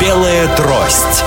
Белая трость.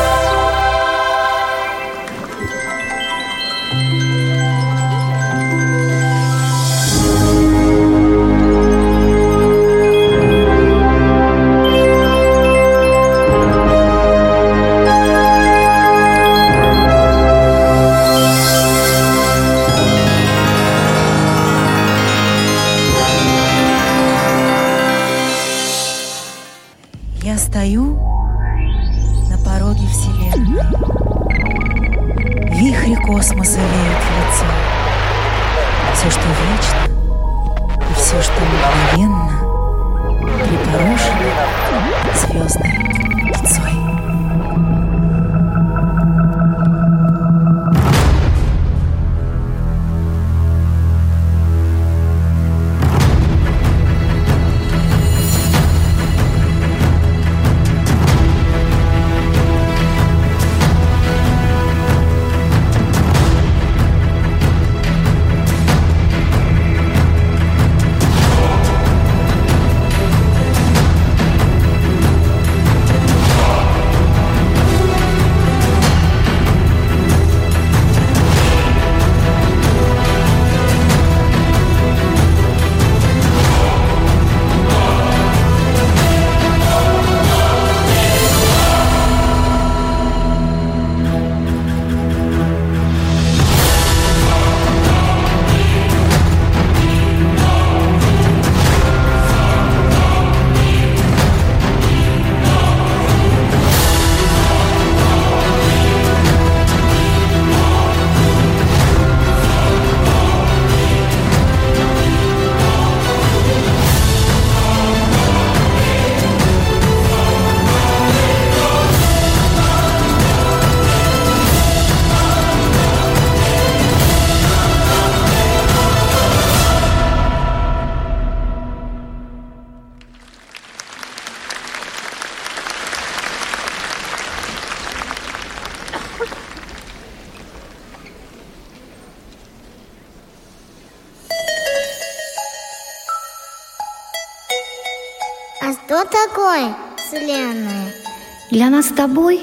тобой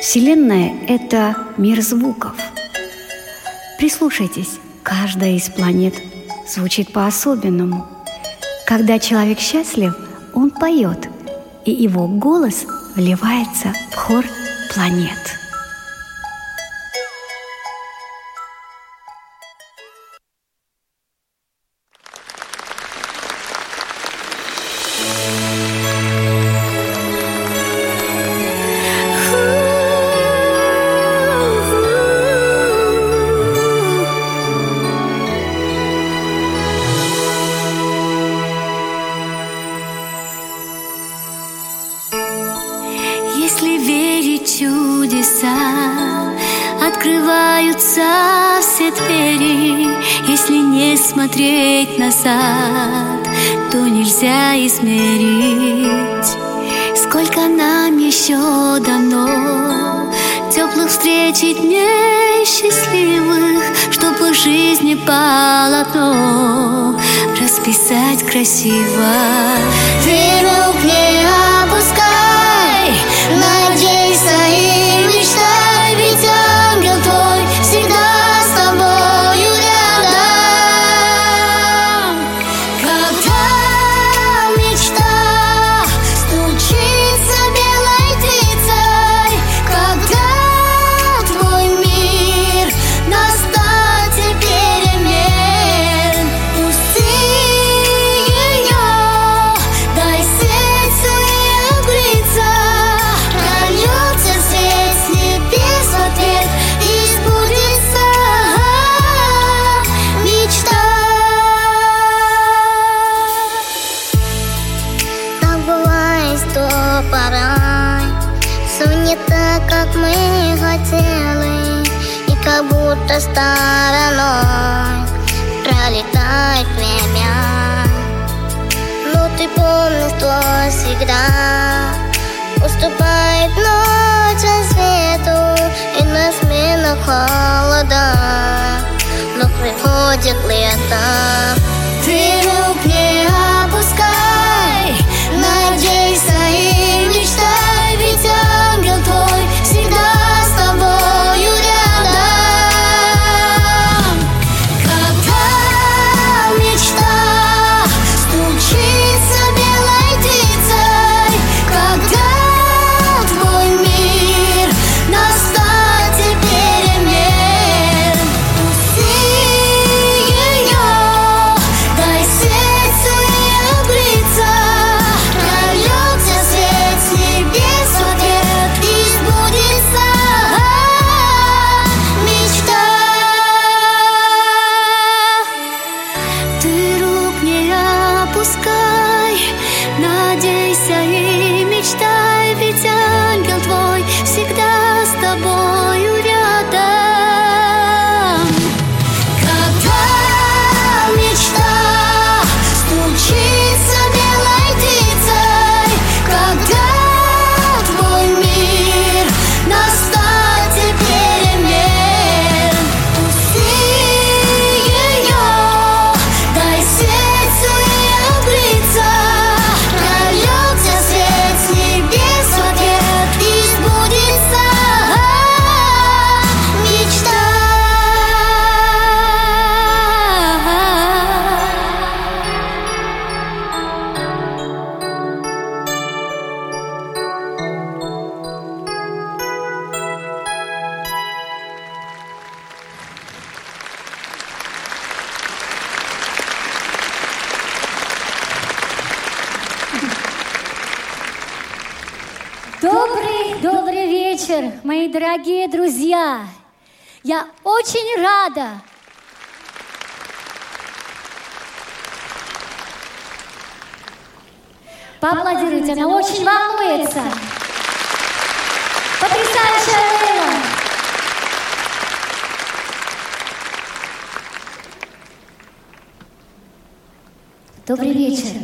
Вселенная — это мир звуков. Прислушайтесь, каждая из планет звучит по-особенному. Когда человек счастлив, он поет, и его голос вливается в хор планет.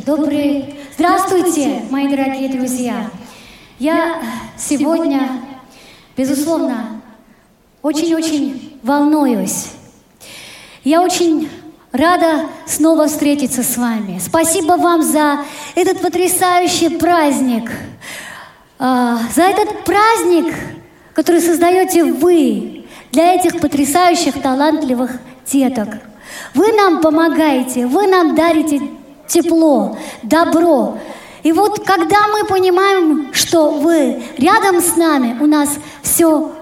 Добрый... Здравствуйте, мои дорогие друзья. Я сегодня, безусловно, очень-очень волнуюсь. Я очень рада снова встретиться с вами. Спасибо вам за этот потрясающий праздник. А, за этот праздник, который создаете вы для этих потрясающих, талантливых деток. Вы нам помогаете, вы нам дарите тепло, добро, и вот когда мы понимаем, что вы рядом с нами, у нас все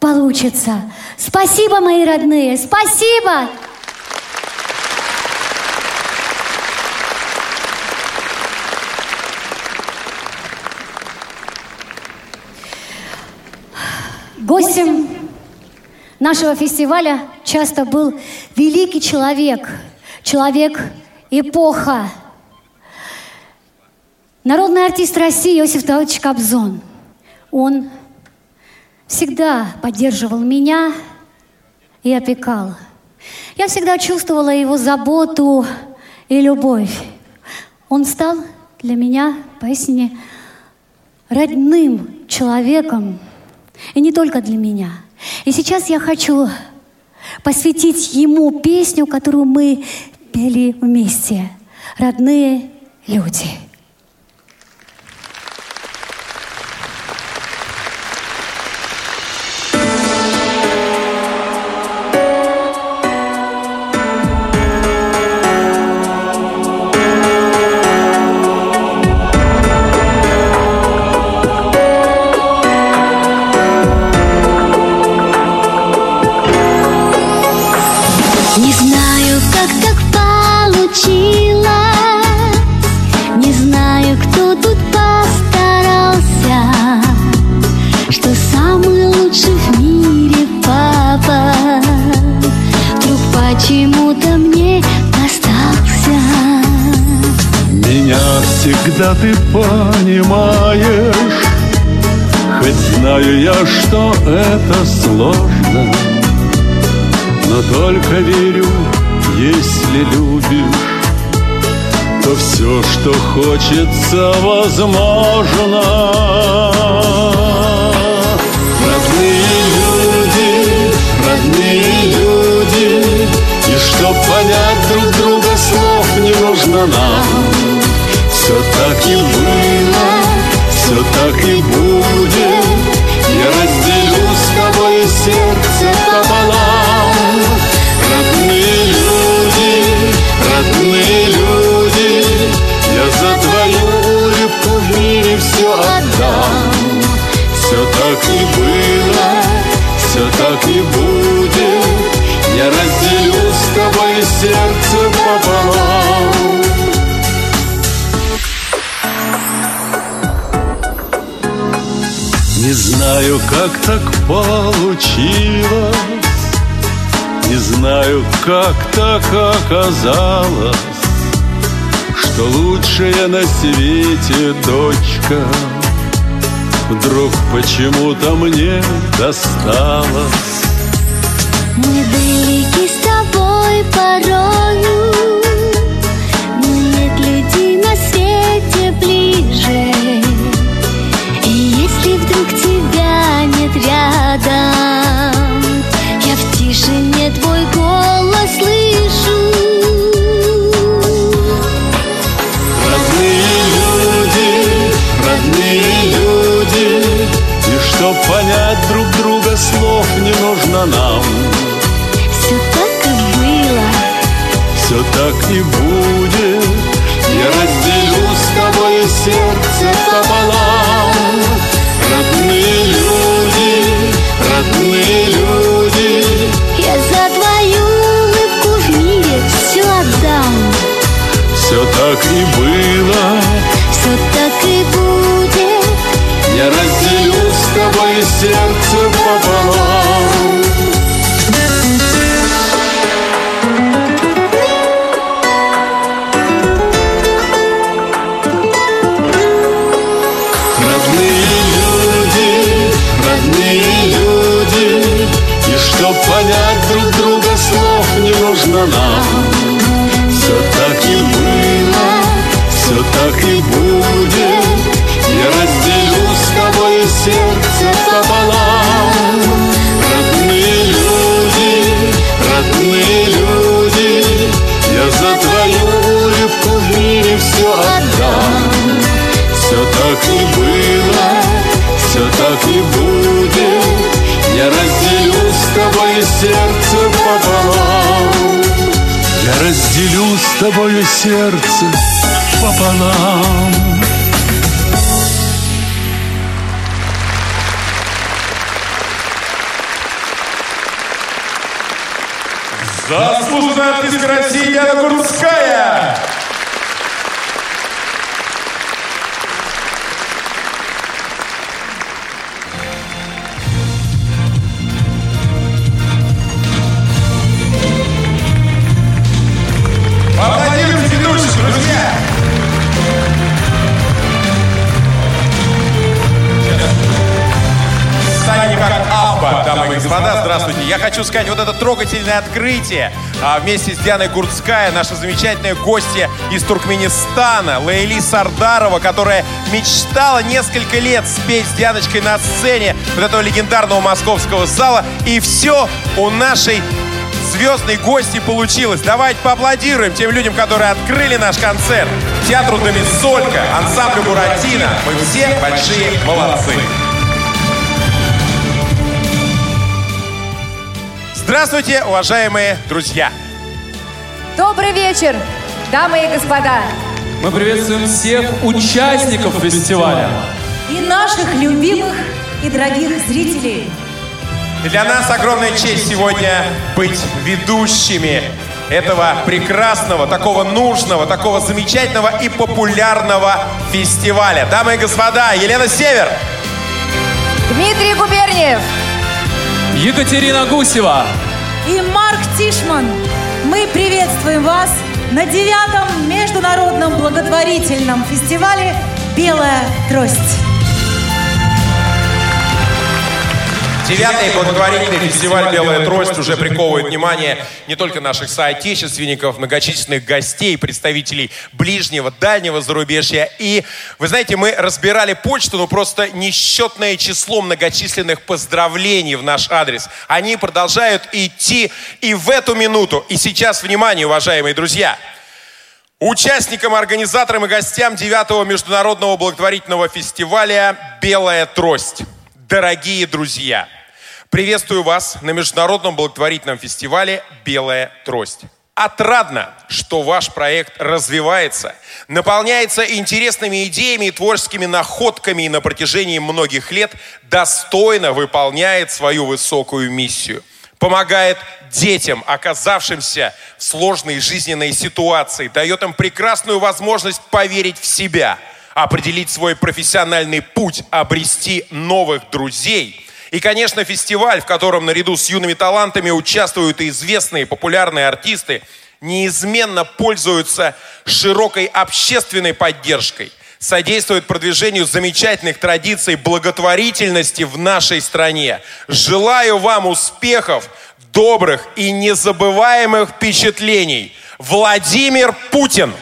получится. Спасибо, мои родные, спасибо! Гостем нашего фестиваля часто был великий человек, человек эпоха, Народный артист России Иосиф Давыдович Кобзон. Он всегда поддерживал меня и опекал. Я всегда чувствовала его заботу и любовь. Он стал для меня поистине родным человеком, и не только для меня. И сейчас я хочу посвятить ему песню, которую мы пели вместе. «Родные люди». Только верю, если любишь То все, что хочется, возможно. Родные люди, родные люди И чтоб понять друг друга, слов не нужно нам. Все так и было, все так и будет знаю, как так получилось. Не знаю, как так оказалось Что лучшая на свете дочка Вдруг почему-то мне досталась. Мы далеки с тобой порою Но нет людей на свете ближе рядом. Я в тишине твой голос слышу. Родные люди, родные люди И чтоб понять друг друга, слов не нужно нам. Все так и было. Все так и будет сердце пополам. Родные люди, родные люди, И чтоб понять друг друга слов не нужно нам. Тобой сердце пополам Заслуженная артистка России Гурцкая. Я хочу сказать, вот это трогательное открытие а, вместе с Дианой Гурцкая, наша замечательная гостья из Туркменистана, Лейли Сардарова, которая мечтала несколько лет спеть с Дианочкой на сцене вот этого легендарного московского зала. И все у нашей звездной гости получилось. Давайте поаплодируем тем людям, которые открыли наш концерт. Театру Домисолька, ансамблю Буратино. Мы все большие молодцы. Здравствуйте, уважаемые друзья! Добрый вечер, дамы и господа! Мы приветствуем всех участников фестиваля. И наших любимых и дорогих зрителей. И Для нас огромная честь сегодня быть ведущими этого прекрасного, такого нужного, такого замечательного и популярного фестиваля. Дамы и господа, Елена Север, Дмитрий Губерниев Екатерина Гусева. и Марк Тишман. Мы приветствуем вас на девятом международном благотворительном фестивале «Белая трость». Девятый благотворительный фестиваль «Белая трость» уже приковывает внимание не только наших соотечественников, многочисленных гостей, представителей ближнего, дальнего зарубежья. И, вы знаете, мы разбирали почту, ну просто несчетное число многочисленных поздравлений в наш адрес. Они продолжают идти и в эту минуту. И сейчас, внимание, уважаемые друзья, Участникам, организаторам и гостям 9 международного благотворительного фестиваля «Белая трость». Дорогие друзья, приветствую вас на международном благотворительном фестивале «Белая трость». Отрадно, что ваш проект развивается, наполняется интересными идеями и творческими находками и на протяжении многих лет достойно выполняет свою высокую миссию – помогает детям, оказавшимся в сложной жизненной ситуации, дает им прекрасную возможность поверить в себя, определить свой профессиональный путь, обрести новых друзей. И, конечно, фестиваль, в котором наряду с юными талантами участвуют и известные популярные артисты, неизменно пользуются широкой общественной поддержкой, содействует продвижению замечательных традиций благотворительности в нашей стране. Желаю вам успехов, добрых и незабываемых впечатлений. Владимир Путин.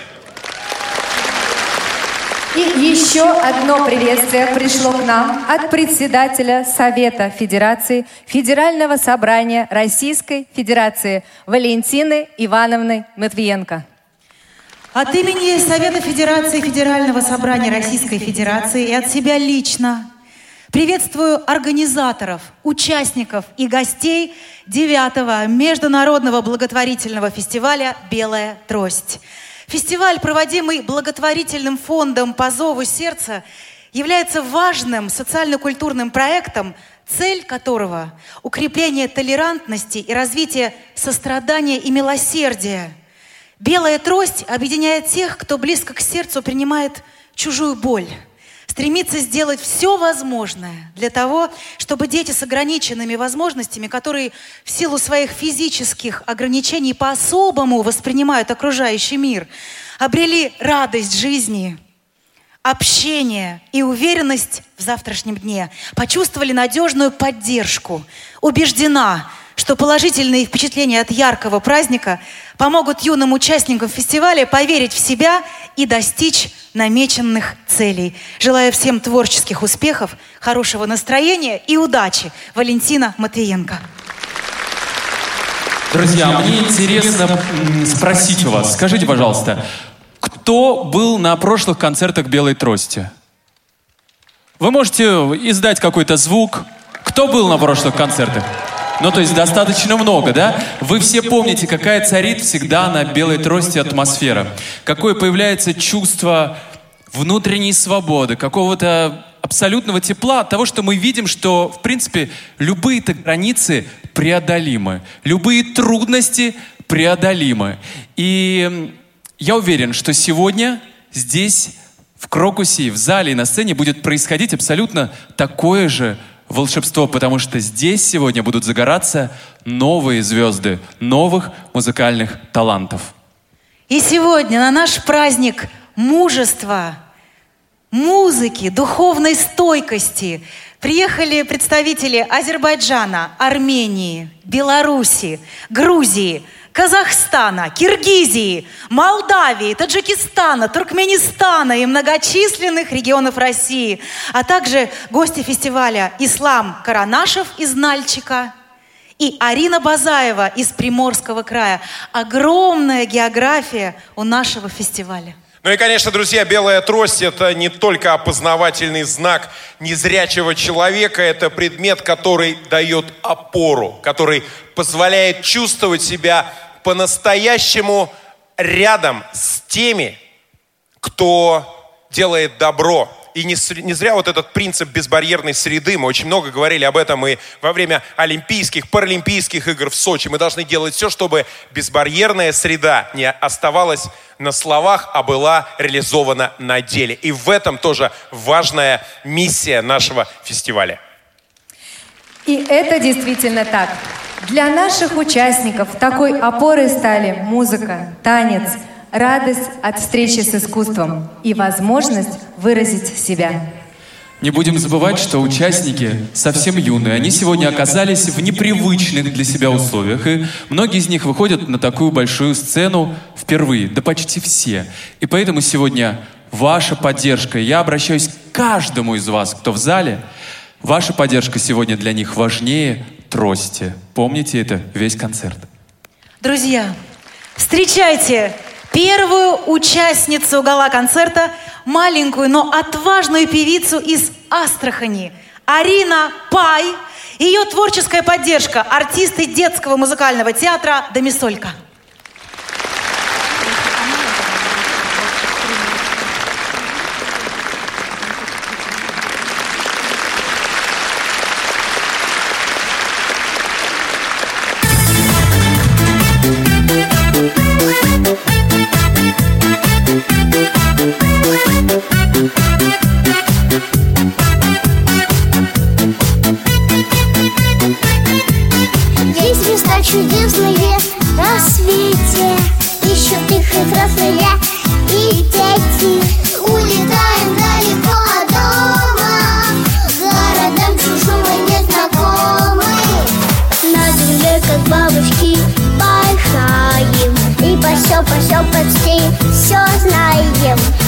И еще одно приветствие пришло к нам от председателя Совета Федерации Федерального собрания Российской Федерации Валентины Ивановны Матвиенко. От имени Совета Федерации Федерального собрания Российской Федерации и от себя лично приветствую организаторов, участников и гостей 9 Международного благотворительного фестиваля «Белая трость». Фестиваль, проводимый благотворительным фондом «По зову сердца», является важным социально-культурным проектом, цель которого – укрепление толерантности и развитие сострадания и милосердия – Белая трость объединяет тех, кто близко к сердцу принимает чужую боль, стремится сделать все возможное для того, чтобы дети с ограниченными возможностями, которые в силу своих физических ограничений по-особому воспринимают окружающий мир, обрели радость жизни, общение и уверенность в завтрашнем дне, почувствовали надежную поддержку, убеждена, что положительные впечатления от яркого праздника помогут юным участникам фестиваля поверить в себя и достичь намеченных целей. Желаю всем творческих успехов, хорошего настроения и удачи. Валентина Матвиенко. Друзья, мне интересно спросить у вас, скажите, пожалуйста, кто был на прошлых концертах «Белой трости»? Вы можете издать какой-то звук. Кто был на прошлых концертах? Ну, то есть достаточно много, да? Вы все помните, какая царит всегда на белой трости атмосфера. Какое появляется чувство внутренней свободы, какого-то абсолютного тепла от того, что мы видим, что, в принципе, любые-то границы преодолимы, любые трудности преодолимы. И я уверен, что сегодня здесь, в Крокусе, в зале и на сцене будет происходить абсолютно такое же волшебство, потому что здесь сегодня будут загораться новые звезды, новых музыкальных талантов. И сегодня на наш праздник мужества, музыки, духовной стойкости приехали представители Азербайджана, Армении, Белоруссии, Грузии – Казахстана, Киргизии, Молдавии, Таджикистана, Туркменистана и многочисленных регионов России, а также гости фестиваля Ислам Каранашев из Нальчика и Арина Базаева из Приморского края. Огромная география у нашего фестиваля. Ну и, конечно, друзья, белая трость – это не только опознавательный знак незрячего человека, это предмет, который дает опору, который позволяет чувствовать себя по-настоящему рядом с теми, кто делает добро. И не, зря вот этот принцип безбарьерной среды, мы очень много говорили об этом и во время Олимпийских, Паралимпийских игр в Сочи. Мы должны делать все, чтобы безбарьерная среда не оставалась на словах, а была реализована на деле. И в этом тоже важная миссия нашего фестиваля. И это действительно так. Для наших участников такой опорой стали музыка, танец, радость от встречи с искусством и возможность выразить себя. Не будем забывать, что участники совсем юные. Они сегодня оказались в непривычных для себя условиях. И многие из них выходят на такую большую сцену впервые. Да почти все. И поэтому сегодня ваша поддержка. Я обращаюсь к каждому из вас, кто в зале. Ваша поддержка сегодня для них важнее трости. Помните это весь концерт. Друзья, встречайте первую участницу гала-концерта, маленькую, но отважную певицу из Астрахани, Арина Пай. Ее творческая поддержка – артисты детского музыкального театра «Домисолька». Все, по все почти все знаем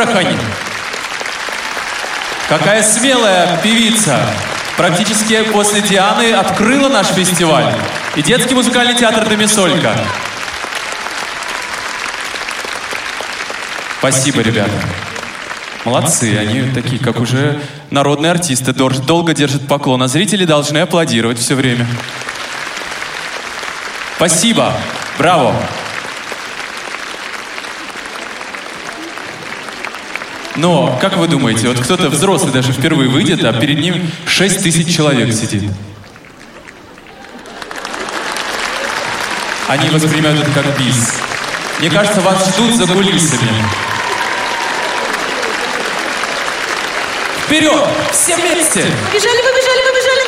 Пай, Астрахань. Какая смелая певица. Практически после Дианы открыла наш фестиваль. И детский музыкальный театр «Домисолька». Спасибо, ребята. Молодцы, они такие, как уже народные артисты, долго держат поклон, а зрители должны аплодировать все время. Спасибо, браво. Но, как вы думаете, вот кто-то взрослый даже впервые выйдет, а перед ним 6 тысяч человек сидит. Они воспринимают это как бис. Мне кажется, вас ждут за кулисами. Вперед! Все вместе! Побежали, побежали, побежали!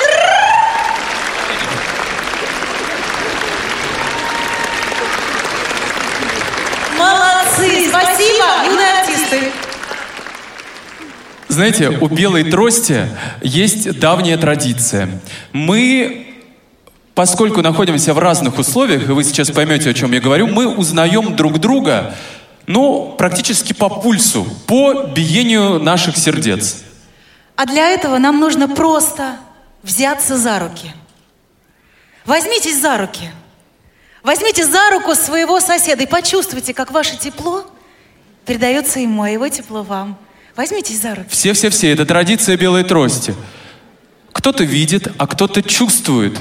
Молодцы! Спасибо, юные артисты! Знаете, у белой трости есть давняя традиция. Мы, поскольку находимся в разных условиях, и вы сейчас поймете, о чем я говорю, мы узнаем друг друга, ну, практически по пульсу, по биению наших сердец. А для этого нам нужно просто взяться за руки. Возьмитесь за руки. Возьмите за руку своего соседа и почувствуйте, как ваше тепло передается ему, а его тепло вам. Возьмитесь за руки. Все-все-все, это традиция белой трости. Кто-то видит, а кто-то чувствует.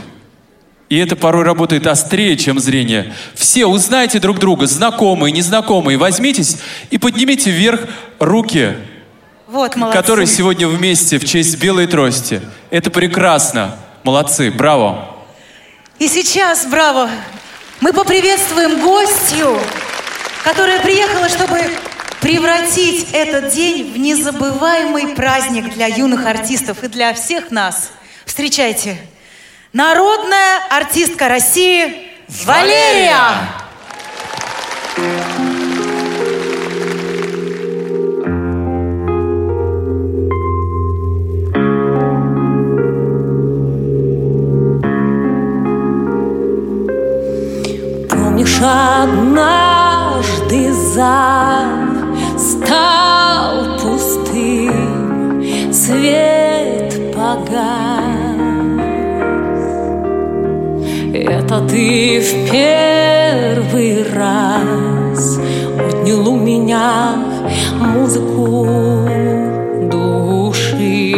И это порой работает острее, чем зрение. Все узнайте друг друга, знакомые, незнакомые. Возьмитесь и поднимите вверх руки, Вот, молодцы. которые сегодня вместе в честь белой трости. Это прекрасно. Молодцы, браво. И сейчас, браво, мы поприветствуем гостью, которая приехала, чтобы превратить этот день в незабываемый праздник для юных артистов и для всех нас. Встречайте, народная артистка России Валерия! Помнишь, ты в первый раз отнял у меня музыку души.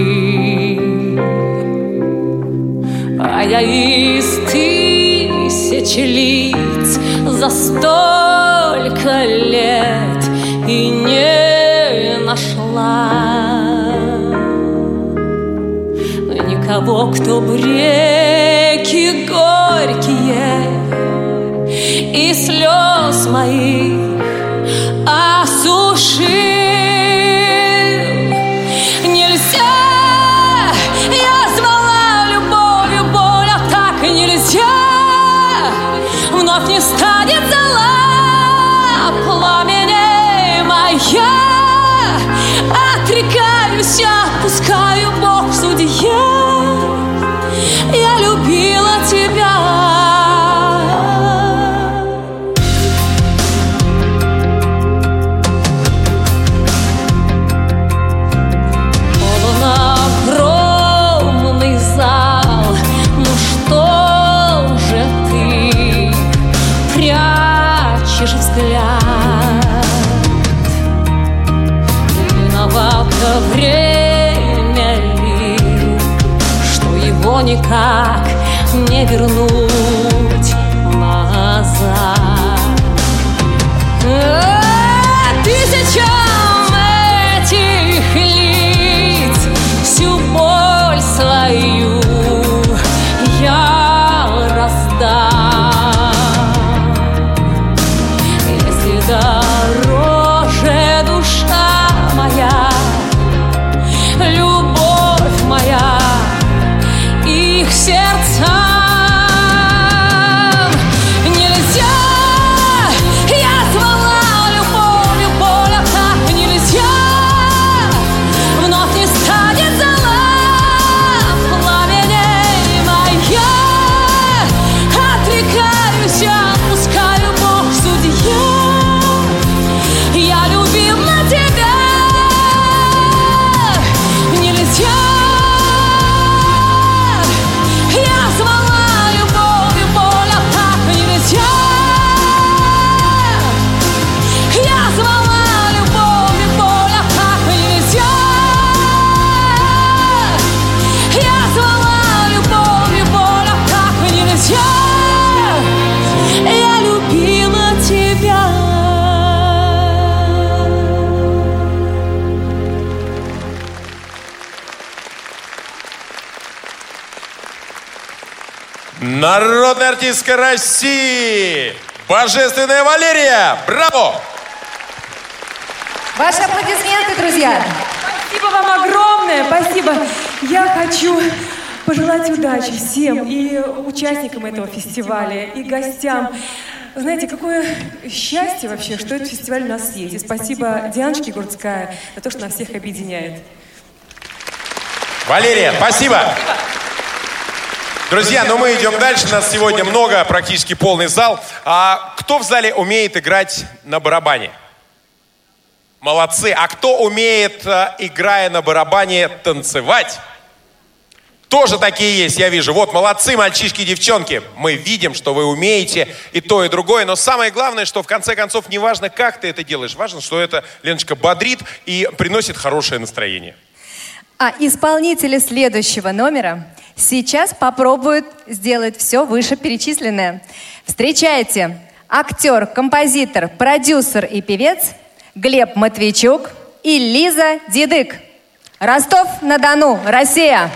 А я из тысячи лиц за столько лет и не нашла никого, кто б реки горькие и слез моих осушил. Нельзя, я звала любовью боль, а так нельзя. Вновь не станет зала Народная артистка России, Божественная Валерия. Браво! Ваши аплодисменты, друзья. Спасибо вам огромное, спасибо. Я хочу пожелать удачи всем и участникам этого фестиваля, и гостям. Знаете, какое счастье вообще, что этот фестиваль у нас есть. И спасибо Дианочке Гурцкая за то, что нас всех объединяет. Валерия, спасибо. Друзья, ну мы идем дальше. Нас сегодня много, практически полный зал. А кто в зале умеет играть на барабане? Молодцы. А кто умеет, э, играя на барабане, танцевать? Тоже такие есть, я вижу. Вот, молодцы, мальчишки и девчонки. Мы видим, что вы умеете и то, и другое. Но самое главное, что в конце концов, не важно, как ты это делаешь. Важно, что это, Леночка, бодрит и приносит хорошее настроение. А исполнители следующего номера сейчас попробуют сделать все вышеперечисленное. Встречайте, актер, композитор, продюсер и певец Глеб Матвейчук и Лиза Дидык. Ростов-на-Дону, Россия.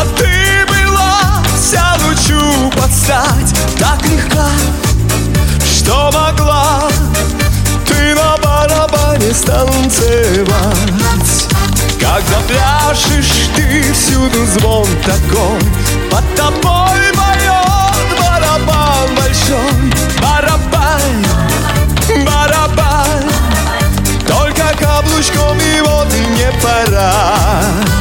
А ты была вся лучу подстать Так легка, что могла. Ты на барабане станцевать. Когда пляшешь, ты всюду звон такой. Под тобой поет барабан большой. Барабан, барабан. Только каблучком его ты не пора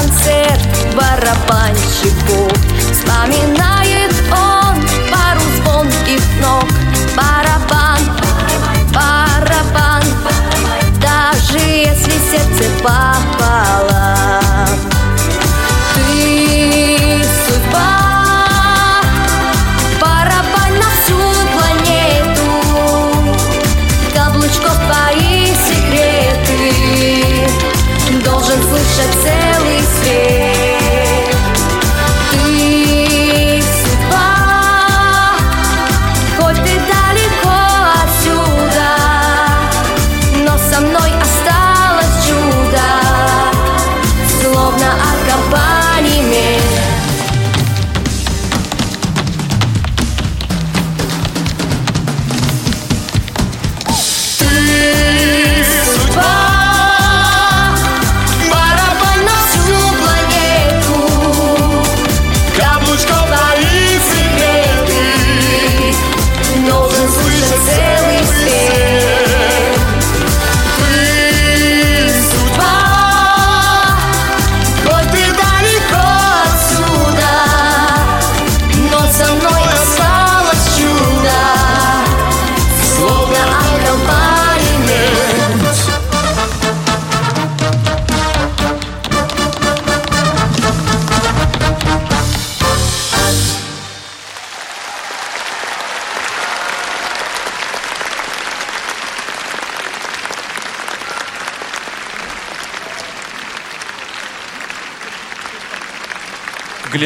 концерт барабанщику. Вспоминает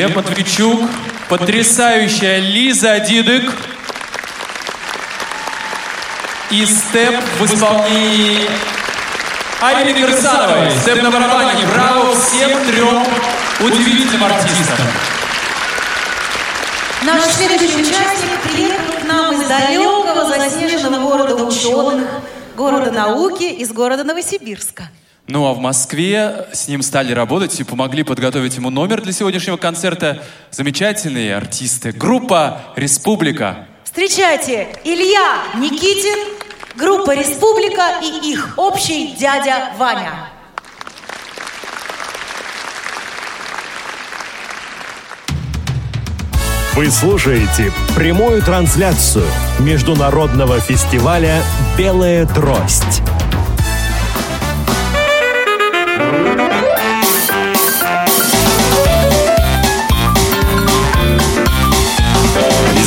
Глеб Матвейчук, потрясающая Лиза Дидык и степ в исполнении Айрины Кирсановой. Степ на барабане. Браво всем трем удивительным артистам. Наш следующий участник приехал к нам из далекого заснеженного города ученых, города науки, из города Новосибирска. Ну а в Москве с ним стали работать и помогли подготовить ему номер для сегодняшнего концерта замечательные артисты. Группа «Республика». Встречайте, Илья Никитин, группа «Республика» и их общий дядя Ваня. Вы слушаете прямую трансляцию международного фестиваля «Белая трость».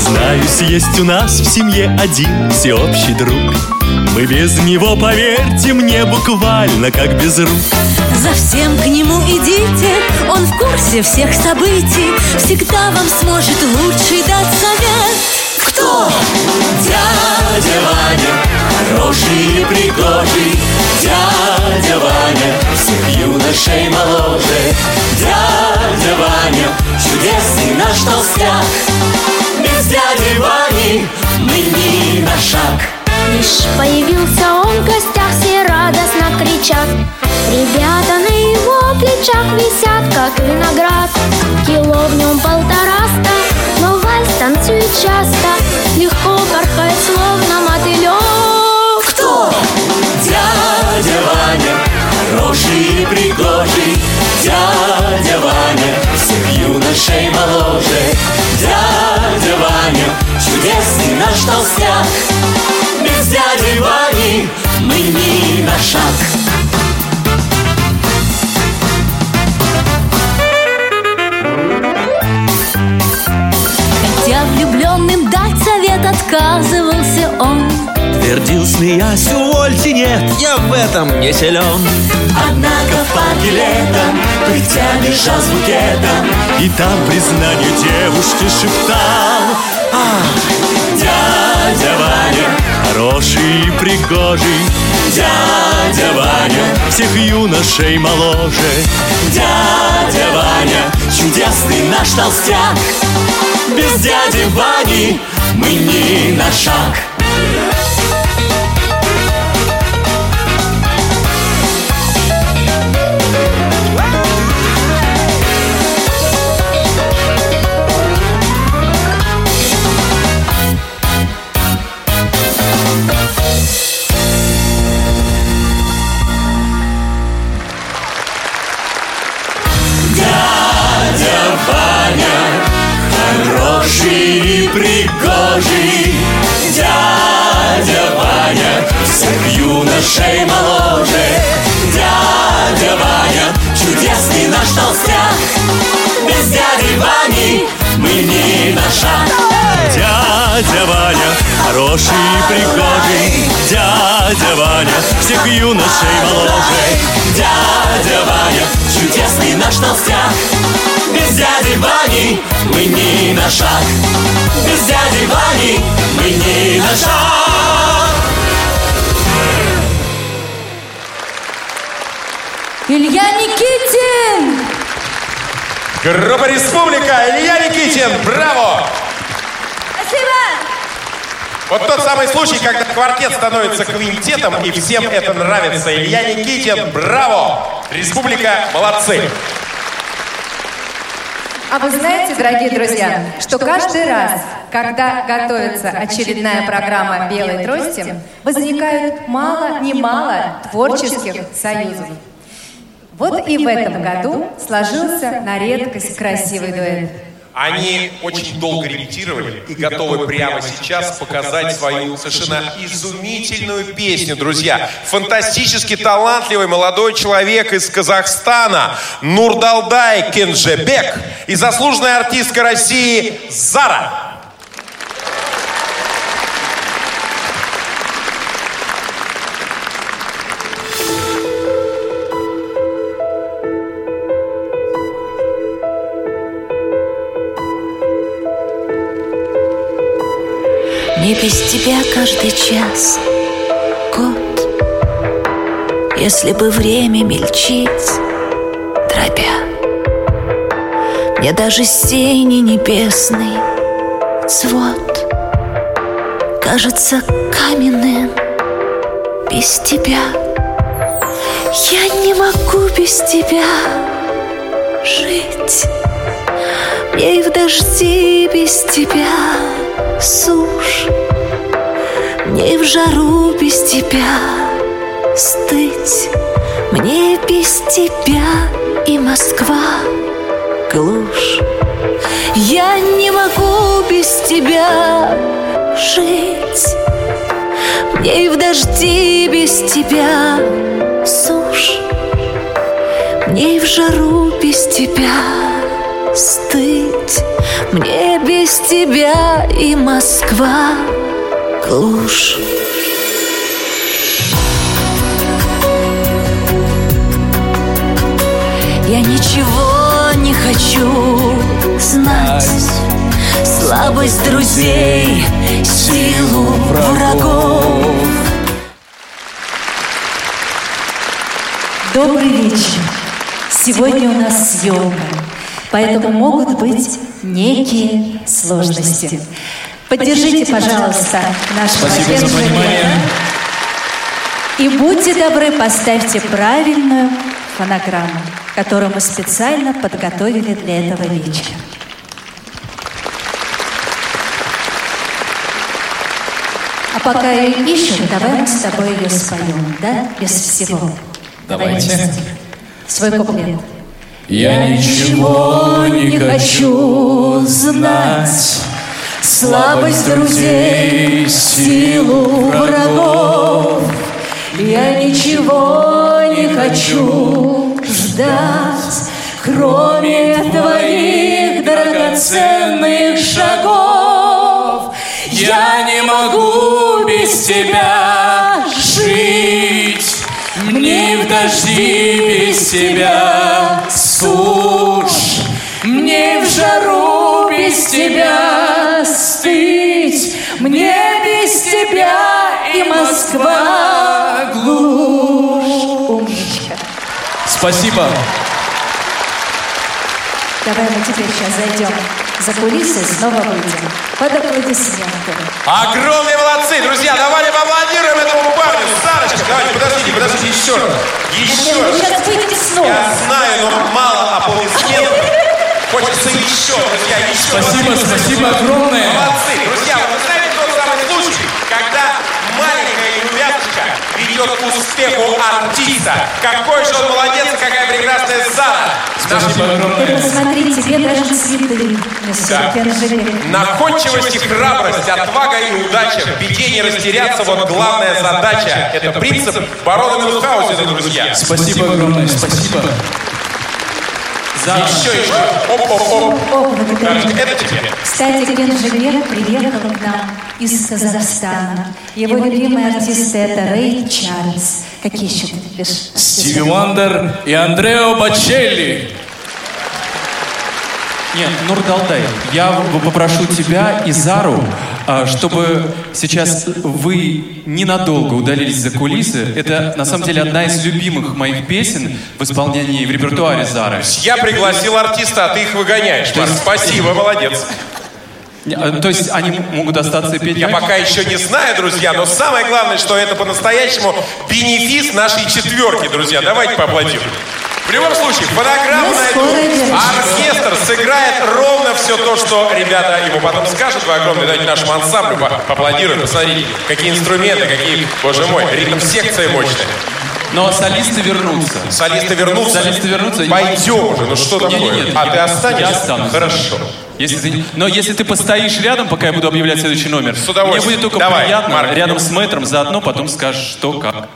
Признаюсь, есть у нас в семье один всеобщий друг. Мы без него, поверьте мне, буквально как без рук. За всем к нему идите, он в курсе всех событий, всегда вам сможет лучший дать совет. Кто? Дядя Ваня, хороший и пригожий. Дядя Ваня, всех юношей моложе. Дядя Ваня, чудесный наш толстяк дяди Вани мы ни на шаг. Лишь появился он в гостях, все радостно кричат. Ребята на его плечах висят, как виноград. Кило в нем полтораста, но вальс танцует часто. Легко порхает, словно мотылек Кто? Дядя Ваня, хороший и пригожий Дядя Ваня, всех юношей моложе Дядя Ваня, чудесный наш толстяк Без дяди Вани мы ни на шаг Хотя влюбленным дать совет он. Твердил, смеясь, увольте, нет, я в этом не силен. Однако в парке летом, пыхтя бежал с букетом И там признание девушки шептал. А, дядя Ваня, хороший и пригожий. Дядя Ваня, всех юношей моложе. Дядя Ваня, чудесный наш толстяк. Без дяди Вани мы ни на шаг и пригожий. Дядя Ваня, всех юношей моложе. Дядя Ваня, чудесный наш толстяк. Без дяди Вани мы ни на шаг. Дядя Ваня, хороший и пригожий. Дядя Ваня, всех юношей моложе. Дядя Ваня, чудесный наш толстяк Без дяди Вани мы ни на шаг Без дяди Вани мы ни на шаг Илья Никитин! Группа «Республика», Илья Никитин, браво! Спасибо! Вот тот самый случай, когда квартет становится квинтетом, и всем это нравится. Илья Никитин, браво! Республика, молодцы! А вы знаете, дорогие друзья, что каждый раз, когда готовится очередная программа «Белой трости», возникают мало-немало творческих союзов. Вот и в этом году сложился на редкость красивый дуэт. Они очень долго репетировали и готовы прямо сейчас показать свою совершенно изумительную песню, друзья. Фантастически талантливый молодой человек из Казахстана Нурдалдай Кенжебек и заслуженная артистка России Зара. Мне без тебя каждый час год Если бы время мельчить, дробя Мне даже с тени небесный свод кажется каменным без тебя. Я не могу без тебя жить. Мне и в дожди без тебя сушь. Мне в жару без тебя стыть. Мне без тебя и Москва глушь. Я не могу без тебя жить. Мне и в дожди без тебя сушь. Мне и в жару без тебя стыть. Мне без тебя и Москва глушь. Я ничего не хочу знать Слабость друзей, силу врагов Добрый вечер. Сегодня у нас съемка, поэтому могут быть некие сложности. Поддержите, пожалуйста, нашего Спасибо за понимание. И будьте добры, поставьте правильную фонограмму, которую мы специально подготовили для этого вечера. А пока ее ищут, давай мы с тобой ее споем, да? Без всего. Давайте. Свой куплет. Я ничего не хочу знать. Слабость друзей, силу врагов. Я ничего не хочу ждать, кроме твоих драгоценных шагов. Я не могу без тебя жить. Мне в дожди без тебя сушь Мне в жару без тебя стыть, мне без тебя и Москва глушь. Умничка. Спасибо. Давай мы теперь сейчас зайдем за кулисы, снова выйдем под аплодисменты. Огромные молодцы, друзья, давайте поаплодируем этому парню. Сарочка, давайте, подождите, подождите, еще раз. Еще раз. Сейчас выйдете снова. Я знаю, но мало аплодисментов. Хочется еще, друзья, еще. Спасибо, спасибо огромное. Молодцы. Друзья, вы знаете тот самый случай, когда ведет к успеху артиста. Какой же он молодец, какая прекрасная Зара. Спасибо Вы огромное. посмотрите, тебе даже цветы Да. Находчивость и храбрость, отвага и удача, в беде не растеряться, вот главная задача. Это принцип барона Мюнхгаузена, друзья. Спасибо огромное, спасибо. За... Еще, еще. Оп, оп, оп. Дарочка, это тебе. Кстати, Кенжеле приехал к нам из Казахстана. Его любимые артисты это Рэй Чарльз. Какие еще ты любишь? Стиви Вандер и Андрео Бачелли. Нет, Нурдалдай, я попрошу тебя и Зару, а, чтобы сейчас вы ненадолго удалились за кулисы. Это, на самом деле, одна из любимых моих песен в исполнении в репертуаре Зары. Я пригласил артиста, а ты их выгоняешь. Марк. Спасибо, молодец. А, То есть они могут остаться петь Я пока еще не знаю, друзья, но самое главное, что это по-настоящему бенефис нашей четверки, друзья. Давайте поаплодируем. В любом случае, фонограмму найду. Оркестр сыграет ровно все то, что ребята ему потом скажут. Вы огромное дайте нашему ансамблю по- поаплодируем. Посмотрите, какие инструменты, какие, боже мой, ритм-секция мощная. Но солисты вернутся. Солисты вернутся? Солисты вернутся. Пойдем уже, ну что такое? Не-не-не, А я- ты останешься? Я останусь. Хорошо. Если ты, но если ты постоишь рядом, пока я буду объявлять следующий номер, С удовольствием. мне будет только Давай, приятно Марк. рядом с мэтром, заодно потом скажешь, что как.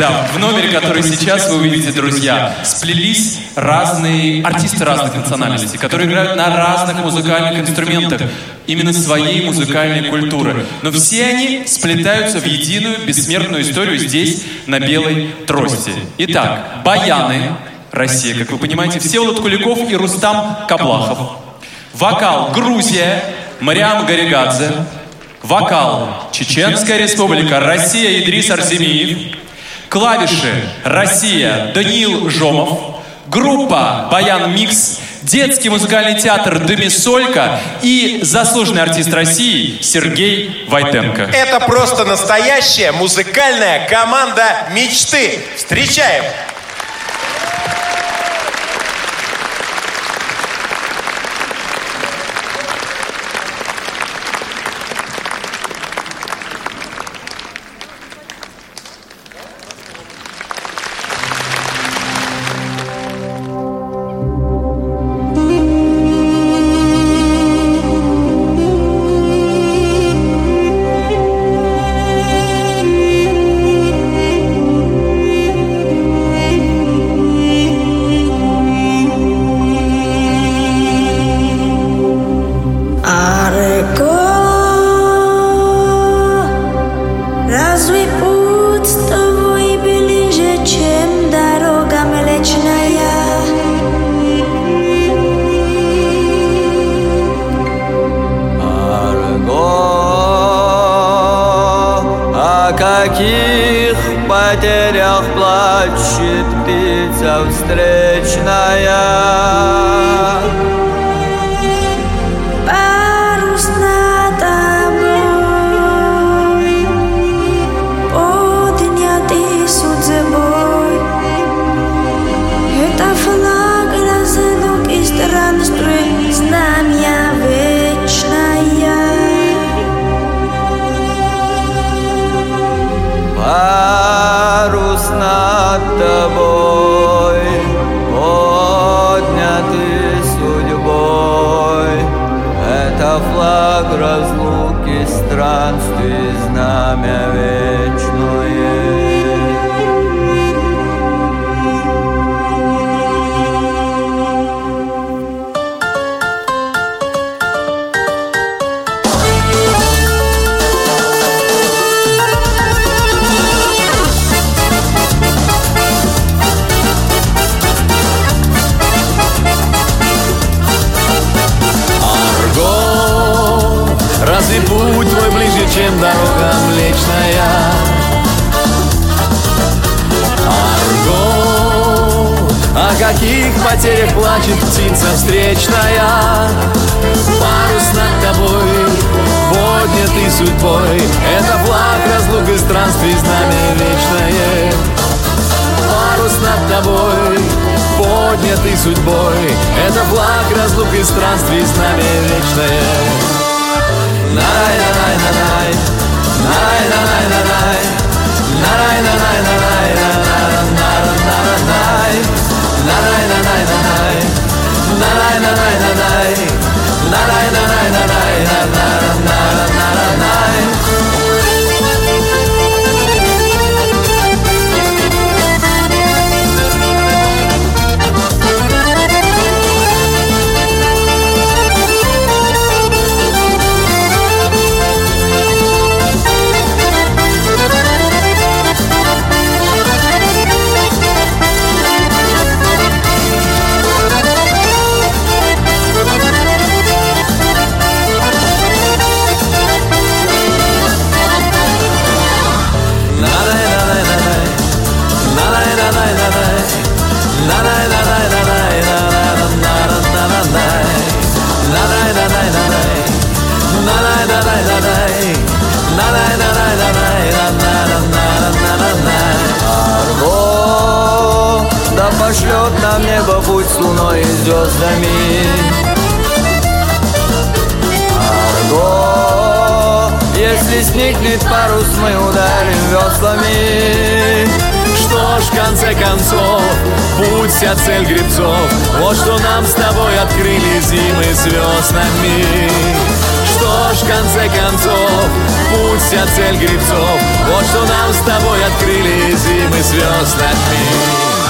Да, в номере, который сейчас вы увидите, друзья, сплелись разные артисты разных национальностей, которые играют на разных музыкальных инструментах, именно своей музыкальной культуры. Но все они сплетаются в единую бессмертную историю здесь, на белой трости. Итак, баяны, Россия, как вы понимаете, Всеволод Куликов и Рустам Каблахов. Вокал Грузия, Мариам Гаригадзе. Вокал Чеченская Республика, Россия, Идрис Арсемиев. Клавиши Россия, Даниил Жомов. Группа Баян Микс, детский музыкальный театр «Домисолька» и заслуженный артист России Сергей Войтенко. Это просто настоящая музыкальная команда мечты. Встречаем! Пошлет нам небо путь с луной и звездами. Арго, если сникнет парус, мы ударим веслами. Что ж, в конце концов, путь вся цель гребцов Вот что нам с тобой открыли зимы звездами Что ж, в конце концов, путь вся цель гребцов Вот что нам с тобой открыли зимы звездами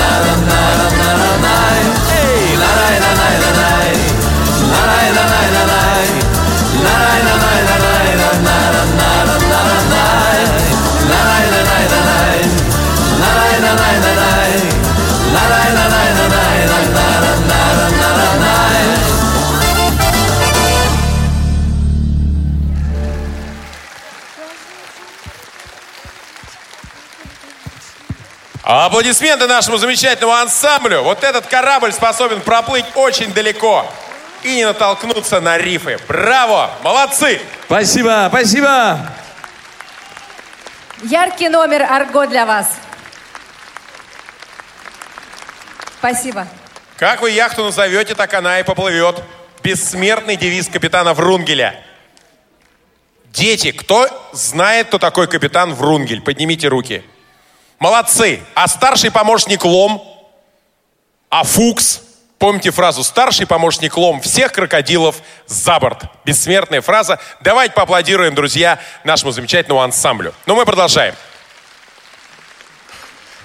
Аплодисменты нашему замечательному ансамблю. Вот этот корабль способен проплыть очень далеко и не натолкнуться на рифы. Браво! Молодцы! Спасибо, спасибо! Яркий номер Арго для вас. Спасибо. Как вы яхту назовете, так она и поплывет. Бессмертный девиз капитана Врунгеля. Дети, кто знает, кто такой капитан Врунгель? Поднимите руки. Молодцы. А старший помощник Лом? А Фукс? Помните фразу «старший помощник Лом всех крокодилов за борт». Бессмертная фраза. Давайте поаплодируем, друзья, нашему замечательному ансамблю. Но мы продолжаем.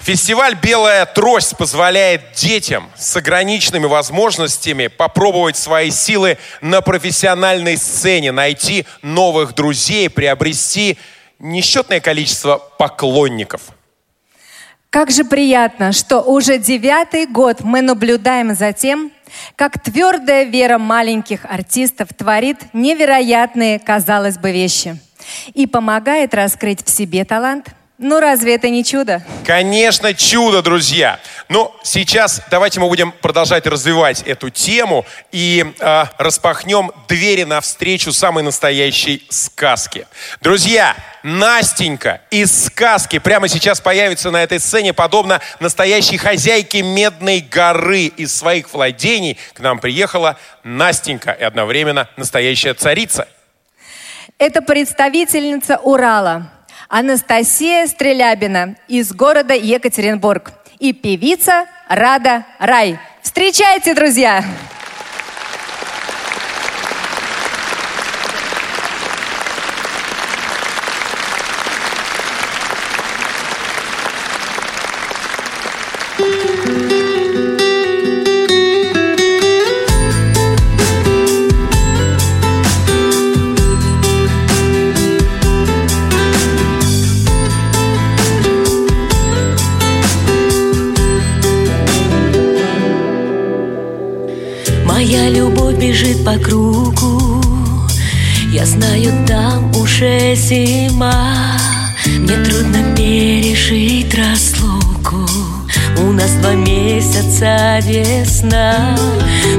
Фестиваль «Белая трость» позволяет детям с ограниченными возможностями попробовать свои силы на профессиональной сцене, найти новых друзей, приобрести несчетное количество поклонников. Как же приятно, что уже девятый год мы наблюдаем за тем, как твердая вера маленьких артистов творит невероятные, казалось бы, вещи и помогает раскрыть в себе талант. Ну разве это не чудо? Конечно, чудо, друзья. Но сейчас давайте мы будем продолжать развивать эту тему и э, распахнем двери навстречу самой настоящей сказке. Друзья, Настенька из сказки прямо сейчас появится на этой сцене, подобно настоящей хозяйке Медной горы. Из своих владений к нам приехала Настенька и одновременно настоящая царица. Это представительница Урала, Анастасия Стрелябина из города Екатеринбург и певица Рада Рай. Встречайте, друзья! Моя по кругу. Я знаю, там уже зима. Мне трудно пережить разлуку. У нас два месяца весна.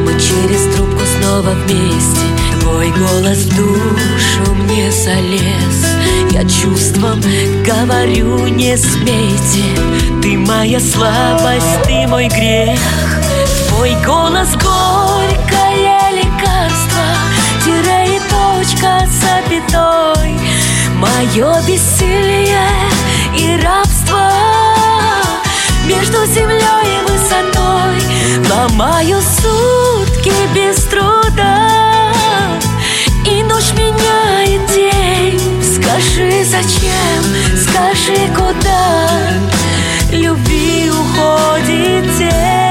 Мы через трубку снова вместе. Твой голос в душу мне залез. Я чувством говорю, не смейте. Ты моя слабость, ты мой грех. Твой голос горькое точка с запятой Мое бессилие и рабство Между землей и высотой. Ломаю сутки без труда И ночь меняет день. Скажи, зачем, скажи, куда? Любви уходит тень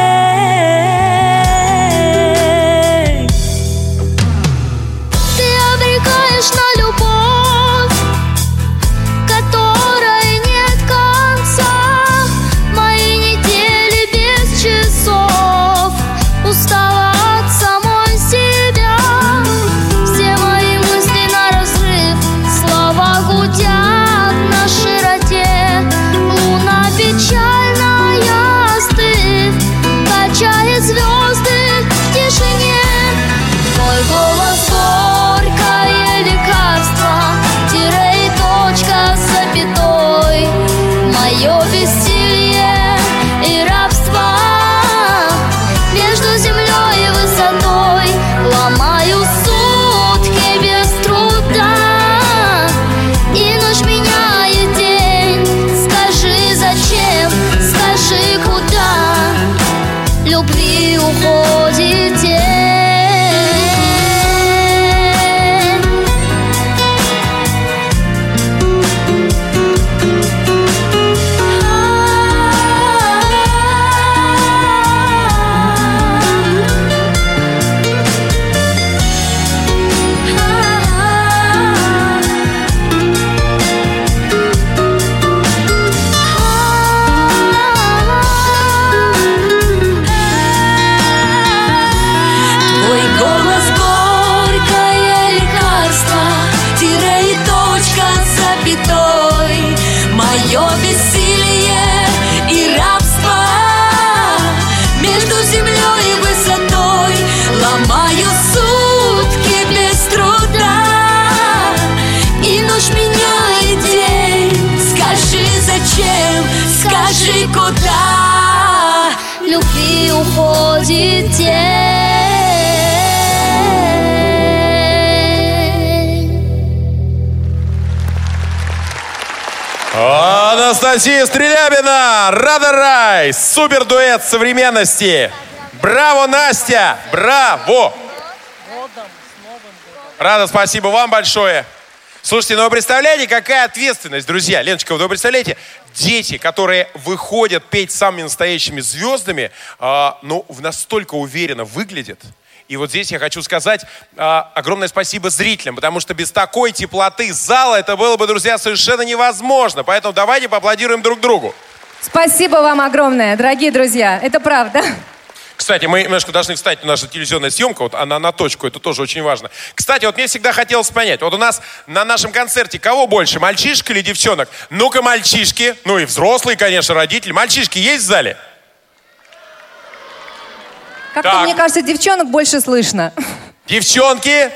Стрелябина, Рада Рай, супер дуэт современности. Браво, Настя, браво. Рада, спасибо вам большое. Слушайте, ну вы представляете, какая ответственность, друзья? Леночка, вы представляете, дети, которые выходят петь самыми настоящими звездами, а, ну, настолько уверенно выглядят. И вот здесь я хочу сказать а, огромное спасибо зрителям, потому что без такой теплоты зала это было бы, друзья, совершенно невозможно. Поэтому давайте поаплодируем друг другу. Спасибо вам огромное, дорогие друзья. Это правда. Кстати, мы немножко должны встать, наша телевизионная съемка, вот она на точку, это тоже очень важно. Кстати, вот мне всегда хотелось понять, вот у нас на нашем концерте кого больше, мальчишек или девчонок? Ну-ка, мальчишки, ну и взрослые, конечно, родители. Мальчишки есть в зале? Как-то, Так. мне кажется, девчонок больше слышно. Девчонки?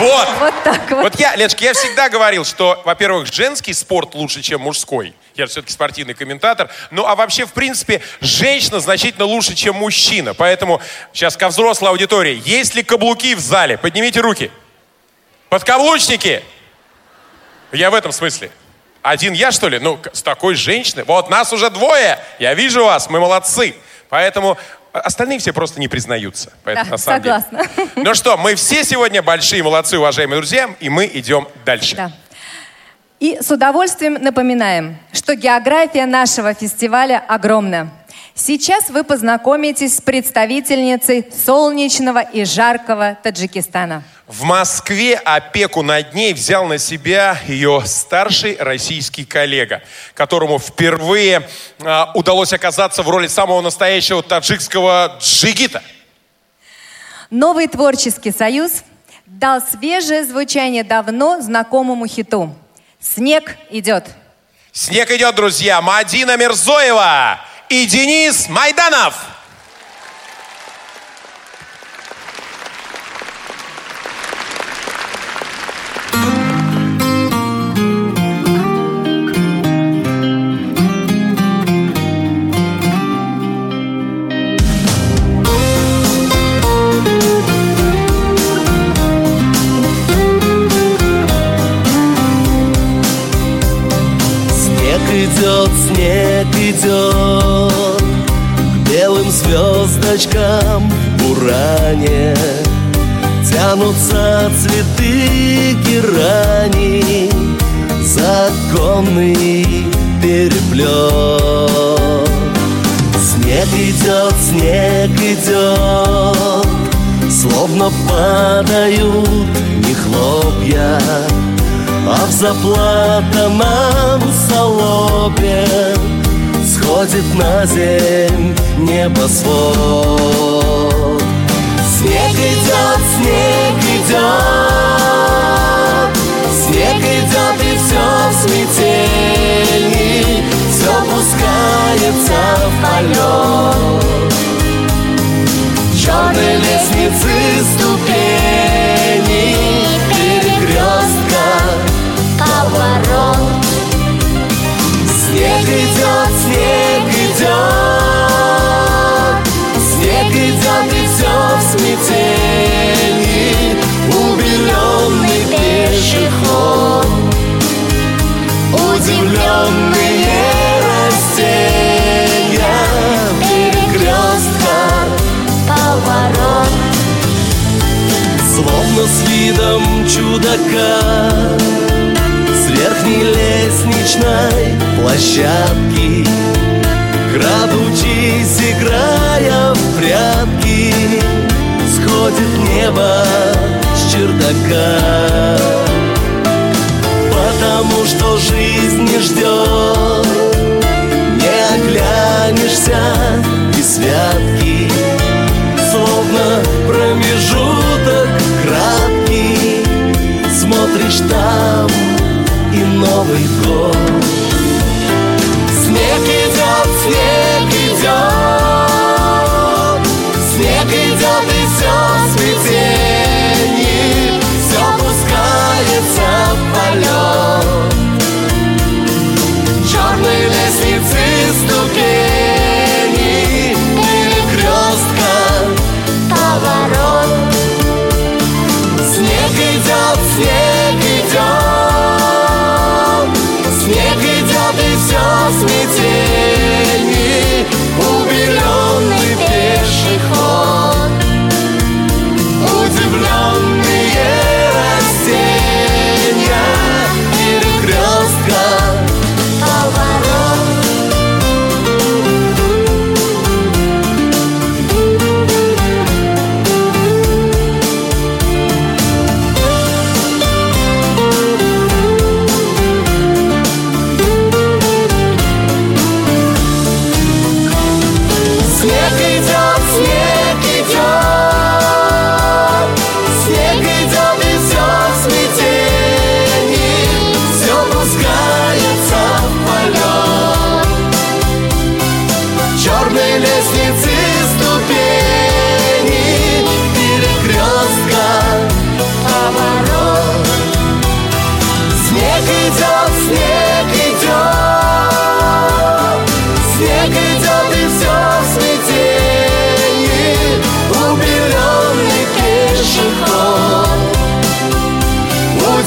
Вот. Вот так вот. Вот я, Леночка, я всегда говорил, что, во-первых, женский спорт лучше, чем мужской. Я же все-таки спортивный комментатор. Ну, а вообще, в принципе, женщина значительно лучше, чем мужчина. Поэтому сейчас ко взрослой аудитории. Есть ли каблуки в зале? Поднимите руки. Подкаблучники. Я в этом смысле. Один я, что ли? Ну, к- с такой женщиной. Вот, нас уже двое. Я вижу вас, мы молодцы. Поэтому остальные все просто не признаются. Поэтому, Да, на самом деле. согласна. Ну что, мы все сегодня большие молодцы, уважаемые друзья, и мы идем дальше. Да. И с удовольствием напоминаем, что география нашего фестиваля огромна. Сейчас вы познакомитесь с представительницей солнечного и жаркого Таджикистана. В Москве опеку над ней взял на себя ее старший российский коллега, которому впервые а, удалось оказаться в роли самого настоящего таджикского джигита. Новый творческий союз дал свежее звучание давно знакомому хиту. «Снег идет». Снег идет, друзья. Мадина Мирзоева и Денис Майданов. Звездочкам в уране Тянутся цветы герани Законный переплет. Снег идет, снег идет Словно падают не хлопья а в заплатанном солобе Сходит на земь небосвод. Снег идет, снег идет Снег идет и все в смятении Все пускается в полет. Черной лестницы ступени Перекрестка поворот Снег идет, снег идет. Снег идет и все в смятении. Убеленный пешеход. Удивленные растения. Перекрестка поворот. Словно с видом чудака верхней лестничной площадки. Крадучись, играя в прятки. Сходит небо с чердака. Потому что жизнь не ждет. Не оглянешься и святки. Словно промежуток краткий. Смотришь там Новый год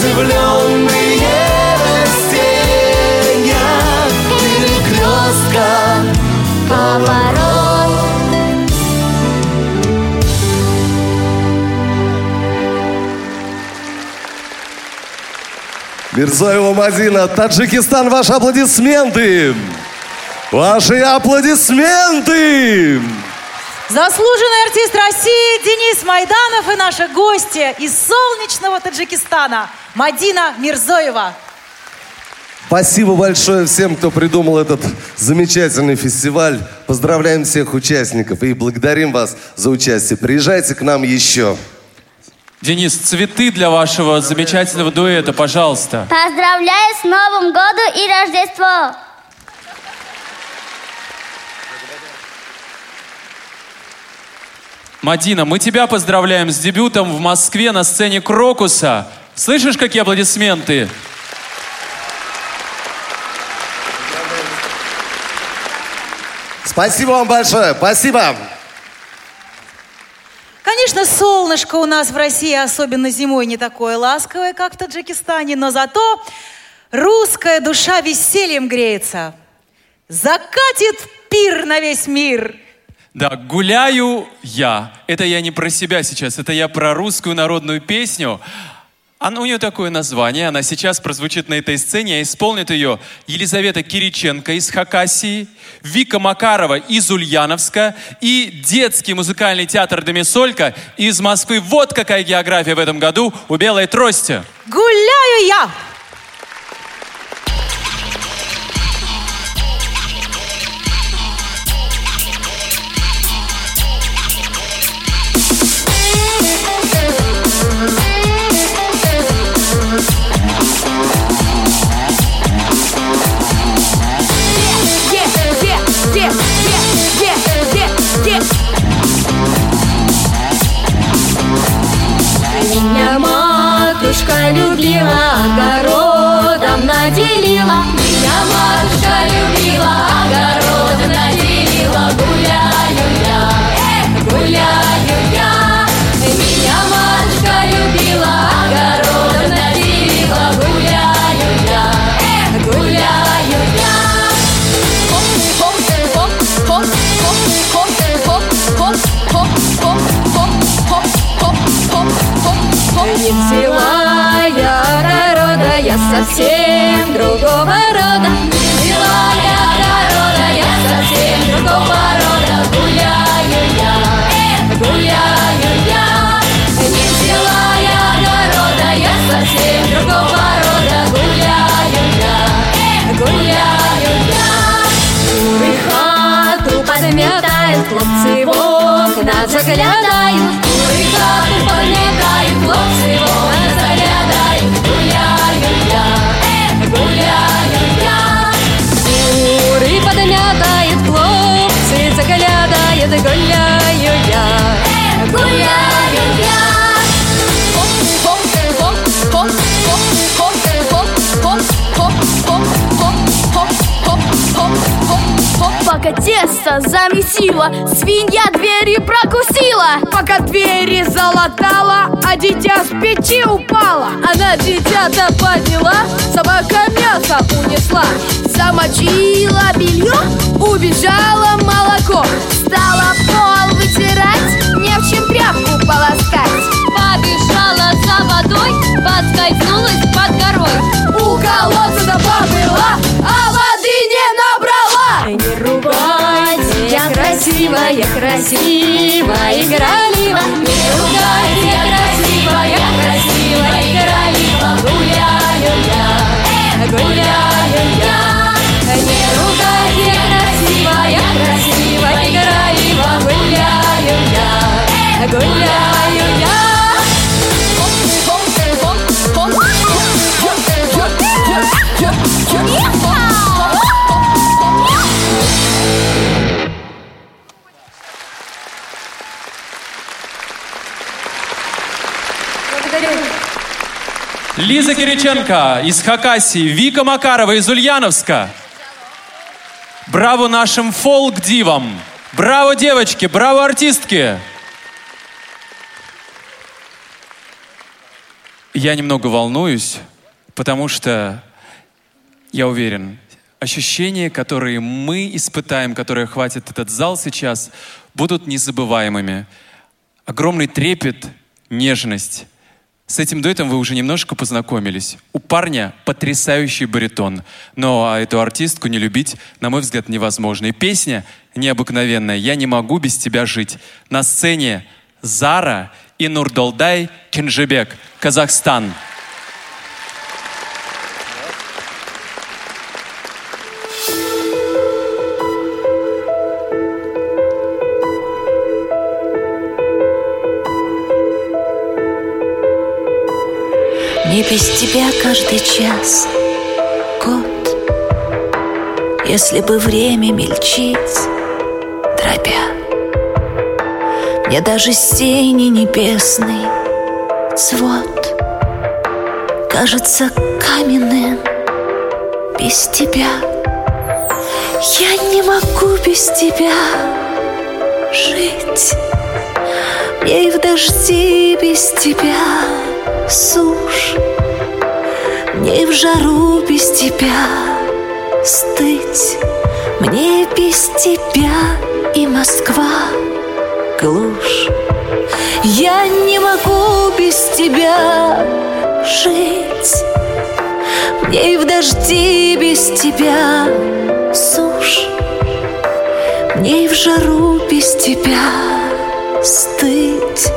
оживленные растения Перекрестка поворот Мирзоева Мадина, Таджикистан, ваши аплодисменты! Ваши аплодисменты! Заслуженный артист России Денис Майданов и наши гости из солнечного Таджикистана Мадина Мирзоева. Спасибо большое всем, кто придумал этот замечательный фестиваль. Поздравляем всех участников и благодарим вас за участие. Приезжайте к нам еще. Денис, цветы для вашего замечательного дуэта, пожалуйста. Поздравляю с Новым годом и Рождеством! Мадина, мы тебя поздравляем с дебютом в Москве на сцене Крокуса. Слышишь, какие аплодисменты? Спасибо вам большое. Спасибо. Конечно, солнышко у нас в России, особенно зимой, не такое ласковое, как в Таджикистане, но зато русская душа весельем греется. Закатит пир на весь мир. Да, гуляю я. Это я не про себя сейчас, это я про русскую народную песню. Она, у нее такое название, она сейчас прозвучит на этой сцене, а исполнит ее Елизавета Кириченко из Хакасии, Вика Макарова из Ульяновска и детский музыкальный театр Домисолька из Москвы. Вот какая география в этом году у Белой Трости. Гуляю я! Матушка любила, огородом наделила. Меня матушка любила, огородом наделила. Гуляю я, эх, гуляю я. Меня матушка любила, огородом наделила. Гуляю я, эх, гуляю я. Хоп, хоп, хоп, хоп, хоп, хоп, хоп, хоп, хоп, хоп, хоп, хоп, хоп, хоп. Не взяла я огорода, я совсем другого рода. Пока тесто замесила, свинья двери прокусила. Пока двери залатала, а дитя с печи упала. Она дитя-то подняла, собака мясо унесла. Замочила белье, убежала молоко. Стала пол вытирать, не в чем тряпку полоскать. Побежала за водой, подскользнулась под горой. У колодца побыла, красивая, красивая, игралива. Не ругайте, я красивая, красивая, игралива. Гуляю я, гуляю я. Не ругайте, я красивая, красивая, игралива. Гуляю я, гуляю я. Лиза Кириченко из Хакасии, Вика Макарова из Ульяновска. Браво нашим фолк-дивам! Браво, девочки! Браво, артистки! Я немного волнуюсь, потому что я уверен, ощущения, которые мы испытаем, которые охватят этот зал сейчас, будут незабываемыми. Огромный трепет, нежность. С этим дуэтом вы уже немножко познакомились. У парня потрясающий баритон. Но эту артистку не любить, на мой взгляд, невозможно. И песня необыкновенная «Я не могу без тебя жить». На сцене Зара и Нурдолдай Кенжебек, Казахстан. Мне без тебя каждый час. Год. Если бы время мельчить, дробя. Мне даже синий небесный свод Кажется каменным без тебя. Я не могу без тебя жить. Мне и в дожди без тебя сушь Мне в жару без тебя стыть. Мне без тебя и Москва глушь. Я не могу без тебя жить. Мне и в дожди без тебя сушь Мне и в жару без тебя стыть.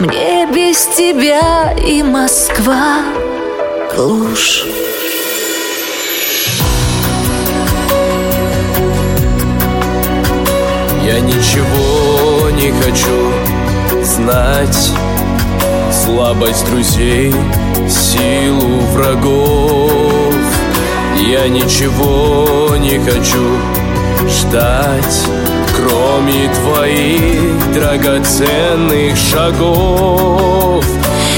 Мне без тебя и Москва глушь. Я ничего не хочу знать. Слабость друзей, силу врагов. Я ничего не хочу ждать Кроме твоих драгоценных шагов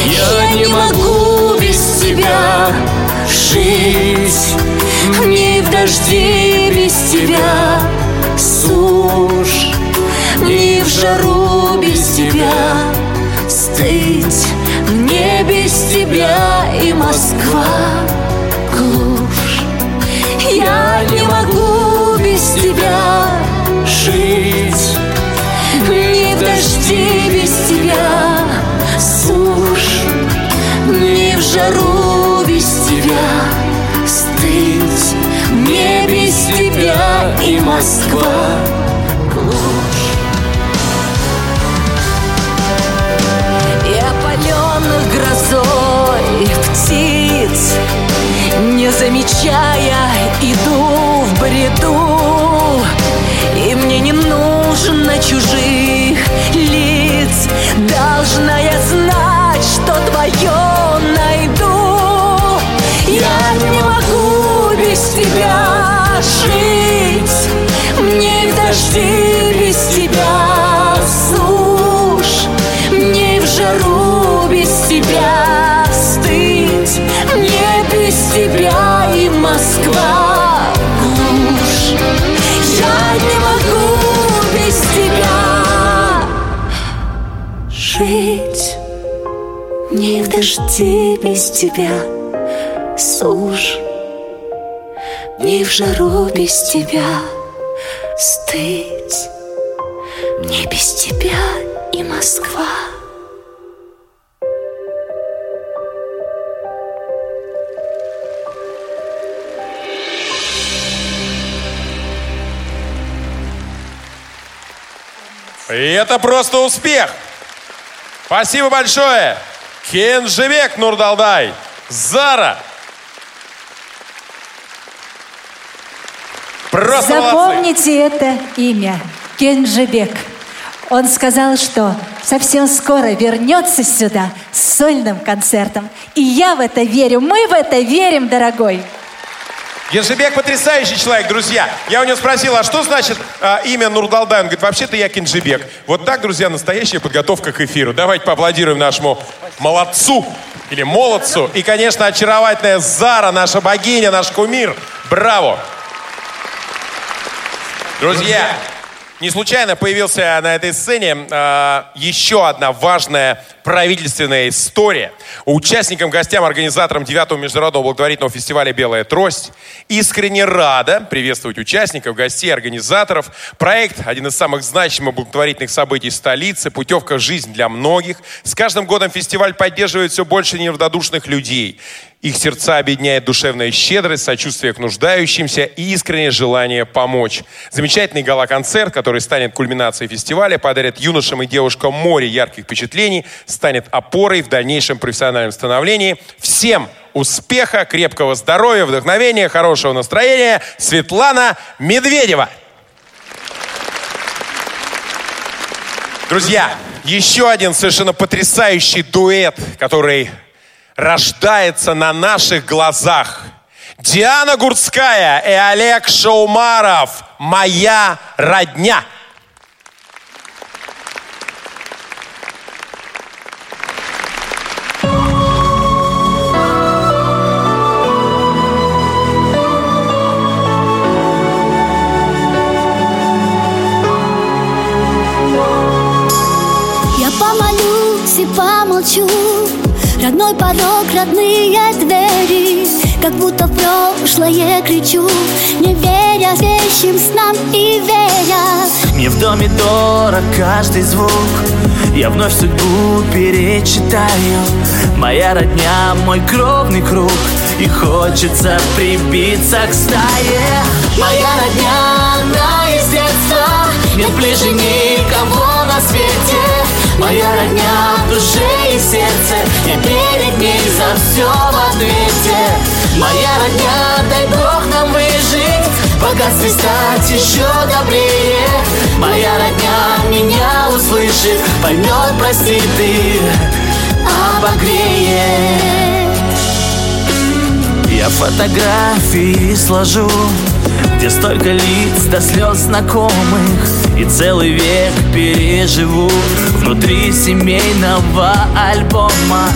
Я не могу без тебя жить. Мне в дожди без тебя сушь. Мне в жару без тебя стыть. Мне без тебя и Москва тебя сушь Мне в жару без тебя. Стыть Мне без тебя и Москва. Глушь. Я паленых грозой птиц Не замечая, иду в бреду тебя жить. Мне в дожди без тебя сушь. Мне в жару без тебя стыть. Мне без тебя и Москва глушь Я не могу без тебя жить. Мне в дожди без тебя сушь Мне в жару без тебя стыть Мне без тебя и Москва И это просто успех. Спасибо большое. Кенжебек Нурдалдай. Зара. Просто молодцы. Запомните это имя. Кенжебек. Он сказал, что совсем скоро вернется сюда с сольным концертом. И я в это верю. Мы в это верим, дорогой. Кенжебек потрясающий человек, друзья. Я у него спросил, а что значит а, имя Нурдалдай? Он говорит, вообще-то я Кенжебек. Вот так, друзья, настоящая подготовка к эфиру. Давайте поаплодируем нашему молодцу или молодцу. И, конечно, очаровательная Зара, наша богиня, наш кумир. Браво! Друзья, Не случайно появился на этой сцене э, еще одна важная правительственная история. Участникам, гостям, организаторам 9-го международного благотворительного фестиваля «Белая трость» искренне рада приветствовать участников, гостей, организаторов. Проект – один из самых значимых благотворительных событий столицы, путевка жизнь для многих. С каждым годом фестиваль поддерживает все больше неравнодушных людей. Их сердца объединяет душевная щедрость, сочувствие к нуждающимся и искреннее желание помочь. Замечательный гала-концерт, который станет кульминацией фестиваля, подарит юношам и девушкам море ярких впечатлений, станет опорой в дальнейшем профессиональном становлении. Всем успеха, крепкого здоровья, вдохновения, хорошего настроения. Светлана Медведева. Друзья, еще один совершенно потрясающий дуэт, который рождается на наших глазах. Диана Гурцкая и Олег Шаумаров. Моя родня. Я помолюсь и помолчу Родной порог, родные двери. Как будто прошлое кричу Не веря вещим снам и веря. Мне в доме дорог каждый звук. Я вновь судьбу перечитаю. Моя родня, мой кровный круг. И хочется прибиться к стае. Моя родня, она из детства. Нет ближе никого на свете. Моя родня в душе и сердце Я перед ней за все в ответе. Моя родня, дай Бог нам выжить. Богатстве стать еще добрее. Моя родня меня услышит Поймет, простит и обогреет Я фотографии сложу Где столько лиц до слез знакомых И целый век переживу Внутри семейного альбома.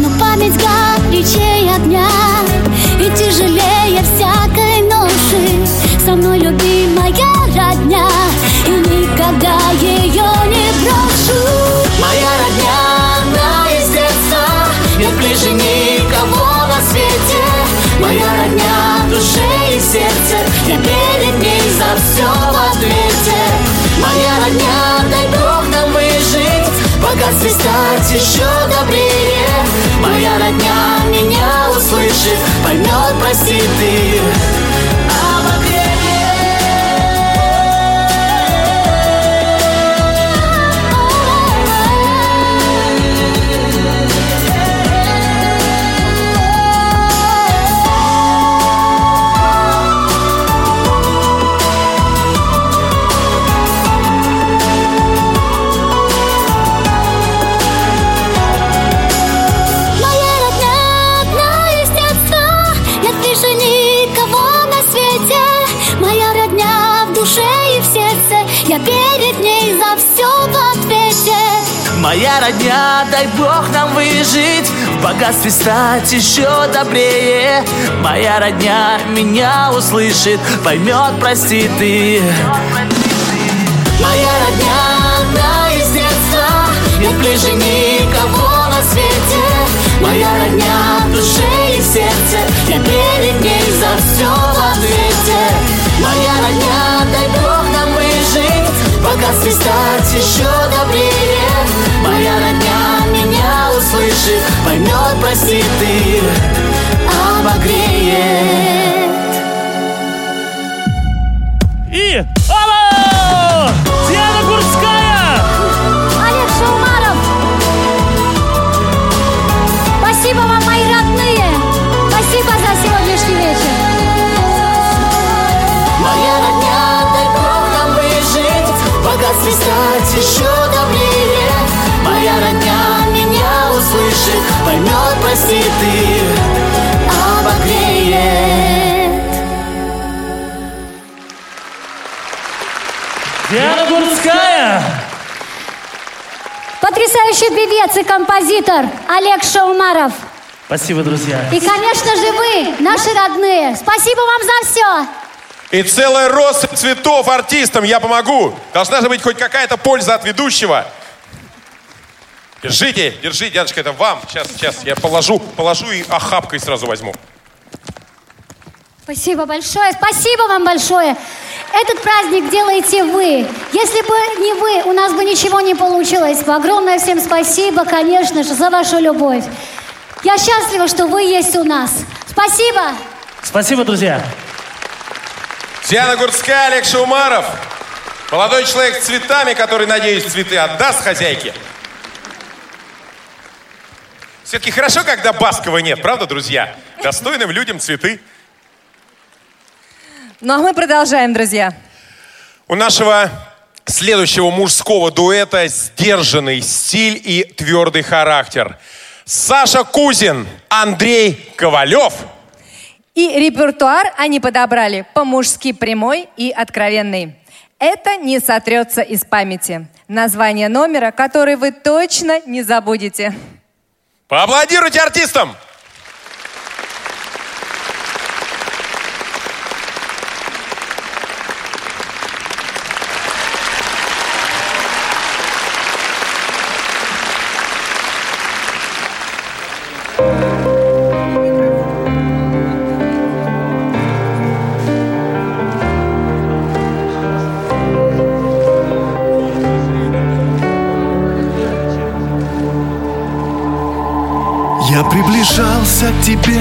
Но память горячей огня И тяжелее всякой ноши. Со мной любимая родня И никогда ее не брошу Моя родня, она из детства Нет ближе никого на свете. Моя родня в душе и сердце Я перед ней за все В богатстве стать еще добрее. Моя родня меня услышит Поймет, простит и Моя родня, дай Бог нам выжить. В богатстве стать еще добрее. Моя родня меня услышит Поймет, простит и Моя родня, она из детства. Нет ближе никого на свете. Моя родня в душе и сердце. Я перед ней за все в ответе. Моя родня, дай Бог нам выжить. В богатстве стать еще добрее услышит Поймет, простит и обогреет Потрясающий певец и композитор Олег Шаумаров. Спасибо, друзья. И, конечно же, вы, наши родные. Спасибо вам за все. И целая россыпь цветов артистам. Я помогу. Должна же быть хоть какая-то польза от ведущего. Держите, держите, дядюшка, это вам. Сейчас, сейчас, я положу, положу и охапкой сразу возьму. Спасибо большое, спасибо вам большое. Этот праздник делаете вы. Если бы не вы, у нас бы ничего не получилось. Огромное всем спасибо, конечно же, за вашу любовь. Я счастлива, что вы есть у нас. Спасибо. Спасибо, друзья. Диана Гурцкая, Олег Шаумаров. Молодой человек с цветами, который, надеюсь, цветы отдаст хозяйке. Все-таки хорошо, когда Баскова нет, правда, друзья? Достойным людям цветы. Ну а мы продолжаем, друзья. У нашего следующего мужского дуэта сдержанный стиль и твердый характер. Саша Кузин, Андрей Ковалев. И репертуар они подобрали по-мужски прямой и откровенный. Это не сотрется из памяти. Название номера, который вы точно не забудете. Поаплодируйте артистам! Я приближался к тебе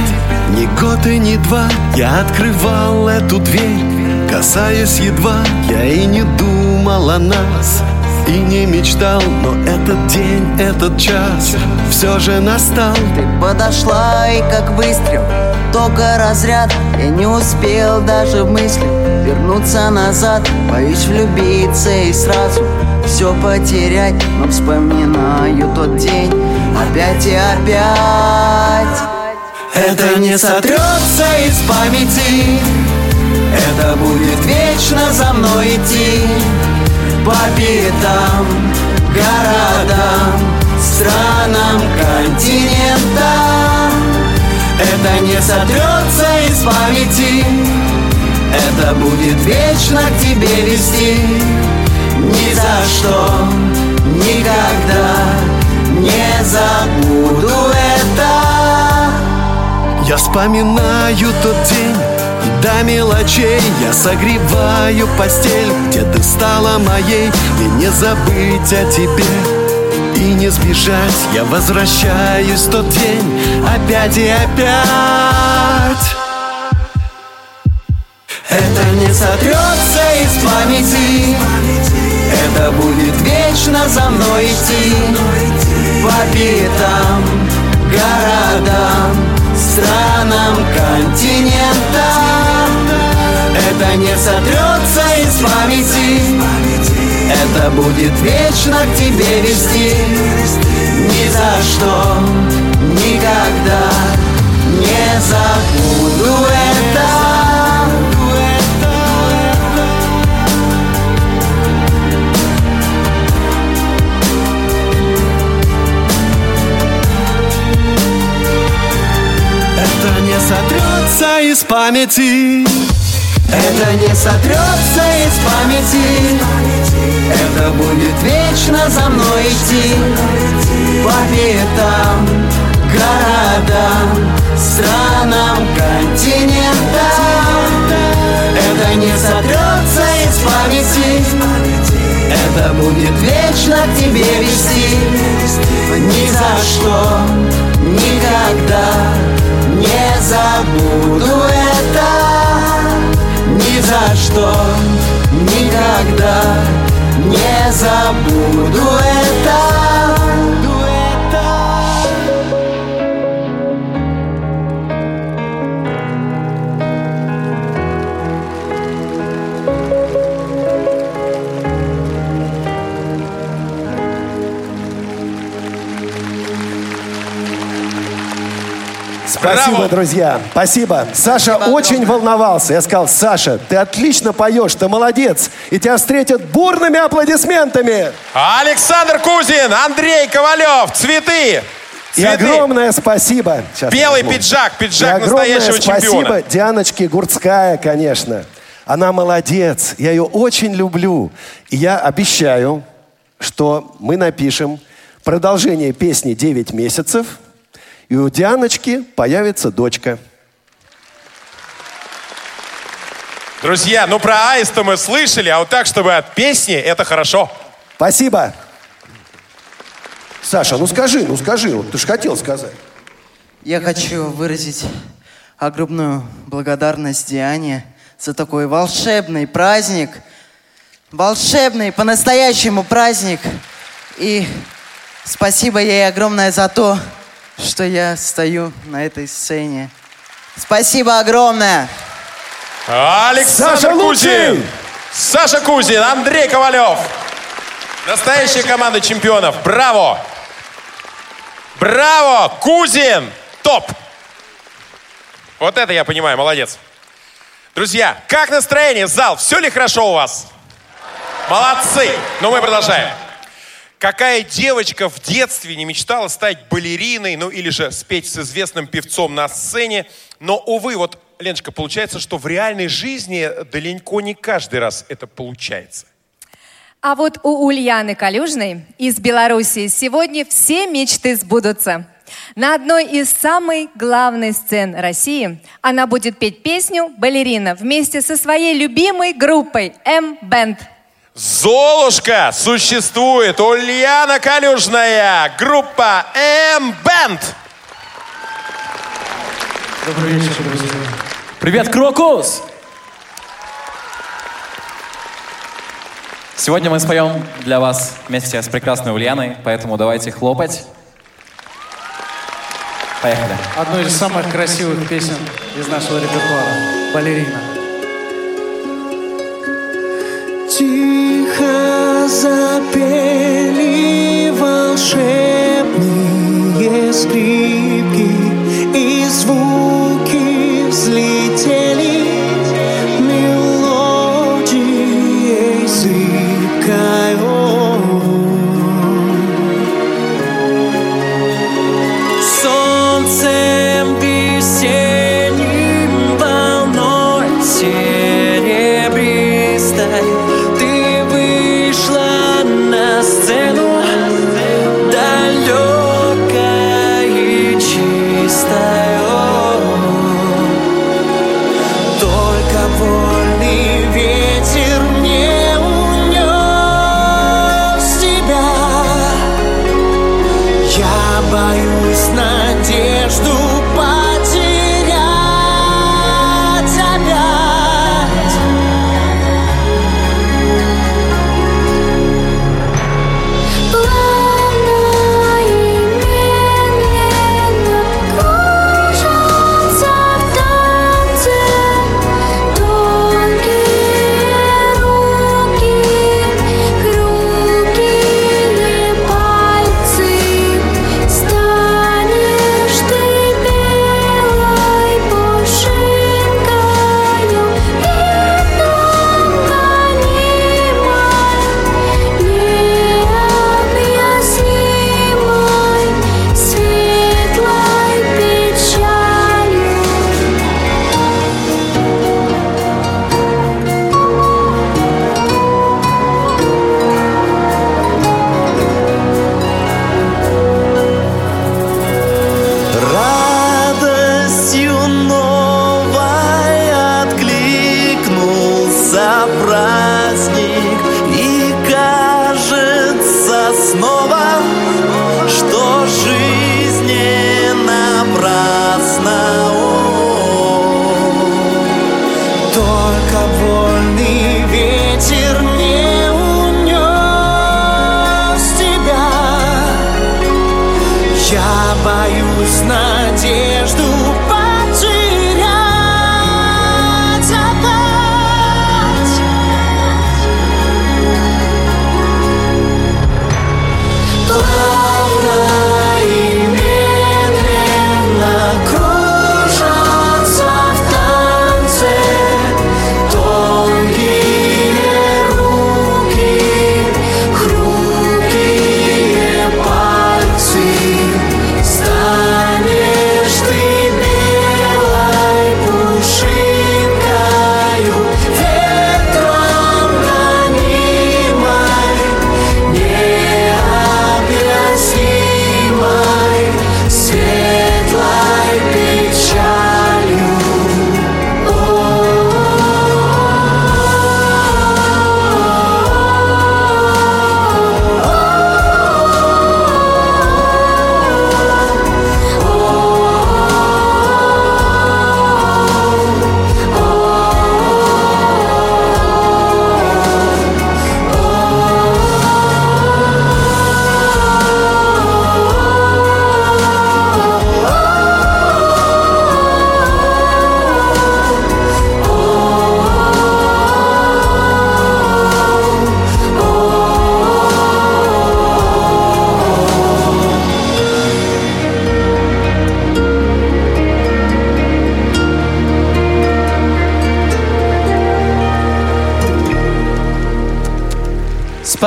ни год и ни два. Я открывал эту дверь, касаясь едва. Я и не думал о нас и не мечтал. Но этот день, этот час все же настал. Ты подошла и как выстрел, только разряд. Я не успел даже в мысли вернуться назад. Боюсь влюбиться и сразу все потерять Но вспоминаю тот день. Опять и опять. Это не сотрется из памяти. Это будет вечно за мной идти. По пятам, городам, странам, континентам Это не сотрется из памяти. Это будет вечно к тебе вести Ни за что, никогда не забуду это. Я вспоминаю тот день до мелочей. Я согреваю постель, где ты стала моей. И не забыть о тебе и не сбежать. Я возвращаюсь в тот день опять и опять. Это не сотрется из памяти Это будет вечно за мной идти. По пятам, городам, странам, континентам. Это не сотрется из памяти. Это будет вечно к тебе вести. Ни за что, никогда не забуду это из памяти. Это не сотрется из памяти. Это будет вечно за мной идти. По пятам, городам, странам, континентам. Это не сотрется из памяти. Это будет вечно к тебе вести. Ни за что, никогда не забуду это Ни за что, никогда. Не забуду это Спасибо, Браво! друзья. Спасибо. Саша очень волновался. Я сказал, Саша, ты отлично поешь, ты молодец. И тебя встретят бурными аплодисментами. Александр Кузин, Андрей Ковалев, цветы. И Цветы. огромное спасибо. Сейчас Белый возьму. пиджак, пиджак И огромное настоящего спасибо чемпиона. Дианочке Гурцкая, конечно. Она молодец. Я ее очень люблю. И я обещаю, что мы напишем продолжение песни «9 месяцев», и у Дианочки появится дочка. Друзья, ну про аиста мы слышали, а вот так, чтобы от песни, это хорошо. Спасибо. Саша, ну скажи, ну скажи, вот ты же хотел сказать. Я хочу выразить огромную благодарность Диане за такой волшебный праздник. Волшебный, по-настоящему праздник. И спасибо ей огромное за то, что я стою на этой сцене. Спасибо огромное! Александр Саша Кузин! лучший! Саша Кузин, Андрей Ковалев. Настоящая команда чемпионов. Браво! Браво! Кузин! Топ! Вот это я понимаю, молодец. Друзья, как настроение, зал? Все ли хорошо у вас? Молодцы! Ну, мы продолжаем. Какая девочка в детстве не мечтала стать балериной, ну или же спеть с известным певцом на сцене? Но, увы, вот, Леночка, получается, что в реальной жизни далеко не каждый раз это получается. А вот у Ульяны Калюжной из Белоруссии сегодня все мечты сбудутся. На одной из самых главных сцен России она будет петь песню «Балерина» вместе со своей любимой группой «М-Бенд». Золушка существует. Ульяна Калюжная. Группа М-Бенд. Добрый вечер, друзья. Привет, Крокус! Сегодня мы споем для вас вместе с прекрасной Ульяной, поэтому давайте хлопать. Поехали. Одну из самых красивых песен из нашего репертуара. Балерина. Запели волшебные скрипки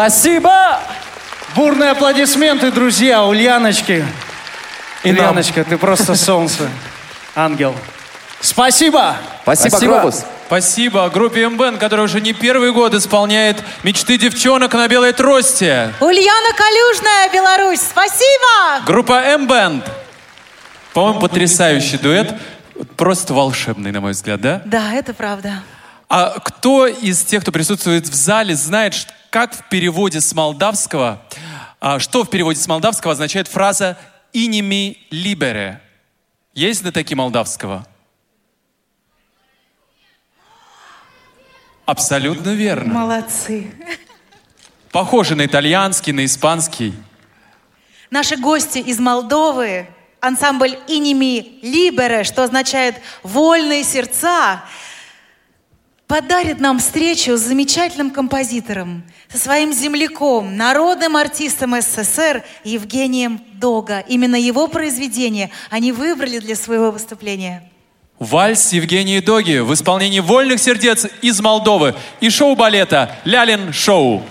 Спасибо! Бурные аплодисменты, друзья, Ульяночки. И нам. Ульяночка, ты просто солнце. Ангел. Спасибо! Спасибо группе МБН, которая уже не первый год исполняет мечты девчонок на белой трости. Ульяна Калюжная, Беларусь, спасибо! Группа МБэнд. По-моему, потрясающий дуэт. Просто волшебный, на мой взгляд, да? Да, это правда. А кто из тех, кто присутствует в зале, знает, ш- как в переводе с молдавского, а, что в переводе с молдавского означает фраза «иними либере»? Есть знатоки молдавского? Абсолютно верно. Молодцы. Похоже на итальянский, на испанский. Наши гости из Молдовы, ансамбль «Иними Либере», что означает «вольные сердца», подарит нам встречу с замечательным композитором, со своим земляком, народным артистом СССР Евгением Дога. Именно его произведение они выбрали для своего выступления. Вальс Евгении Доги в исполнении вольных сердец из Молдовы и шоу балета «Лялин шоу».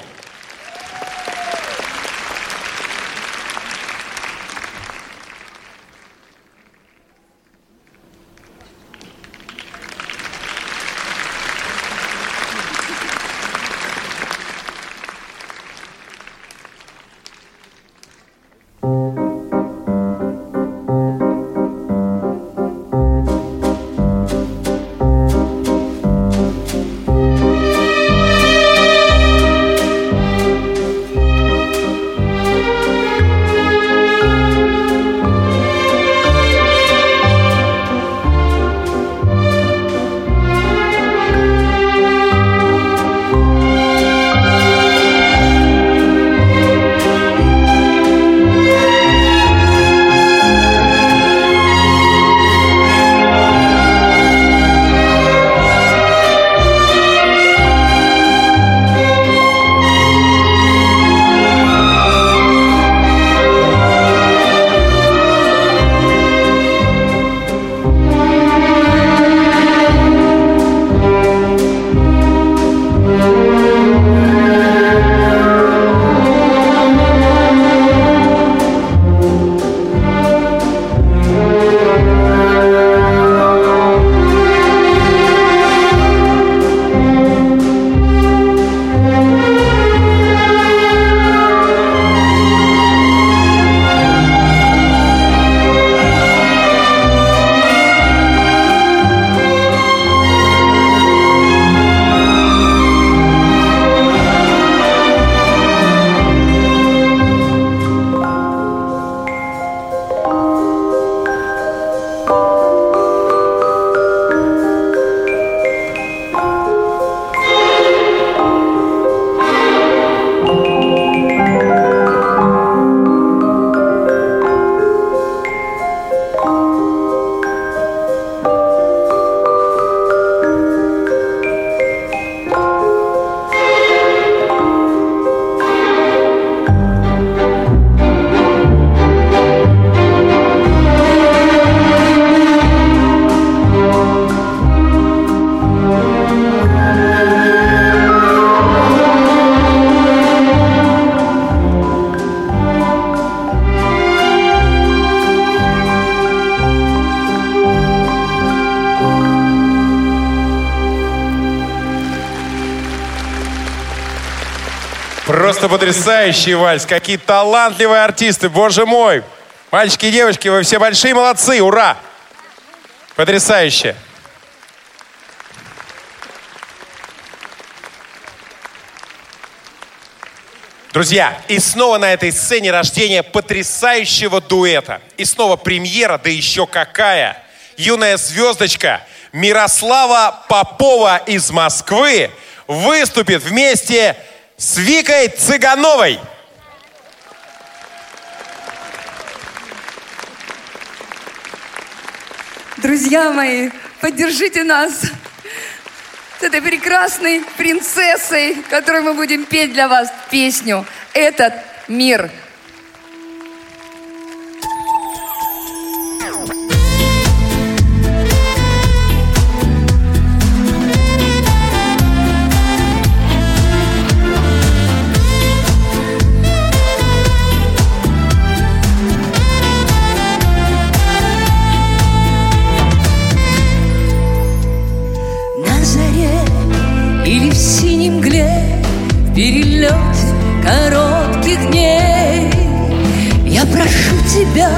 Просто потрясающий вальс. Какие талантливые артисты, боже мой. Мальчики и девочки, вы все большие молодцы, ура! Потрясающе. Друзья, и снова на этой сцене рождение потрясающего дуэта. И снова премьера, да еще какая. Юная звездочка Мирослава Попова из Москвы выступит вместе с Викой Цыгановой. Друзья мои, поддержите нас с этой прекрасной принцессой, которой мы будем петь для вас песню «Этот мир». Тебя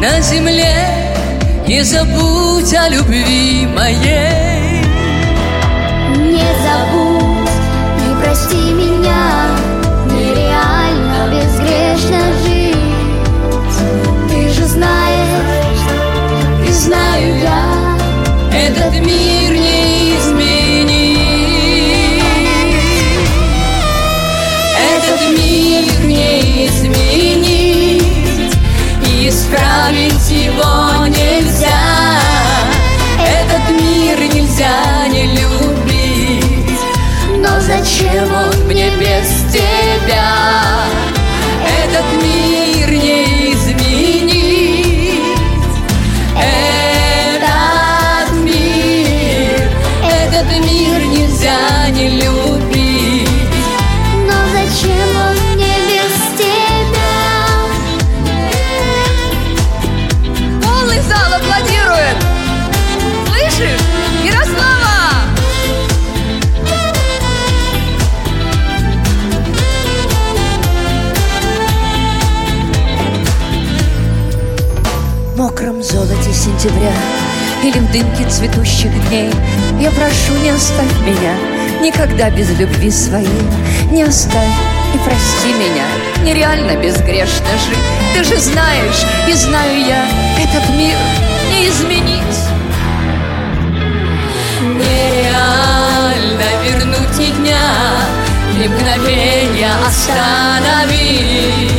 на земле. Не забудь о любви моей. Не забудь, не прости меня. Нереально безгрешно жить. Ты же знаешь, и знаю я дымке цветущих дней. Я прошу, не оставь меня Никогда без любви своей. Не оставь и прости меня. Нереально безгрешно жить. Ты же знаешь, и знаю я Этот мир не изменить. Нереально вернуть ни дня Ни мгновения остановить.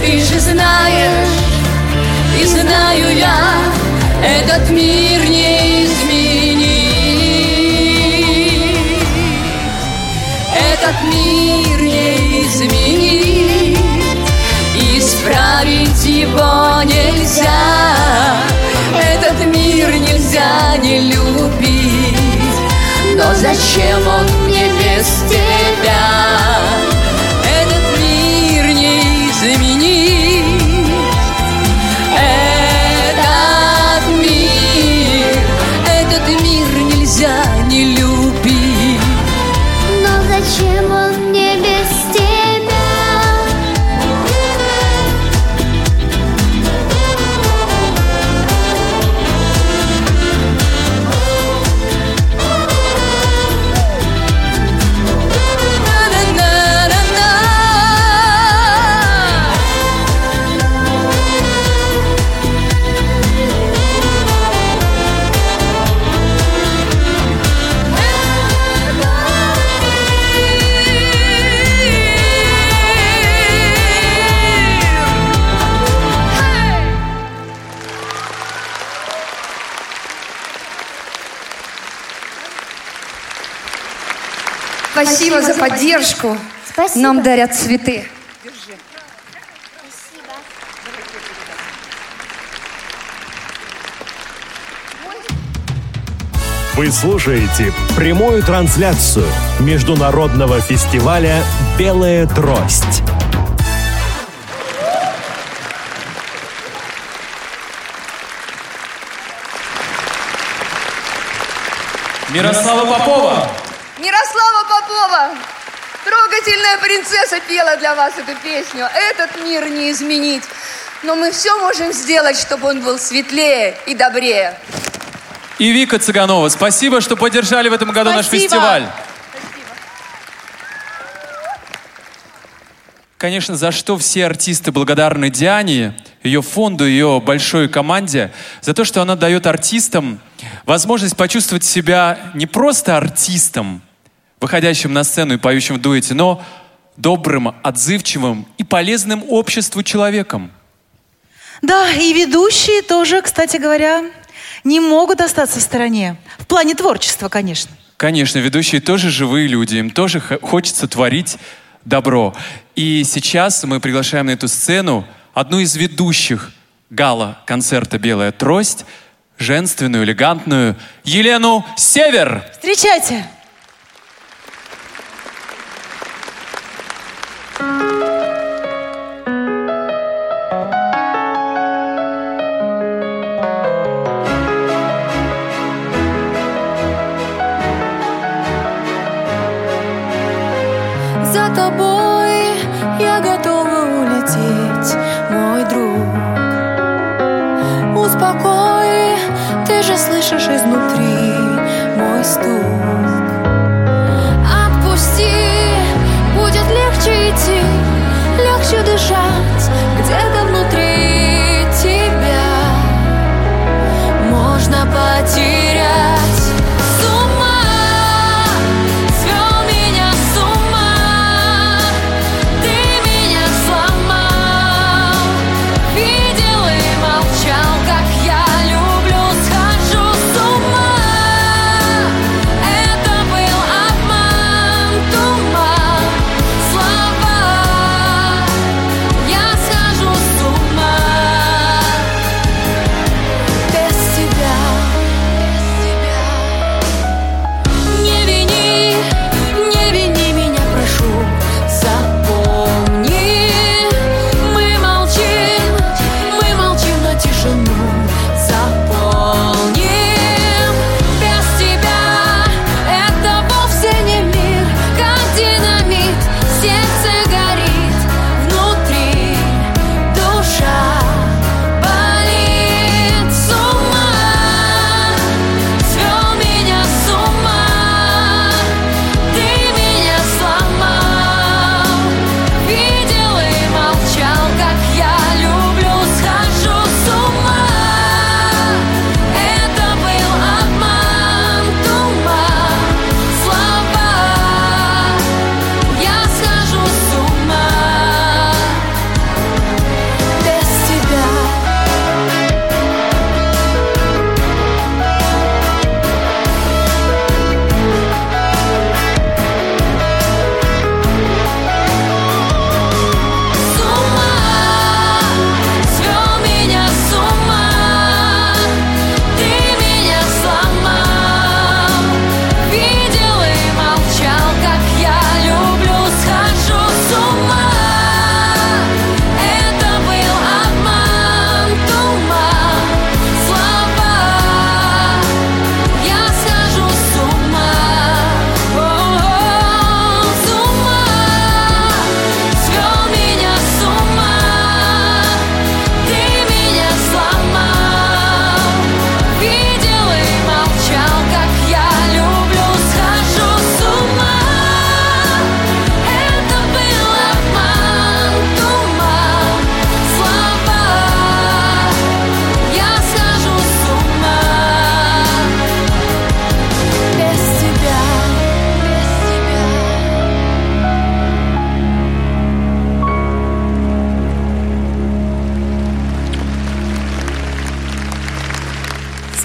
Ты же знаешь, и знаю я, этот мир не изменить. Этот мир не изменить. Исправить его нельзя. Этот мир нельзя не любить. Но зачем он мне без тебя? Спасибо за поддержку. Спасибо. Нам дарят цветы. Вы слушаете прямую трансляцию международного фестиваля «Белая трость». Мирослава Попова. Попова, трогательная принцесса пела для вас эту песню. Этот мир не изменить. Но мы все можем сделать, чтобы он был светлее и добрее. И Вика Цыганова. Спасибо, что поддержали в этом году наш Спасибо. фестиваль. Конечно, за что все артисты благодарны Диане, ее фонду, ее большой команде, за то, что она дает артистам возможность почувствовать себя не просто артистом, выходящим на сцену и поющим в дуэте, но добрым, отзывчивым и полезным обществу человеком. Да, и ведущие тоже, кстати говоря, не могут остаться в стороне. В плане творчества, конечно. Конечно, ведущие тоже живые люди, им тоже хочется творить добро. И сейчас мы приглашаем на эту сцену одну из ведущих гала-концерта «Белая трость», женственную, элегантную Елену Север. Встречайте! Тобой я готова улететь, мой друг. Успокой, ты же слышишь изнутри мой стук. Отпусти, будет легче идти, легче дышать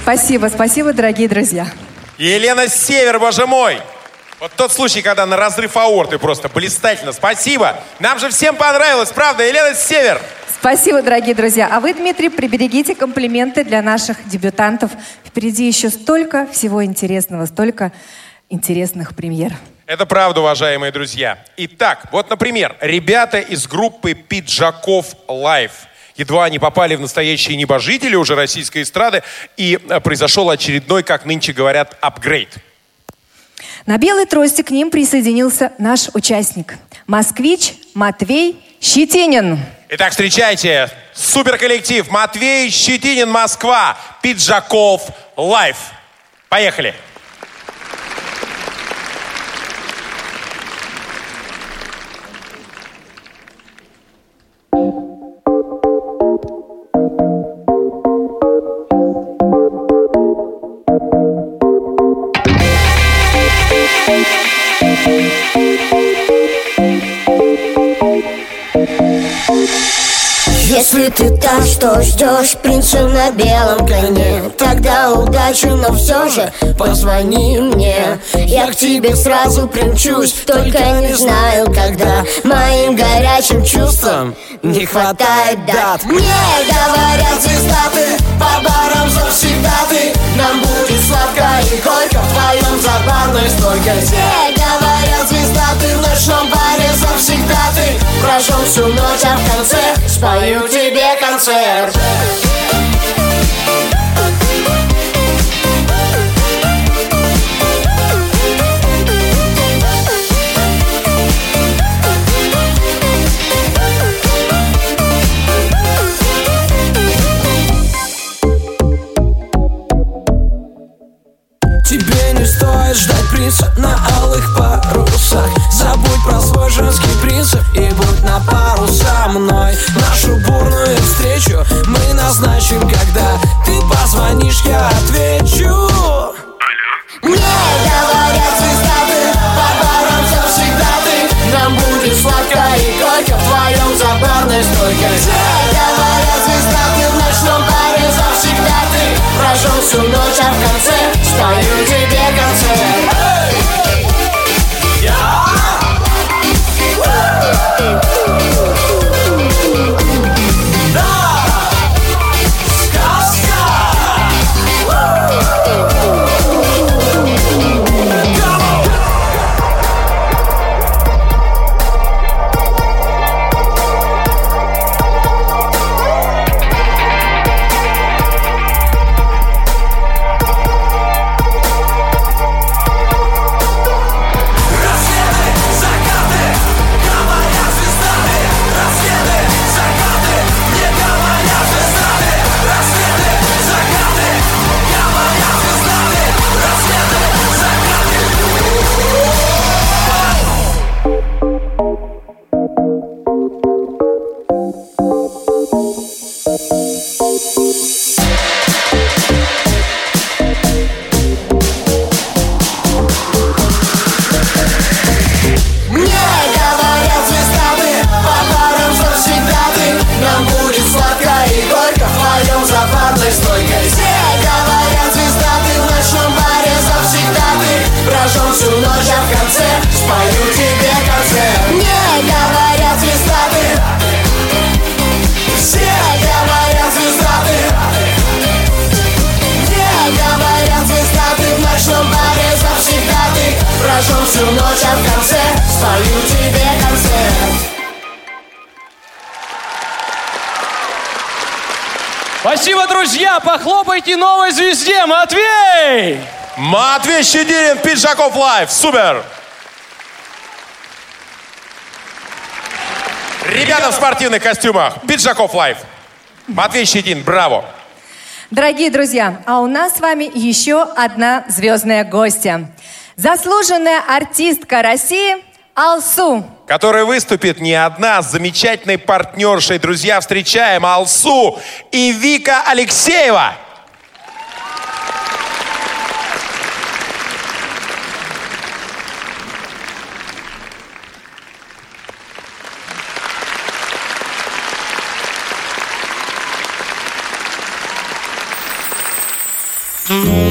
Спасибо, спасибо, дорогие друзья. Елена Север, боже мой! Вот тот случай, когда на разрыв аорты просто блистательно. Спасибо. Нам же всем понравилось, правда? Елена Север. Спасибо, дорогие друзья. А вы, Дмитрий, приберегите комплименты для наших дебютантов. Впереди еще столько всего интересного, столько интересных премьер. Это правда, уважаемые друзья. Итак, вот, например, ребята из группы «Пиджаков Live». Едва они попали в настоящие небожители уже российской эстрады, и э, произошел очередной, как нынче говорят, апгрейд. На белой трости к ним присоединился наш участник. Москвич Матвей Щетинин. Итак, встречайте, суперколлектив Матвей Щетинин, Москва, Пиджаков Live. Поехали. Если ты так, что ждешь принца на белом коне? Тогда удачи, но все же позвони мне. Я к тебе сразу примчусь, только не знаю когда. Моим горячим чувствам не хватает дат. Мне говорят звезда по барам завсегда ты. Нам будет сладко и горько в твоем забавной стойке Все говорят звезда ты, в завсегда ты Прожжем всю ночь, а в конце спою тебе концерт девица на алых парусах. Забудь про свой женский принцип и будь на пару со мной. Нашу бурную встречу мы назначим, когда ты позвонишь, я отвечу. Мне говорят звезда ты, по барам завсегда ты. Нам будет сладко и горько вдвоем за барной стойкой Мне говорят звезда ты, в ночном баре завсегда ты. Прошел всю ночь, а в конце стою тебе концерт. Похлопайте новой звезде, Матвей! Матвей Щетинин, Пиджаков Live. Супер! Ребята в спортивных костюмах. Пиджаков Live. Матвей Щетинин, браво! Дорогие друзья, а у нас с вами еще одна звездная гостья. Заслуженная артистка России Алсу. Которая выступит не одна с замечательной партнершей. Друзья, встречаем Алсу и Вика Алексеева. Медлят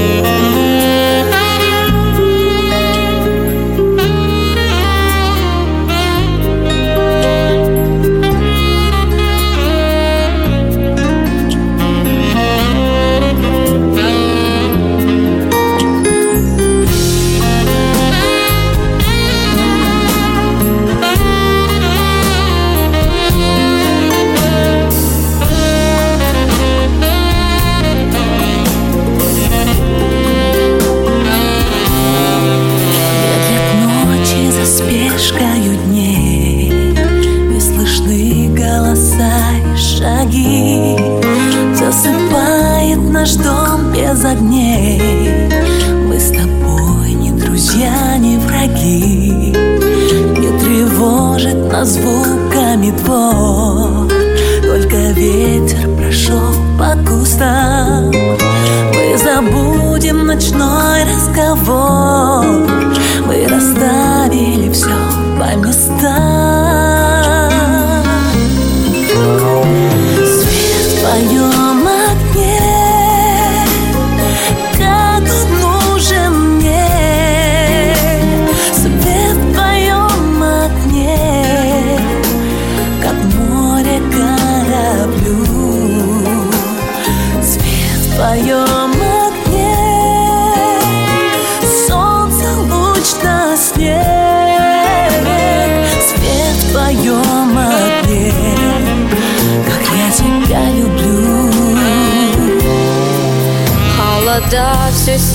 ночной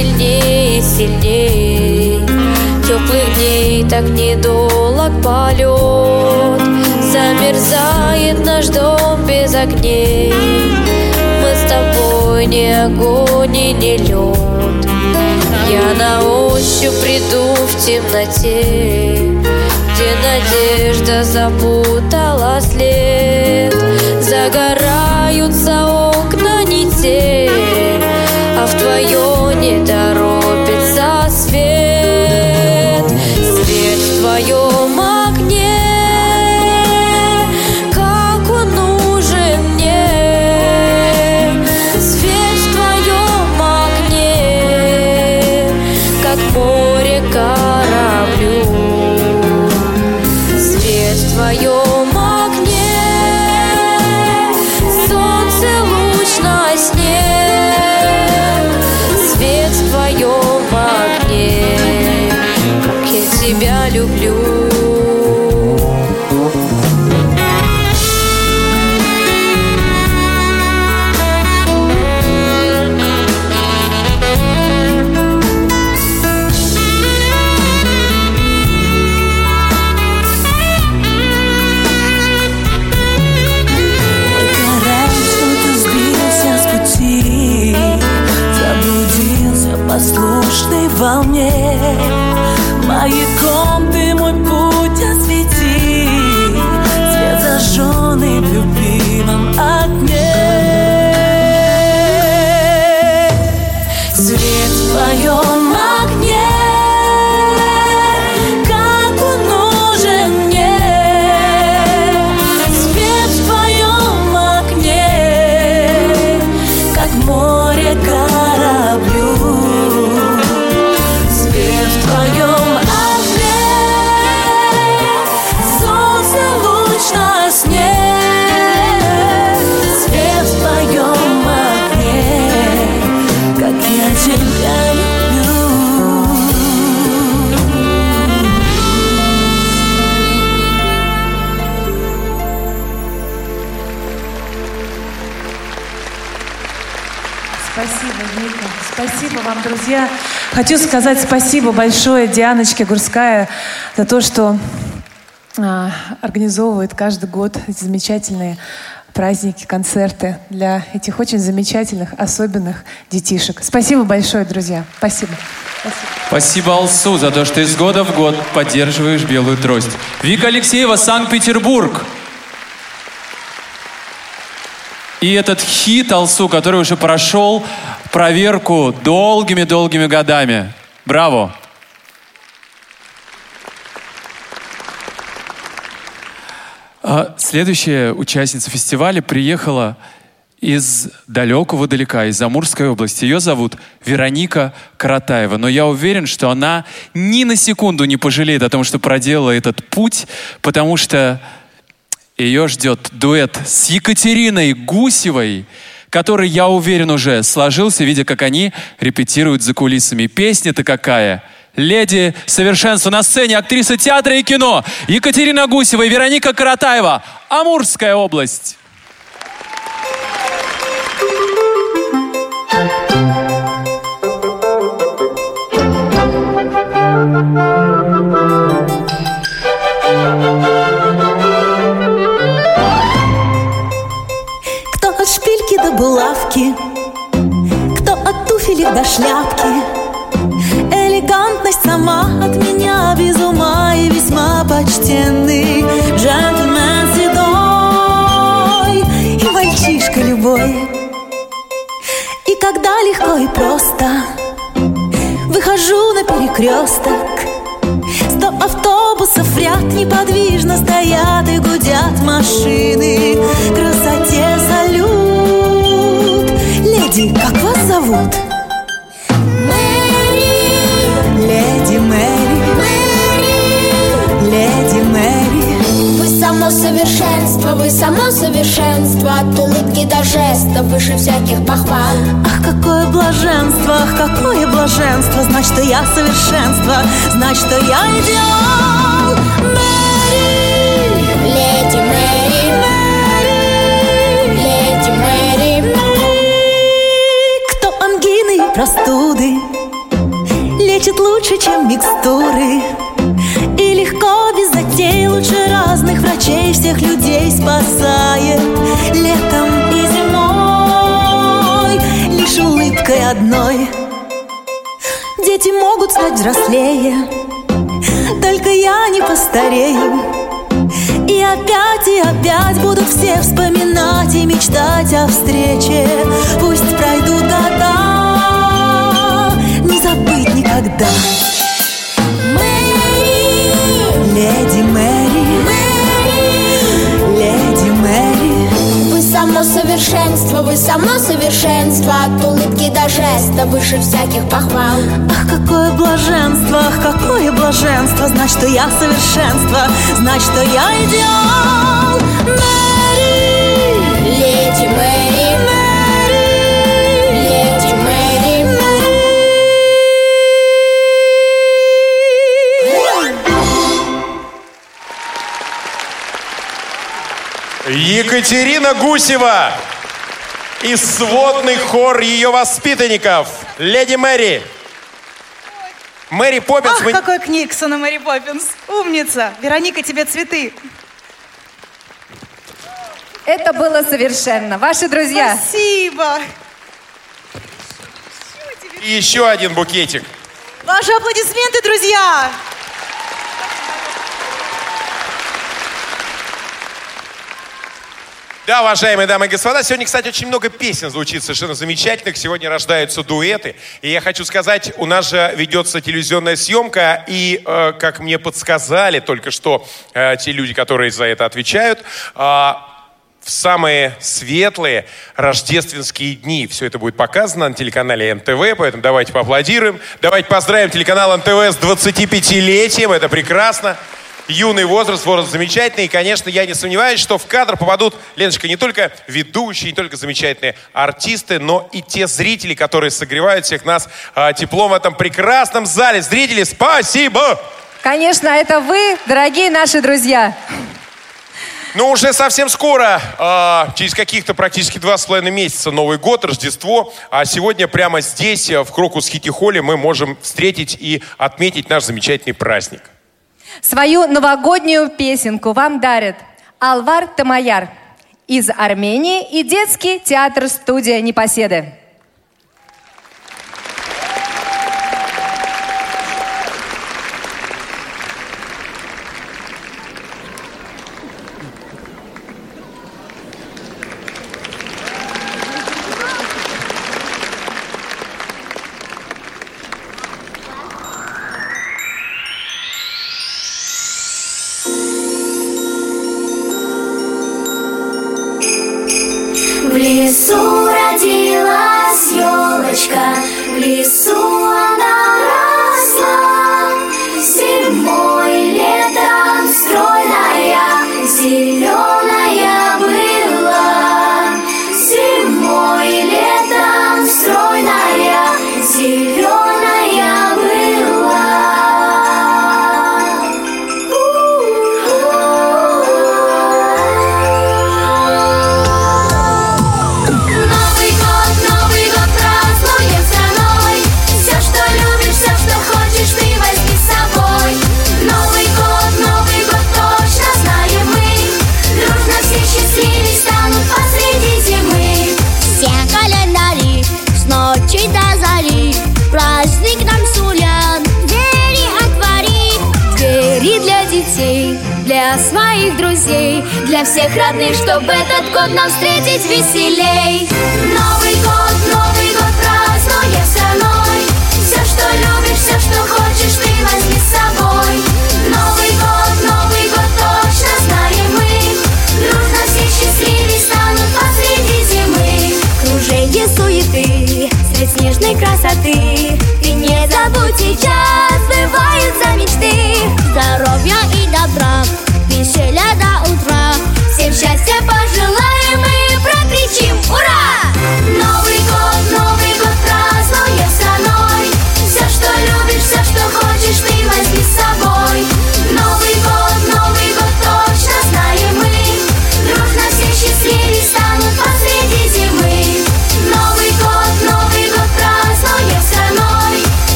сильнее и сильнее Теплых дней так недолг полет. Замерзает наш дом без огней. Мы с тобой не огонь и не лед. Я на ощупь приду в темноте Где надежда запутала след. Загораются друзья. Хочу сказать спасибо большое Дианочке Гурская за то, что а, организовывает каждый год эти замечательные праздники, концерты для этих очень замечательных, особенных детишек. Спасибо большое, друзья. Спасибо. Спасибо, Алсу, за то, что из года в год поддерживаешь белую трость. Вика Алексеева, Санкт-Петербург. И этот хит Алсу, который уже прошел проверку долгими-долгими годами. Браво! А Следующая участница фестиваля приехала из далекого далека, из Амурской области. Ее зовут Вероника Каратаева. Но я уверен, что она ни на секунду не пожалеет о том, что проделала этот путь, потому что ее ждет дуэт с Екатериной Гусевой, который, я уверен, уже сложился, видя, как они репетируют за кулисами. Песня-то какая? Леди совершенства на сцене, актриса театра и кино Екатерина Гусева и Вероника Каратаева. Амурская область. До шляпки. Элегантность сама от меня без ума и весьма почтенный джентльмен седой и мальчишка любой. И когда легко и просто выхожу на перекресток, Сто автобусов ряд неподвижно стоят и гудят машины. Красоте салют. Леди, как вас зовут? Леди Мэри. Вы само совершенство, вы само совершенство. От улыбки до жеста, выше всяких похвал. Ах, какое блаженство, ах, какое блаженство. Знать, что я совершенство, знать, что я идеал. Мэри, Леди Мэри, Леди Мэри, Кто ангины простуды Лечит лучше, чем микстуры Лучше разных врачей Всех людей спасает Летом и зимой Лишь улыбкой одной Дети могут стать взрослее Только я не постарею И опять и опять будут все вспоминать и мечтать о встрече. Пусть пройдут года, не забыть никогда. Само совершенство, вы само совершенство. От улыбки до жеста выше всяких похвал. Ах, какое блаженство, ах, какое блаженство. Знать, что я совершенство, знать, что я идеал. Мэри, Леди Мэри, Екатерина Гусева и сводный хор ее воспитанников. Леди Мэри. Мэри Поппинс. Ах, мы- какой Книксон и Мэри Поппинс. Умница. Вероника, тебе цветы. Это было совершенно. Ваши друзья. Спасибо. И еще один букетик. Ваши аплодисменты, друзья. Да, уважаемые дамы и господа, сегодня, кстати, очень много песен звучит совершенно замечательных. Сегодня рождаются дуэты. И я хочу сказать, у нас же ведется телевизионная съемка, и, э, как мне подсказали только что э, те люди, которые за это отвечают, э, в самые светлые рождественские дни. Все это будет показано на телеканале НТВ, поэтому давайте поаплодируем. Давайте поздравим телеканал НТВ с 25-летием, это прекрасно. Юный возраст, возраст замечательный. И, конечно, я не сомневаюсь, что в кадр попадут, Леночка, не только ведущие, не только замечательные артисты, но и те зрители, которые согревают всех нас а, теплом в этом прекрасном зале. Зрители, спасибо! Конечно, это вы, дорогие наши друзья. Ну, уже совсем скоро, а, через каких-то практически два с половиной месяца, Новый год, Рождество. А сегодня прямо здесь, э, в Крокус Хити Холле, мы можем встретить и отметить наш замечательный праздник. Свою новогоднюю песенку вам дарят Алвар Тамаяр из Армении и детский театр студия Непоседы.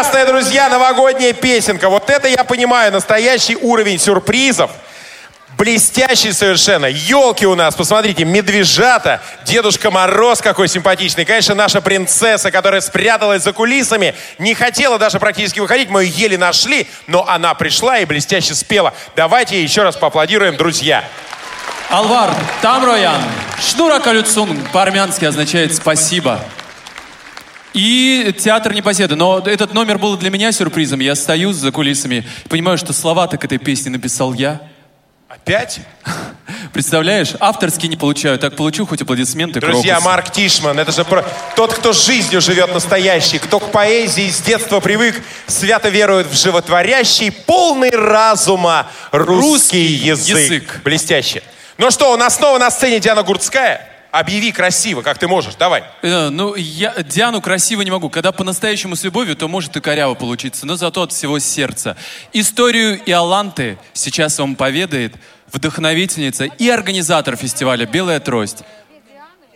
Прекрасная, друзья, новогодняя песенка. Вот это я понимаю, настоящий уровень сюрпризов. Блестящий совершенно. Елки у нас, посмотрите, медвежата. Дедушка Мороз какой симпатичный. Конечно, наша принцесса, которая спряталась за кулисами, не хотела даже практически выходить. Мы ее еле нашли, но она пришла и блестяще спела. Давайте еще раз поаплодируем, друзья. Алвар Тамроян. Шнура калюцун по-армянски означает «спасибо». И театр Непоседы. Но этот номер был для меня сюрпризом. Я стою за кулисами, понимаю, что слова-то к этой песне написал я. Опять? Представляешь, авторский не получаю. Так получу хоть аплодисменты. Друзья, крокус. Марк Тишман, это же про... тот, кто жизнью живет настоящий, кто к поэзии с детства привык, свято верует в животворящий, полный разума русский, Русский язык. язык. Блестяще. Ну что, у нас снова на сцене Диана Гурцкая. Объяви красиво, как ты можешь. Давай. Э, Ну, я Диану красиво не могу. Когда по-настоящему с любовью, то может и коряво получиться, но зато от всего сердца. Историю Иоланты сейчас вам поведает вдохновительница и организатор фестиваля «Белая трость».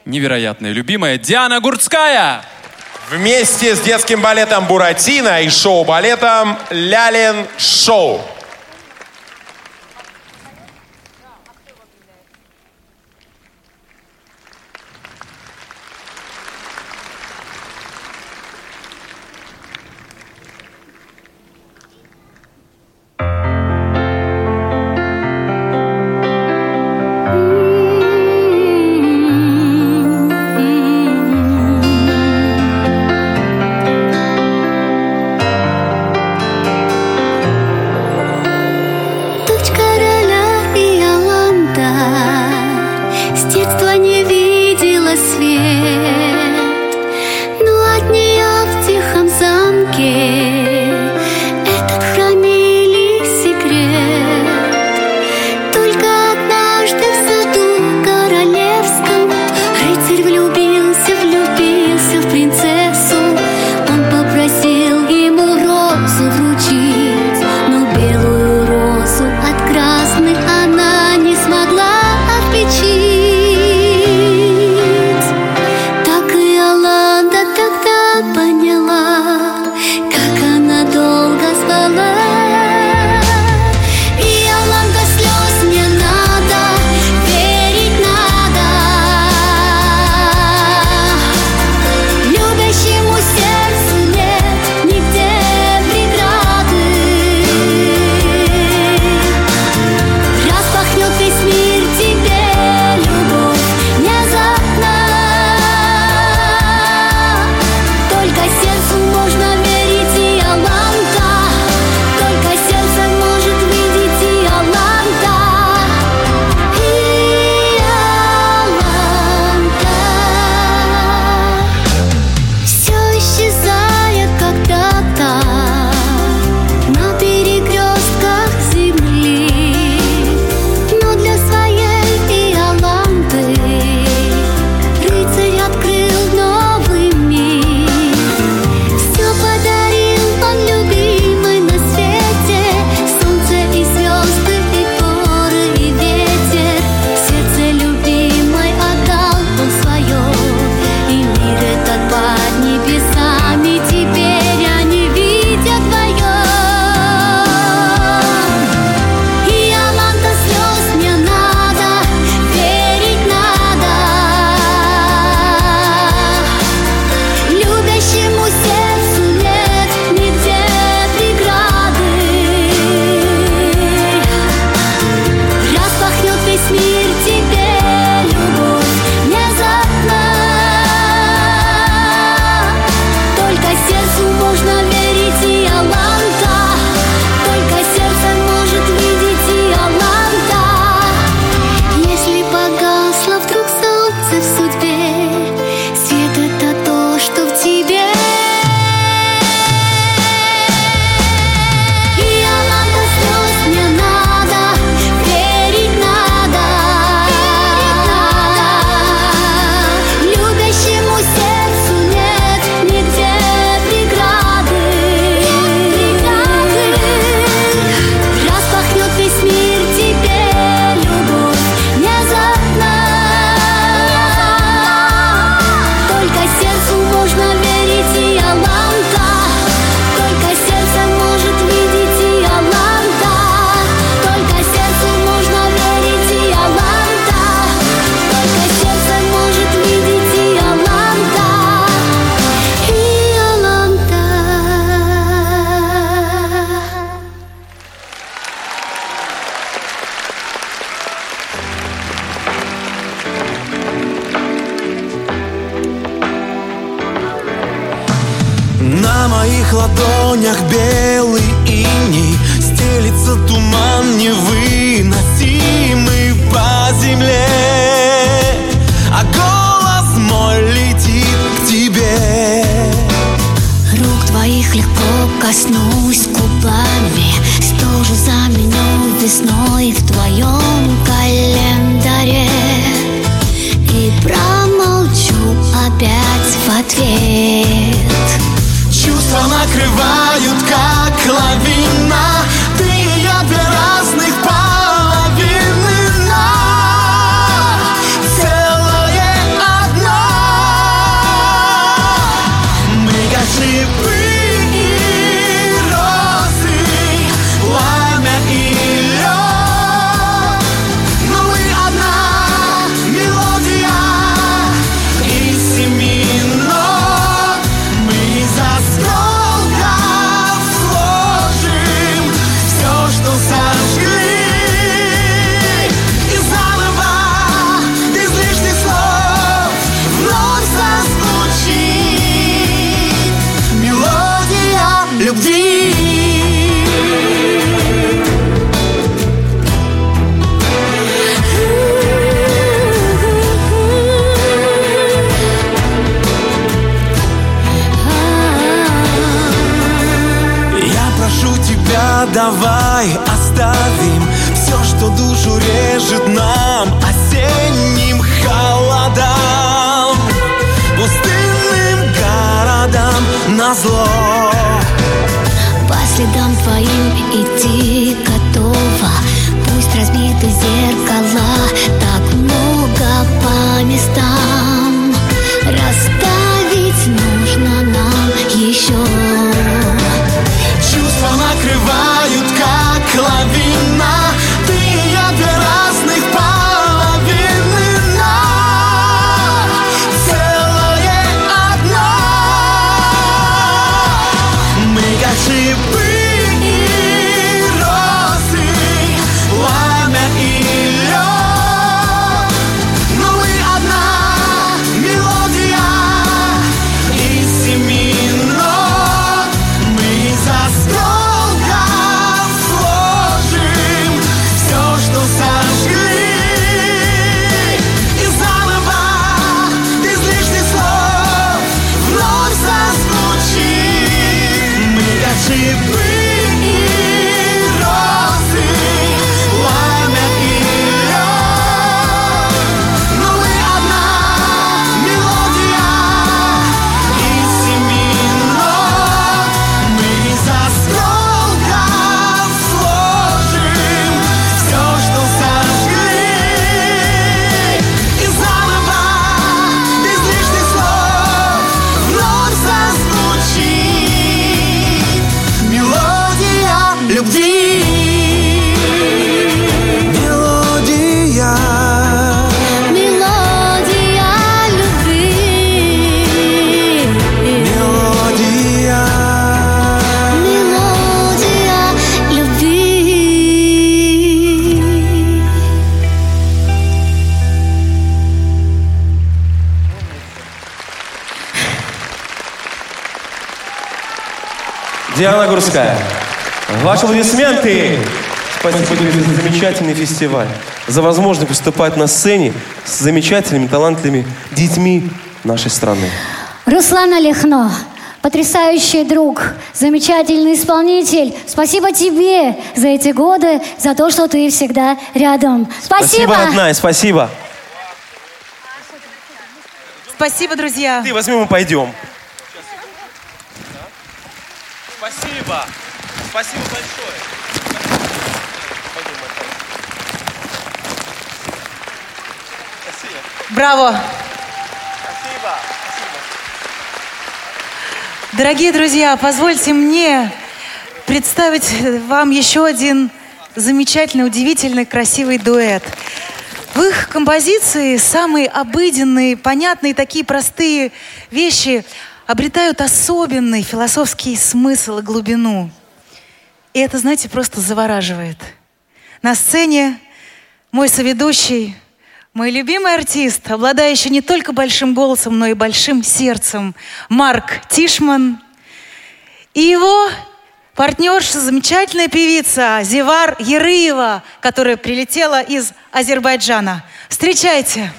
Невероятная, любимая Диана Гурцкая! Вместе с детским балетом «Буратино» и шоу-балетом «Лялин Шоу». Замечательный фестиваль. За возможность выступать на сцене с замечательными, талантливыми детьми нашей страны. Руслан Олехно, потрясающий друг, замечательный исполнитель. Спасибо тебе за эти годы, за то, что ты всегда рядом. Спасибо. родная, спасибо. Спасибо, друзья. Ты возьмем и пойдем. Спасибо. Спасибо большое. Браво! Дорогие друзья, позвольте мне представить вам еще один замечательный, удивительный, красивый дуэт. В их композиции самые обыденные, понятные, такие простые вещи обретают особенный философский смысл и глубину. И это, знаете, просто завораживает. На сцене мой соведущий, мой любимый артист, обладающий не только большим голосом, но и большим сердцем, Марк Тишман. И его партнерша, замечательная певица Зевар Ерыева, которая прилетела из Азербайджана. Встречайте.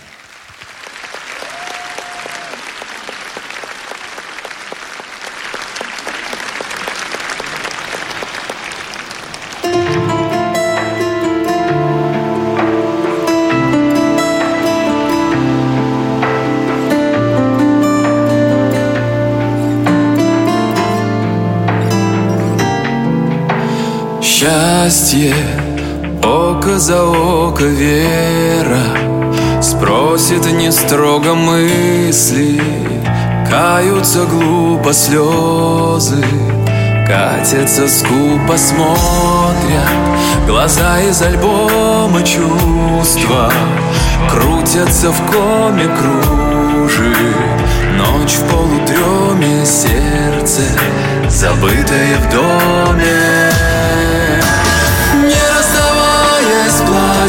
Счастье, око за око вера Спросит не строго мысли Каются глупо слезы Катятся скупо смотря Глаза из альбома чувства Крутятся в коме кружи Ночь в полудреме, сердце Забытое в доме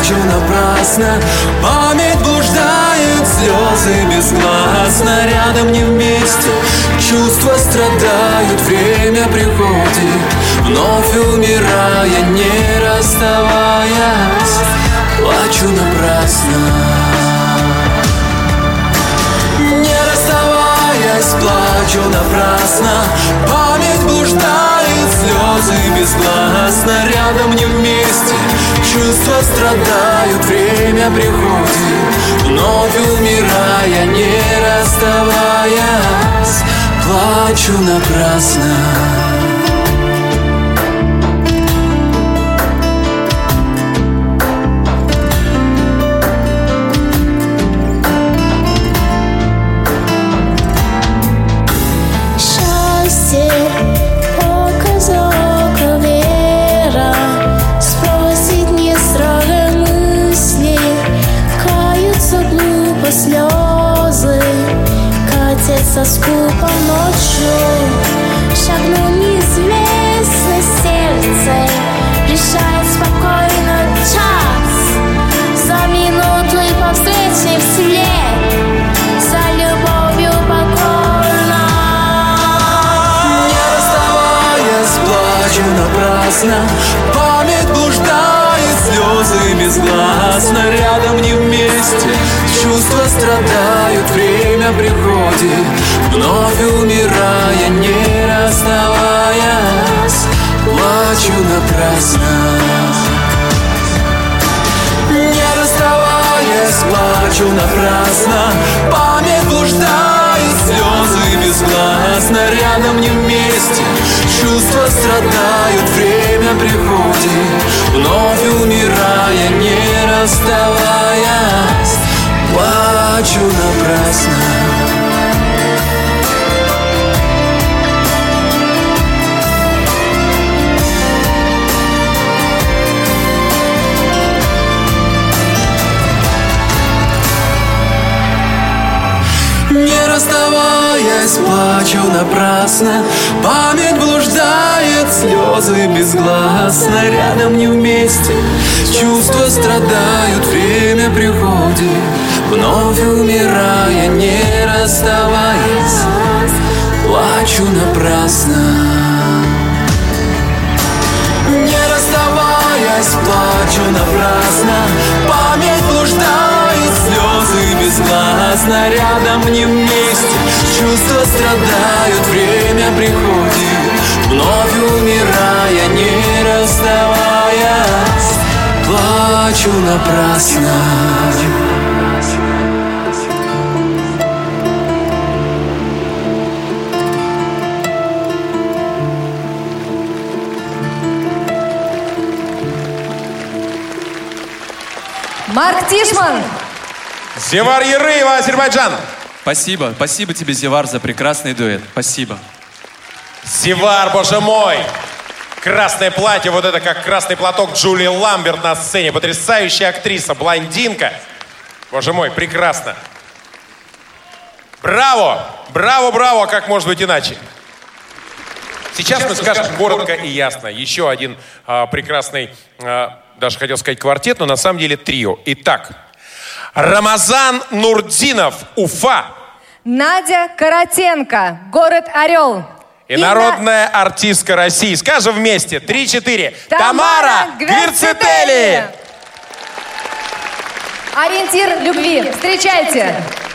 плачу напрасно. Память блуждает, слезы безгласно. Рядом не вместе, чувства страдают Время приходит, вновь умирая Не расставаясь, плачу напрасно. Не расставаясь, плачу напрасно. Память блуждает, слезы безгласно Рядом не вместе, чувства страдают Время приходит, вновь умирая Не расставаясь, плачу напрасно Скупо ночью Шагнул неизвестность сердце Решает спокойно час. За минуту и по встречной вслед За любовью покорно. Не расставаясь, плачу напрасно. Память блуждает, слезы безгласно. Рядом не вместе, чувства страдают Время приходит, вновь умирая Не расставаясь, плачу напрасно. Не расставаясь, плачу напрасно. Память блуждает, слезы безгласно Рядом не вместе, чувства страдают Время приходит, вновь умирая Не расставаясь, плачу напрасно. Расставаясь, плачу напрасно. Память блуждает, слезы безгласно Рядом не вместе, чувства страдают Время приходит, вновь умирая Не расставаясь, плачу напрасно. Не расставаясь, плачу напрасно. Память блуждает, слезы безгласно Рядом не вместе, чувства страдают Время приходит, вновь умирая Не расставаясь, плачу напрасно Марк Тишман. Зевар Ерыева, Азербайджан. Спасибо. Спасибо тебе, Зевар, за прекрасный дуэт. Спасибо. Зевар, боже мой! Красное платье, вот это как красный платок Джулии Ламберт на сцене. Потрясающая актриса, блондинка. Боже мой, прекрасно. Браво! Браво, браво, как может быть иначе? Сейчас мы скажем коротко и ясно. Еще один а, прекрасный, а, даже хотел сказать квартет, но на самом деле трио. Итак, Рамазан Нурдинов, Уфа. Надя Каратенко, город Орел. И, и народная на... артистка России. Скажем вместе. Три-четыре. Тамара, Тамара Гверцетели. Ориентир любви. Встречайте. Встречайте.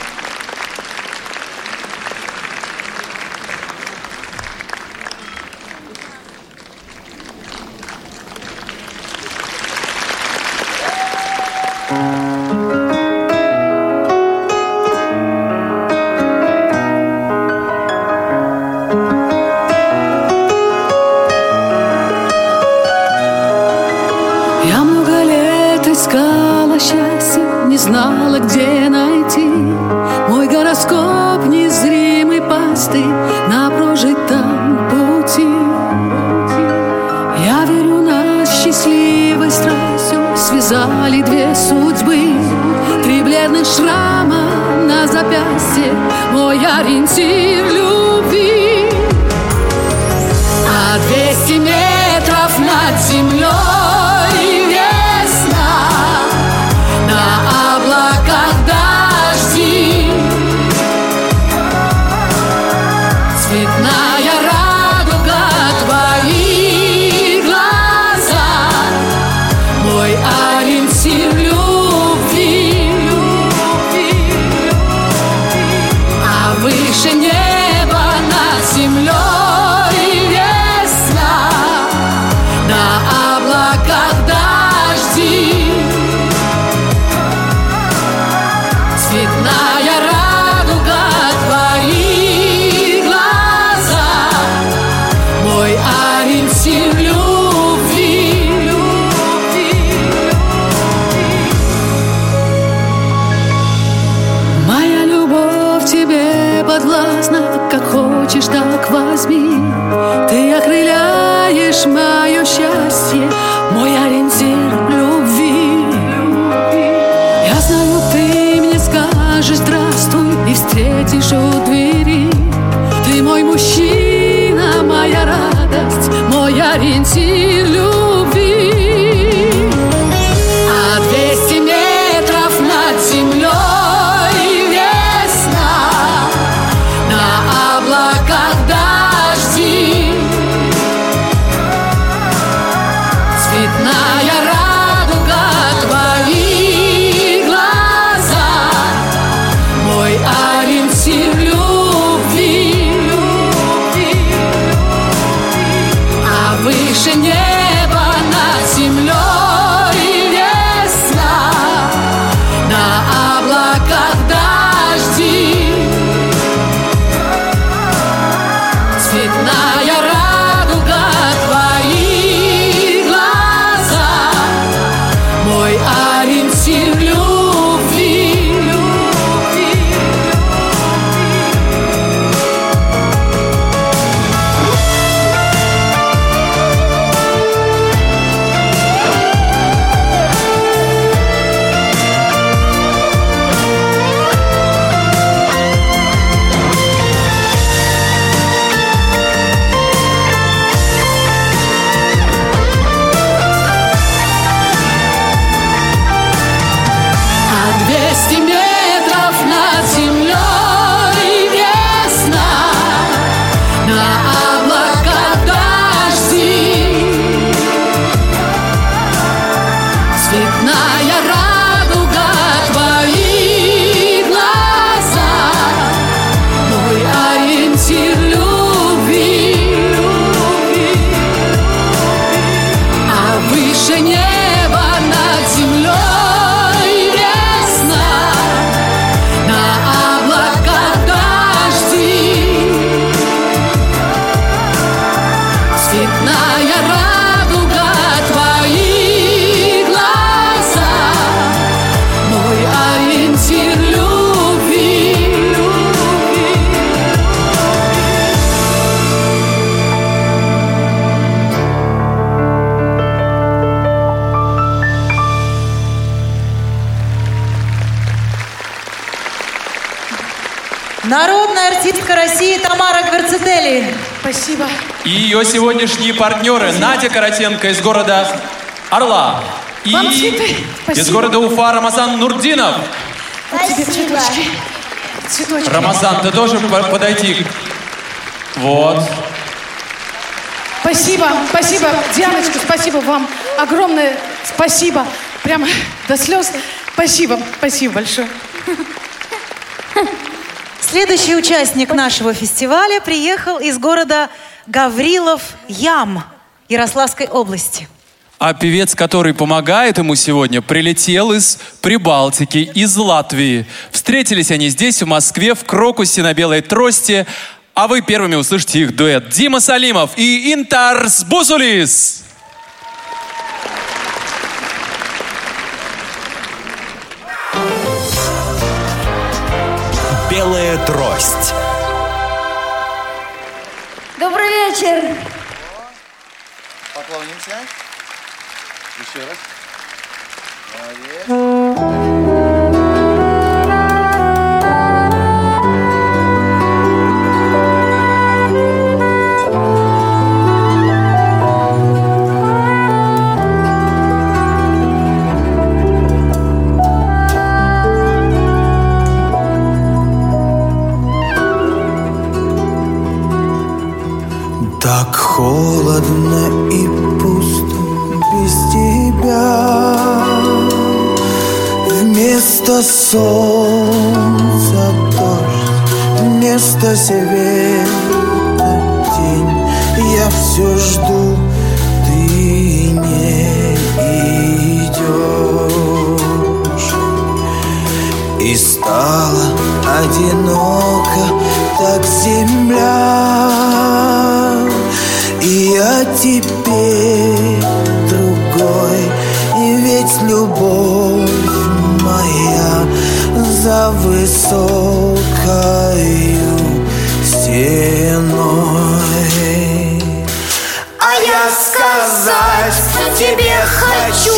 И из города Уфа Рамазан Нурдинов. Спасибо. Цветочки. Рамазан, ты тоже подойти. Вот. Спасибо, спасибо, Дианочка, спасибо вам. Огромное спасибо. Прямо до слез. Спасибо, спасибо большое. Следующий участник нашего фестиваля приехал из города Гаврилов Ям Ярославской области. А певец, который помогает ему сегодня, прилетел из Прибалтики, из Латвии. Встретились они здесь, в Москве, в Крокусе на Белой Трости. А вы первыми услышите их дуэт. Дима Салимов и Интарс Бусулис. Белая трость. Добрый вечер. Поклонимся. Еще раз. Так Солнца дождь Вместо света день. Я все жду, ты не идешь И стало одиноко, так земля. И я теперь другой И ведь любовь За высокою стеной А я сказать тебе хочу,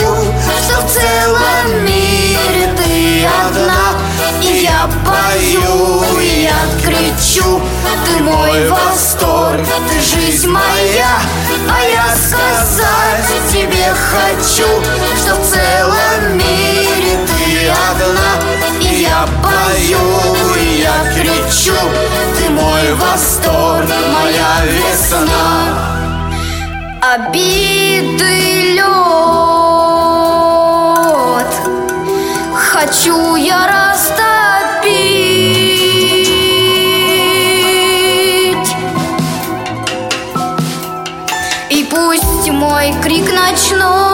что в целом мире ты одна. И я пою, и я кричу, ты мой восторг, ты жизнь моя. А я сказать тебе хочу, что в целом мире ты одна. Я пою, я кричу, ты мой восторг, моя весна. Обиды лед Хочу я растопить. И пусть мой крик ночной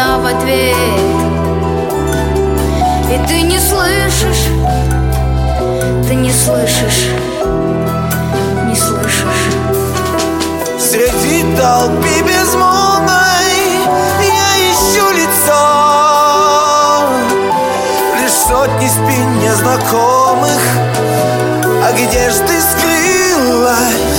тишина в ответ и ты не слышишь, ты не слышишь, не слышишь. Среди толпы безмолвной Я ищу лицо Лишь сотни спин незнакомых А где ж ты скрылась?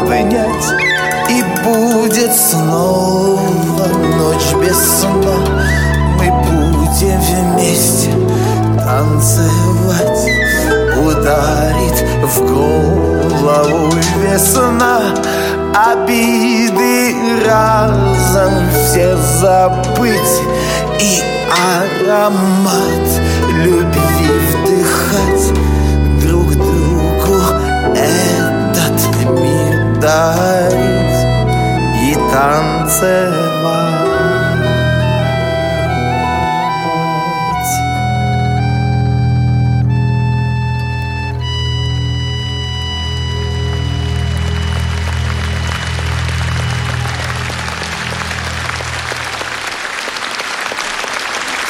Обнять И будет снова ночь без сна. Мы будем вместе танцевать Ударит в голову весна. Обиды разом все забыть И аромат любви дарить и танцевать.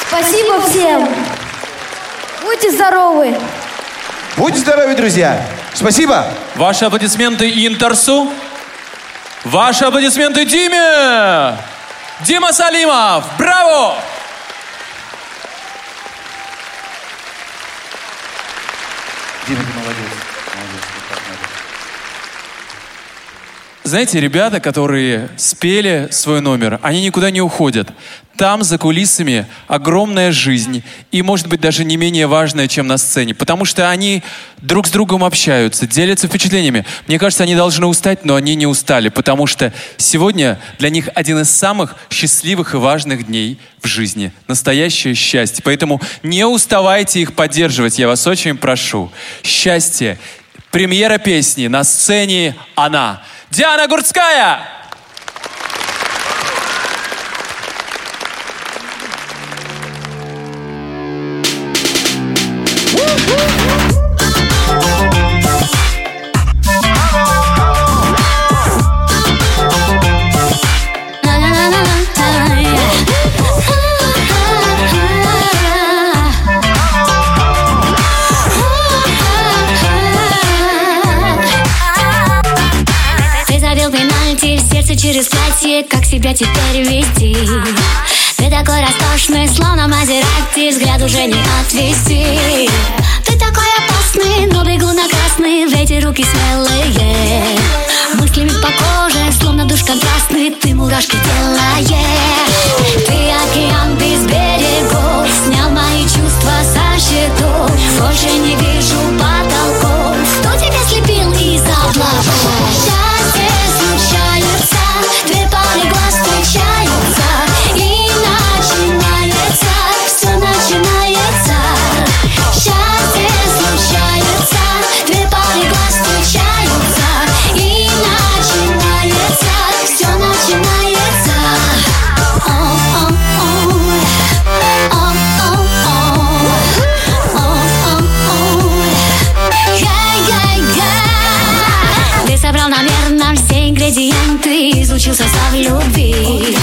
Спасибо всем. Будьте здоровы. Будьте здоровы, друзья. Спасибо. Ваши аплодисменты Интерсу. Ваши аплодисменты Диме. Дима Салимов. Браво! Дима, ты молодец. Молодец. Знаете, ребята, которые спели свой номер, они никуда не уходят. Там за кулисами огромная жизнь и, может быть, даже не менее важная, чем на сцене, потому что они друг с другом общаются, делятся впечатлениями. Мне кажется, они должны устать, но они не устали, потому что сегодня для них один из самых счастливых и важных дней в жизни. Настоящее счастье. Поэтому не уставайте их поддерживать, я вас очень прошу. Счастье. Премьера песни на сцене «Она». Диана Гурцкая! Через платье Как себя теперь вести? Ты такой роскошный, словно Мазерати Взгляд уже не отвести. Ты такой опасный, но бегу на красный В эти руки смелые. Мыслями по коже, словно душ контрастный Ты мурашки делаешь. Ты океан без берегов Снял мои чувства со счетов. Больше не вижу потолков Изучил состав любви.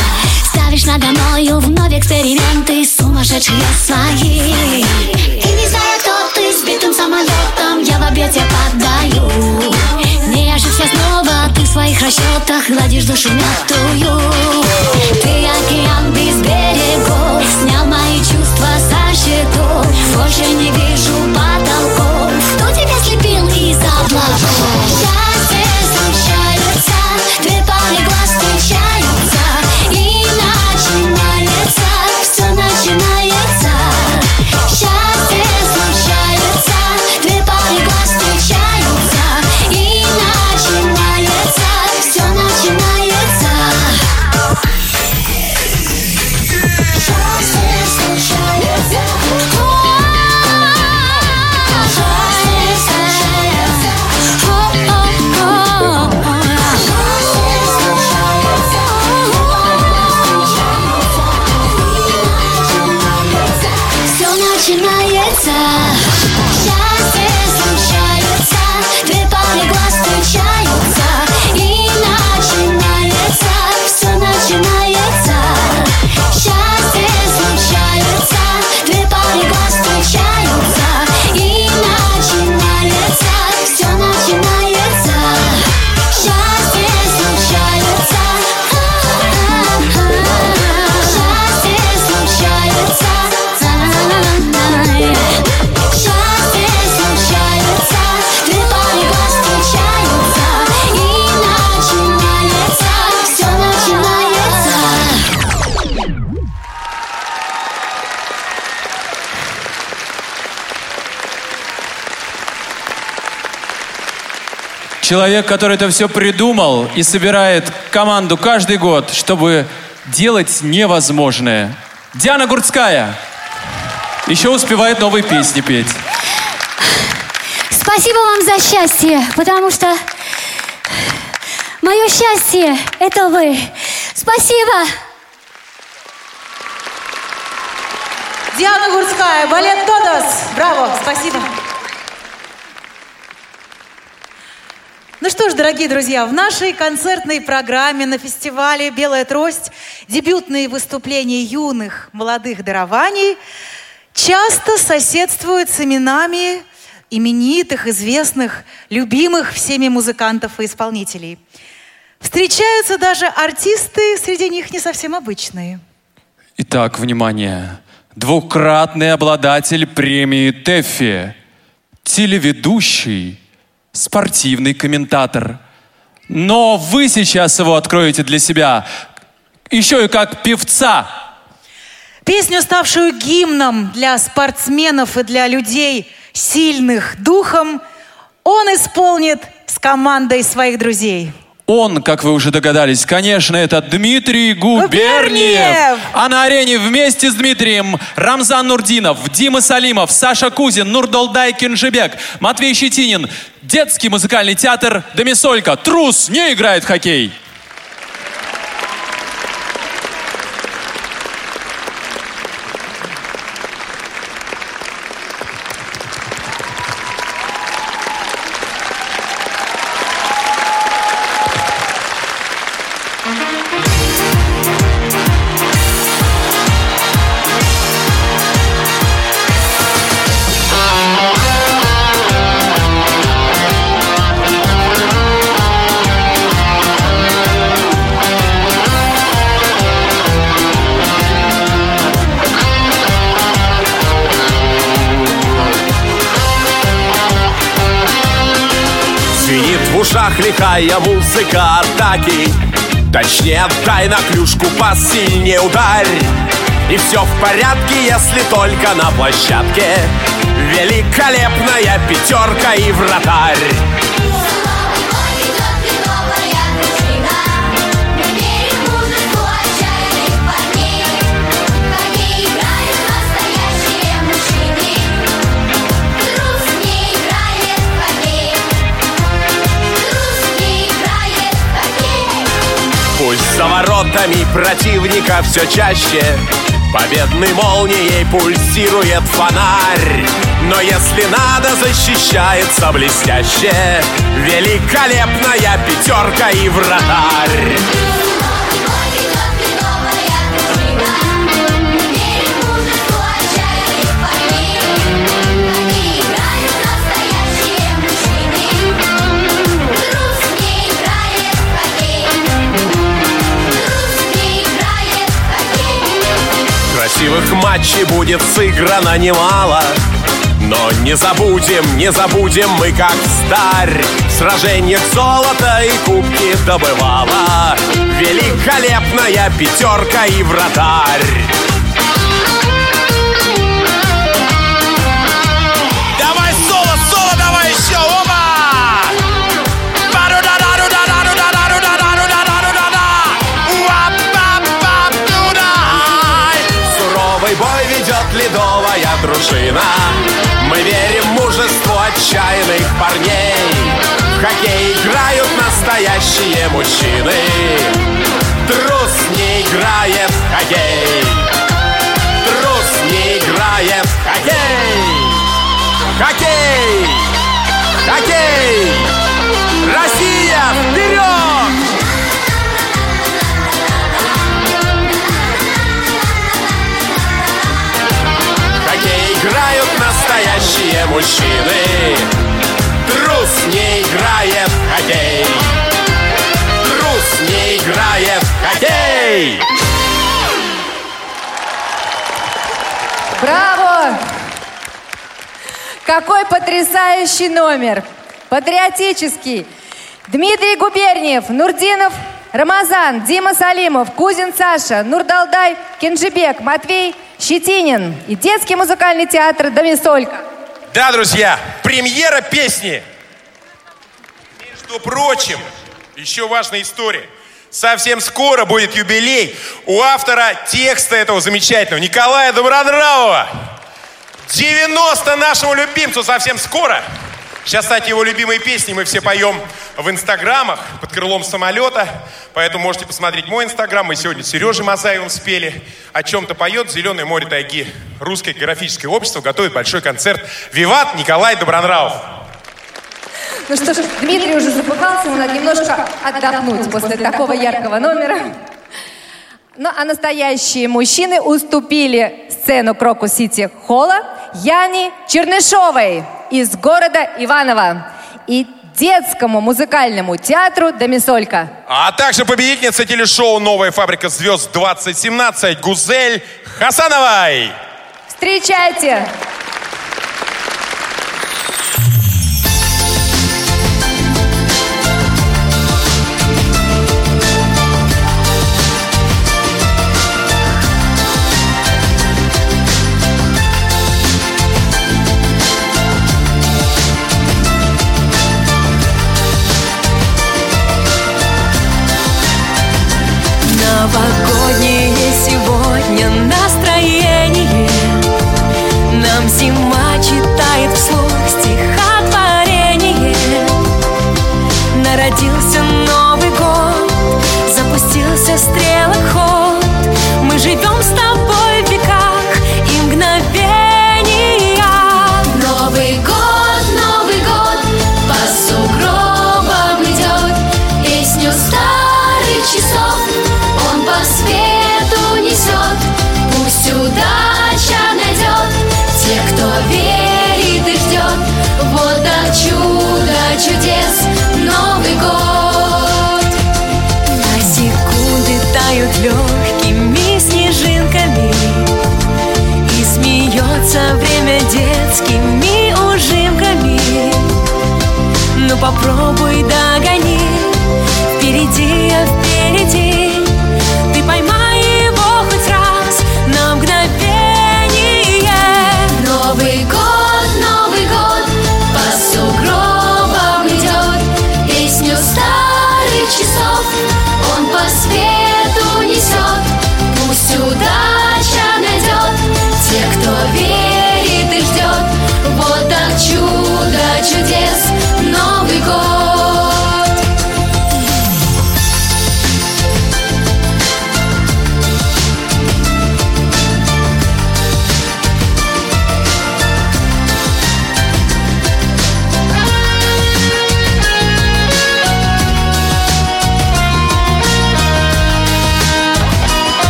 Ставишь надо мною вновь эксперименты Сумасшедшие свои. И не зная, кто ты, сбитым самолетом Я в объятия поддаю. Не ошибся снова, ты в своих расчетах Гладишь душу мертвую Ты океан без берегов Снял мои чувства со счетов. Больше не вижу потолков Кто тебя слепил из облаков? Человек, который это все придумал и собирает команду каждый год, чтобы делать невозможное. Диана Гурцкая. Еще успевает новые песни петь. Спасибо вам за счастье, потому что Мое счастье – это вы. Спасибо. Диана Гурская, балет «Тодос». Браво, спасибо. Ну что ж, дорогие друзья, в нашей концертной программе на фестивале «Белая трость» дебютные выступления юных, молодых дарований часто соседствуют с именами именитых, известных, любимых всеми музыкантов и исполнителей. Встречаются даже артисты, среди них не совсем обычные. Итак, внимание. Двукратный обладатель премии ТЭФИ, телеведущий, спортивный комментатор. Но вы сейчас его откроете для себя еще и как певца. Песню, ставшую гимном для спортсменов и для людей сильных духом, он исполнит с командой своих друзей. Он, как вы уже догадались, конечно, это Дмитрий Губерниев. Губерниев! А на арене вместе с Дмитрием Рамзан Нурдинов, Дима Салимов, Саша Кузин, Нурдолдай Кинжебек, Матвей Щетинин, детский музыкальный театр Домисолька. Трус не играет в хоккей. Лихая музыка атаки? Точнее, дай на клюшку посильнее ударь. И все в порядке, если только на площадке. Великолепная пятерка и вратарь Пусть за воротами противника все чаще. Победной молнией пульсирует фонарь. Но если надо, защищается блестяще. Великолепная пятерка и вратарь Красивых матчей будет сыграно немало. Но не забудем, не забудем мы как старь. В сражениях золото и кубки добывала. Великолепная пятерка и вратарь дружина Мы верим в мужество отчаянных парней В хоккей играют настоящие мужчины Трус не играет в хоккей Трус не играет в хоккей Хоккей! Хоккей! Россия, вперед! Настоящие мужчины Трус не играет в хоккей Трус не играет в хоккей Браво! Какой потрясающий номер! Патриотический. Дмитрий Губерниев, Нурдинов, Рамазан, Дима Салимов, Кузин Саша, Нурдалдай, Кенжибек, Матвей Щетинин и детский музыкальный театр «Домисолька». Да, друзья, премьера песни. Между прочим, еще важная история. Совсем скоро будет юбилей у автора текста этого замечательного Николая Добронравова. 90 нашему любимцу совсем скоро. Сейчас, кстати, его любимые песни мы все поем в инстаграмах под крылом самолета. Поэтому можете посмотреть мой инстаграм. Мы сегодня с Сережей Мазаевым спели. О чем-то поет «Зеленое море тайги». Русское географическое общество готовит большой концерт. Виват Николай Добронравов. Ну что ж, Дмитрий уже запыхался, ему надо немножко отдохнуть после такого яркого номера. Ну а настоящие мужчины уступили сцену Крокус Сити Холла Яне Чернышовой из города Иваново и детскому музыкальному театру «Домисолька». А также победительница телешоу «Новая фабрика звезд-2017» Гузель Хасановой. Встречайте! Новогоднее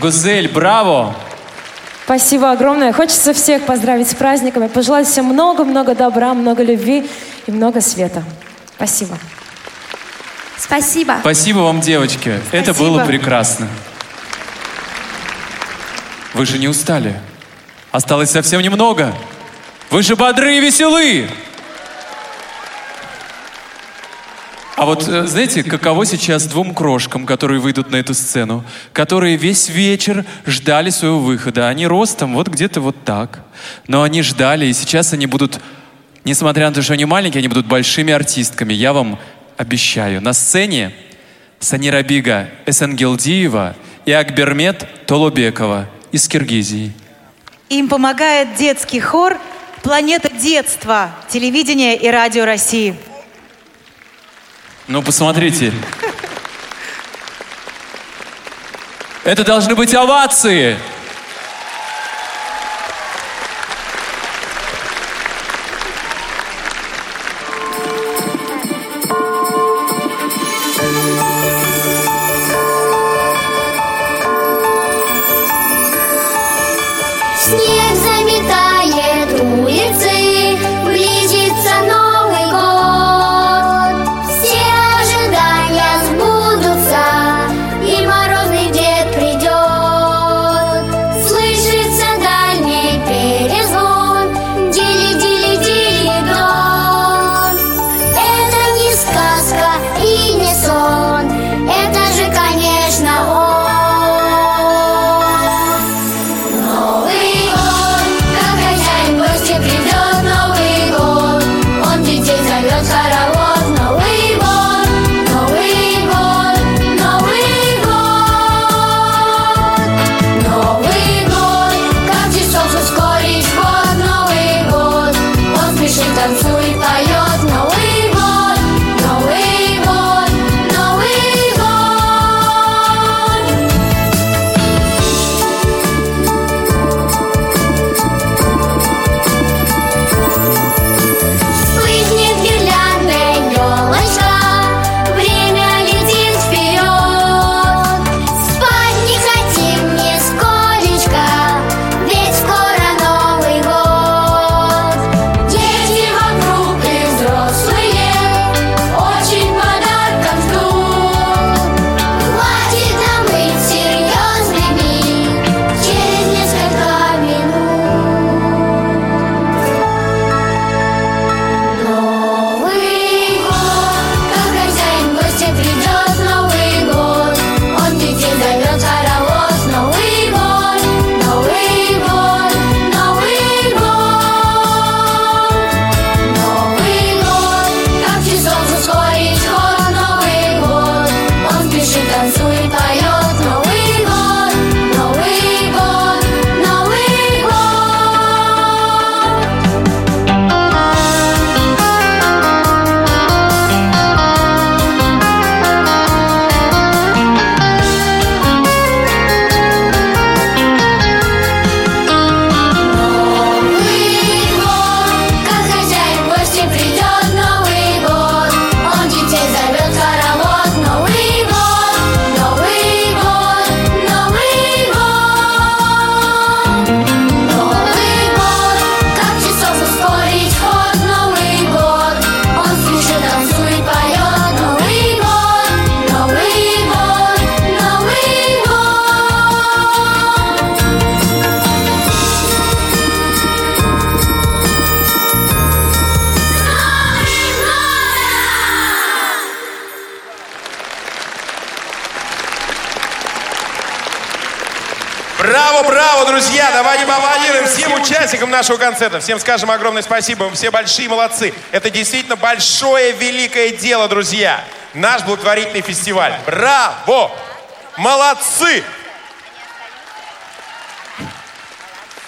Гузель, браво! Спасибо огромное. Хочется всех поздравить с праздниками, пожелать всем много-много добра, много любви и много света. Спасибо. Спасибо. Спасибо вам, девочки. Это было прекрасно. Вы же не устали. Осталось совсем немного. Вы же бодры и веселы. А вот э, знаете, каково сейчас двум крошкам, которые выйдут на эту сцену, которые весь вечер ждали своего выхода. Они ростом вот где-то вот так. Но они ждали, и сейчас они будут, несмотря на то, что они маленькие, они будут большими артистками. Я вам обещаю. На сцене Санира Бига Эсенгелдиева и Акбермет Толобекова из Киргизии. Им помогает детский хор «Планета детства» телевидения и радио России. Ну, посмотрите. Это должны быть овации. Нашего концерта. Всем скажем огромное спасибо. Вы все большие молодцы. Это действительно большое, великое дело, друзья. Наш благотворительный фестиваль. Браво! Молодцы!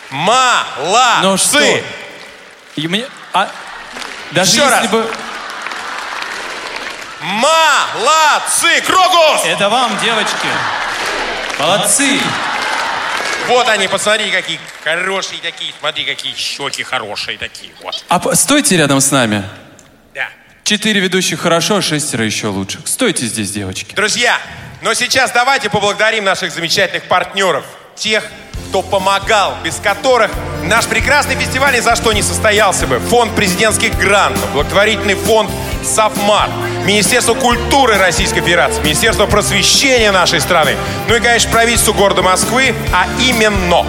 Молодцы! Ну что? И мне... а, даже Еще раз. бы... Молодцы! Крокус! Это вам, девочки. Молодцы. Вот они, посмотри, какие хорошие такие. Смотри, какие щеки хорошие такие. Вот. А стойте рядом с нами. Да. Четыре ведущих хорошо, шестеро еще лучше. Стойте здесь, девочки. Друзья, но сейчас давайте поблагодарим наших замечательных партнеров, тех, кто помогал, без которых наш прекрасный фестиваль ни за что не состоялся бы. Фонд президентских грантов, благотворительный фонд «Софмар», Министерство культуры Российской Федерации, Министерство просвещения нашей страны, ну и, конечно, правительство города Москвы, а именно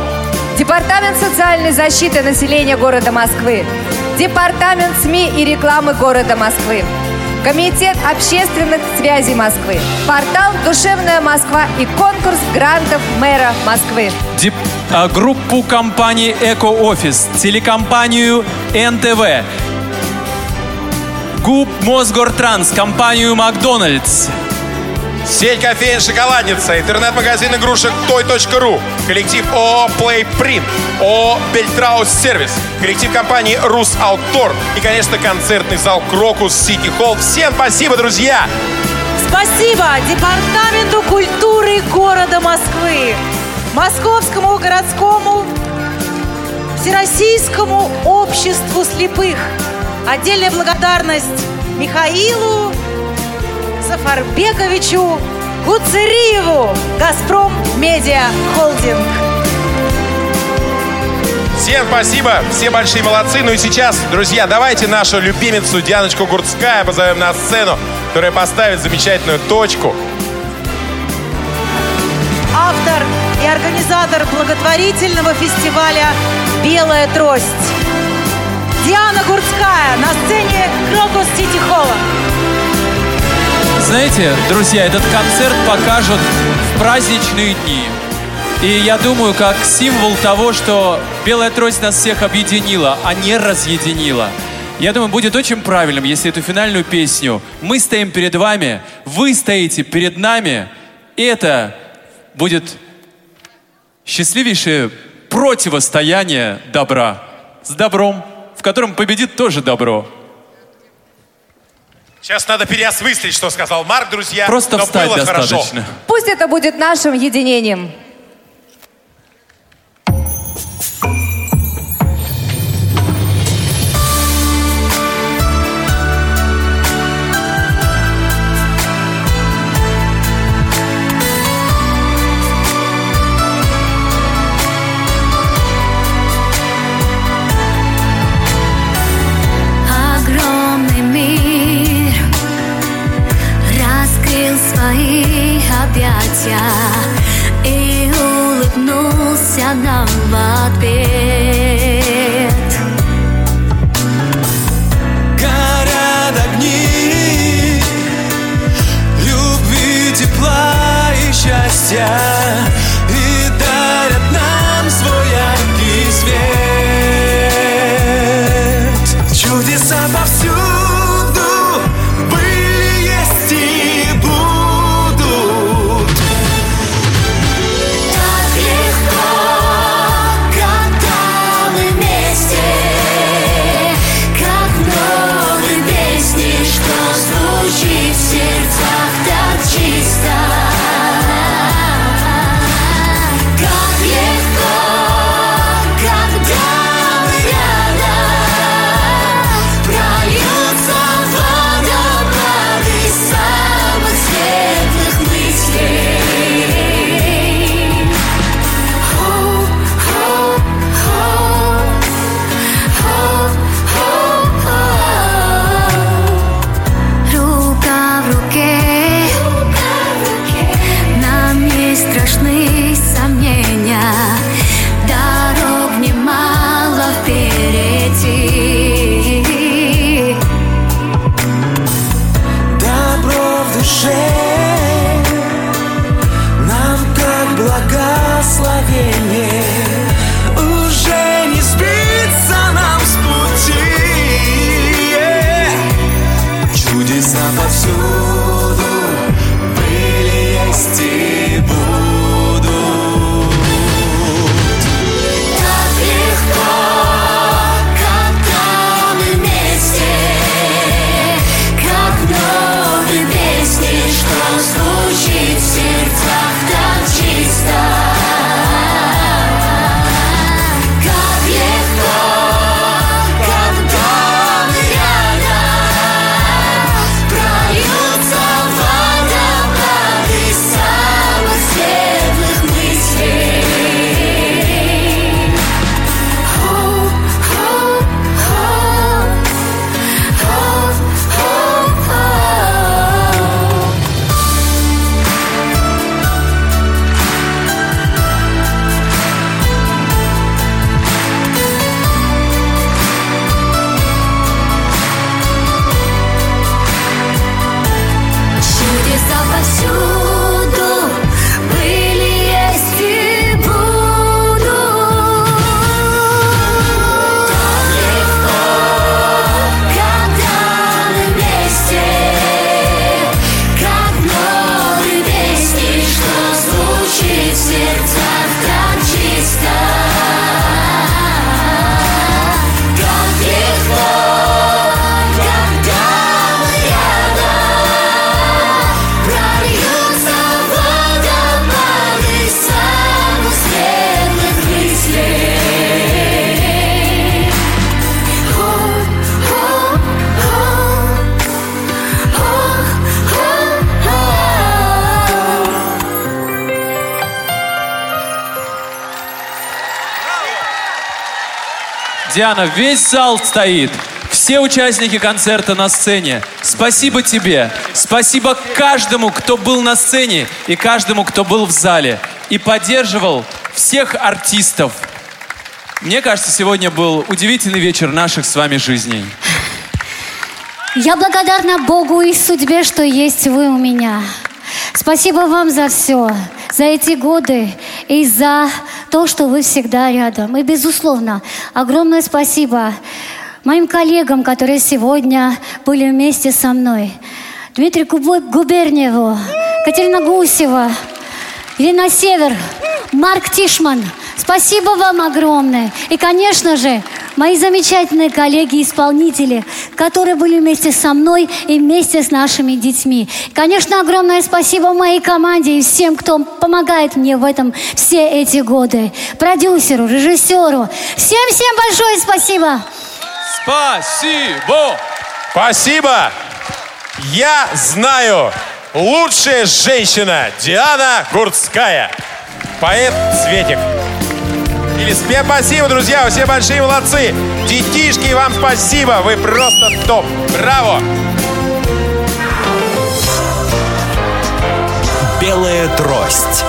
Департамент социальной защиты населения города Москвы. Департамент СМИ и рекламы города Москвы. Комитет общественных связей Москвы. Портал «Душевная Москва» и конкурс грантов мэра Москвы. Дип- а, группу компании «Эко-офис», телекомпанию НТВ, ГУП «Мосгортранс», компанию «Макдональдс», Сеть кофеен «Шоколадница», интернет-магазин игрушек Toy.ru, коллектив ООО «Плейпринт», ООО «Бельтраус Сервис», коллектив компании «Рус Аутдор» и, конечно, концертный зал «Крокус Сити Холл». Всем спасибо, друзья! Спасибо Департаменту культуры города Москвы, Московскому городскому Всероссийскому обществу слепых. Отдельная благодарность Михаилу Сафарбековичу Гуцериеву, Газпром Медиа Холдинг. Всем спасибо, все большие молодцы. Ну и сейчас, друзья, давайте нашу любимицу Дианочку Гурцкая позовем на сцену, которая поставит замечательную точку. Автор и организатор благотворительного фестиваля «Белая трость». Диана Гурцкая на сцене Крокус Сити Холла. Знаете, друзья, этот концерт покажут в праздничные дни. И я думаю, как символ того, что Белая Трость нас всех объединила, а не разъединила. Я думаю, будет очень правильным, если эту финальную песню «Мы стоим перед вами», «Вы стоите перед нами», это будет счастливейшее противостояние добра с добром, в котором победит тоже добро. Сейчас надо переосмыслить, что сказал Марк, друзья. Просто но встать было хорошо. достаточно. Пусть это будет нашим единением. Диана, весь зал стоит. Все участники концерта на сцене. Спасибо тебе. Спасибо каждому, кто был на сцене и каждому, кто был в зале и поддерживал всех артистов. Мне кажется, сегодня был удивительный вечер наших с вами жизней. Я благодарна Богу и судьбе, что есть вы у меня. Спасибо вам за все, за эти годы и за то, что вы всегда рядом. И, безусловно, огромное спасибо моим коллегам, которые сегодня были вместе со мной. Дмитрию Губерниеву, Катерина Гусева, Елена Север, Марк Тишман. Спасибо вам огромное. И, конечно же, мои замечательные коллеги-исполнители, которые были вместе со мной и вместе с нашими детьми. Конечно, огромное спасибо моей команде и всем, кто помогает мне в этом все эти годы. Продюсеру, режиссеру. Всем-всем большое спасибо. Спасибо! Спасибо! Я знаю, лучшая женщина Диана Гурцкая. Поэт Светик. Или спасибо, друзья, вы все большие молодцы. Детишки, вам спасибо, вы просто топ. Браво! Белая трость.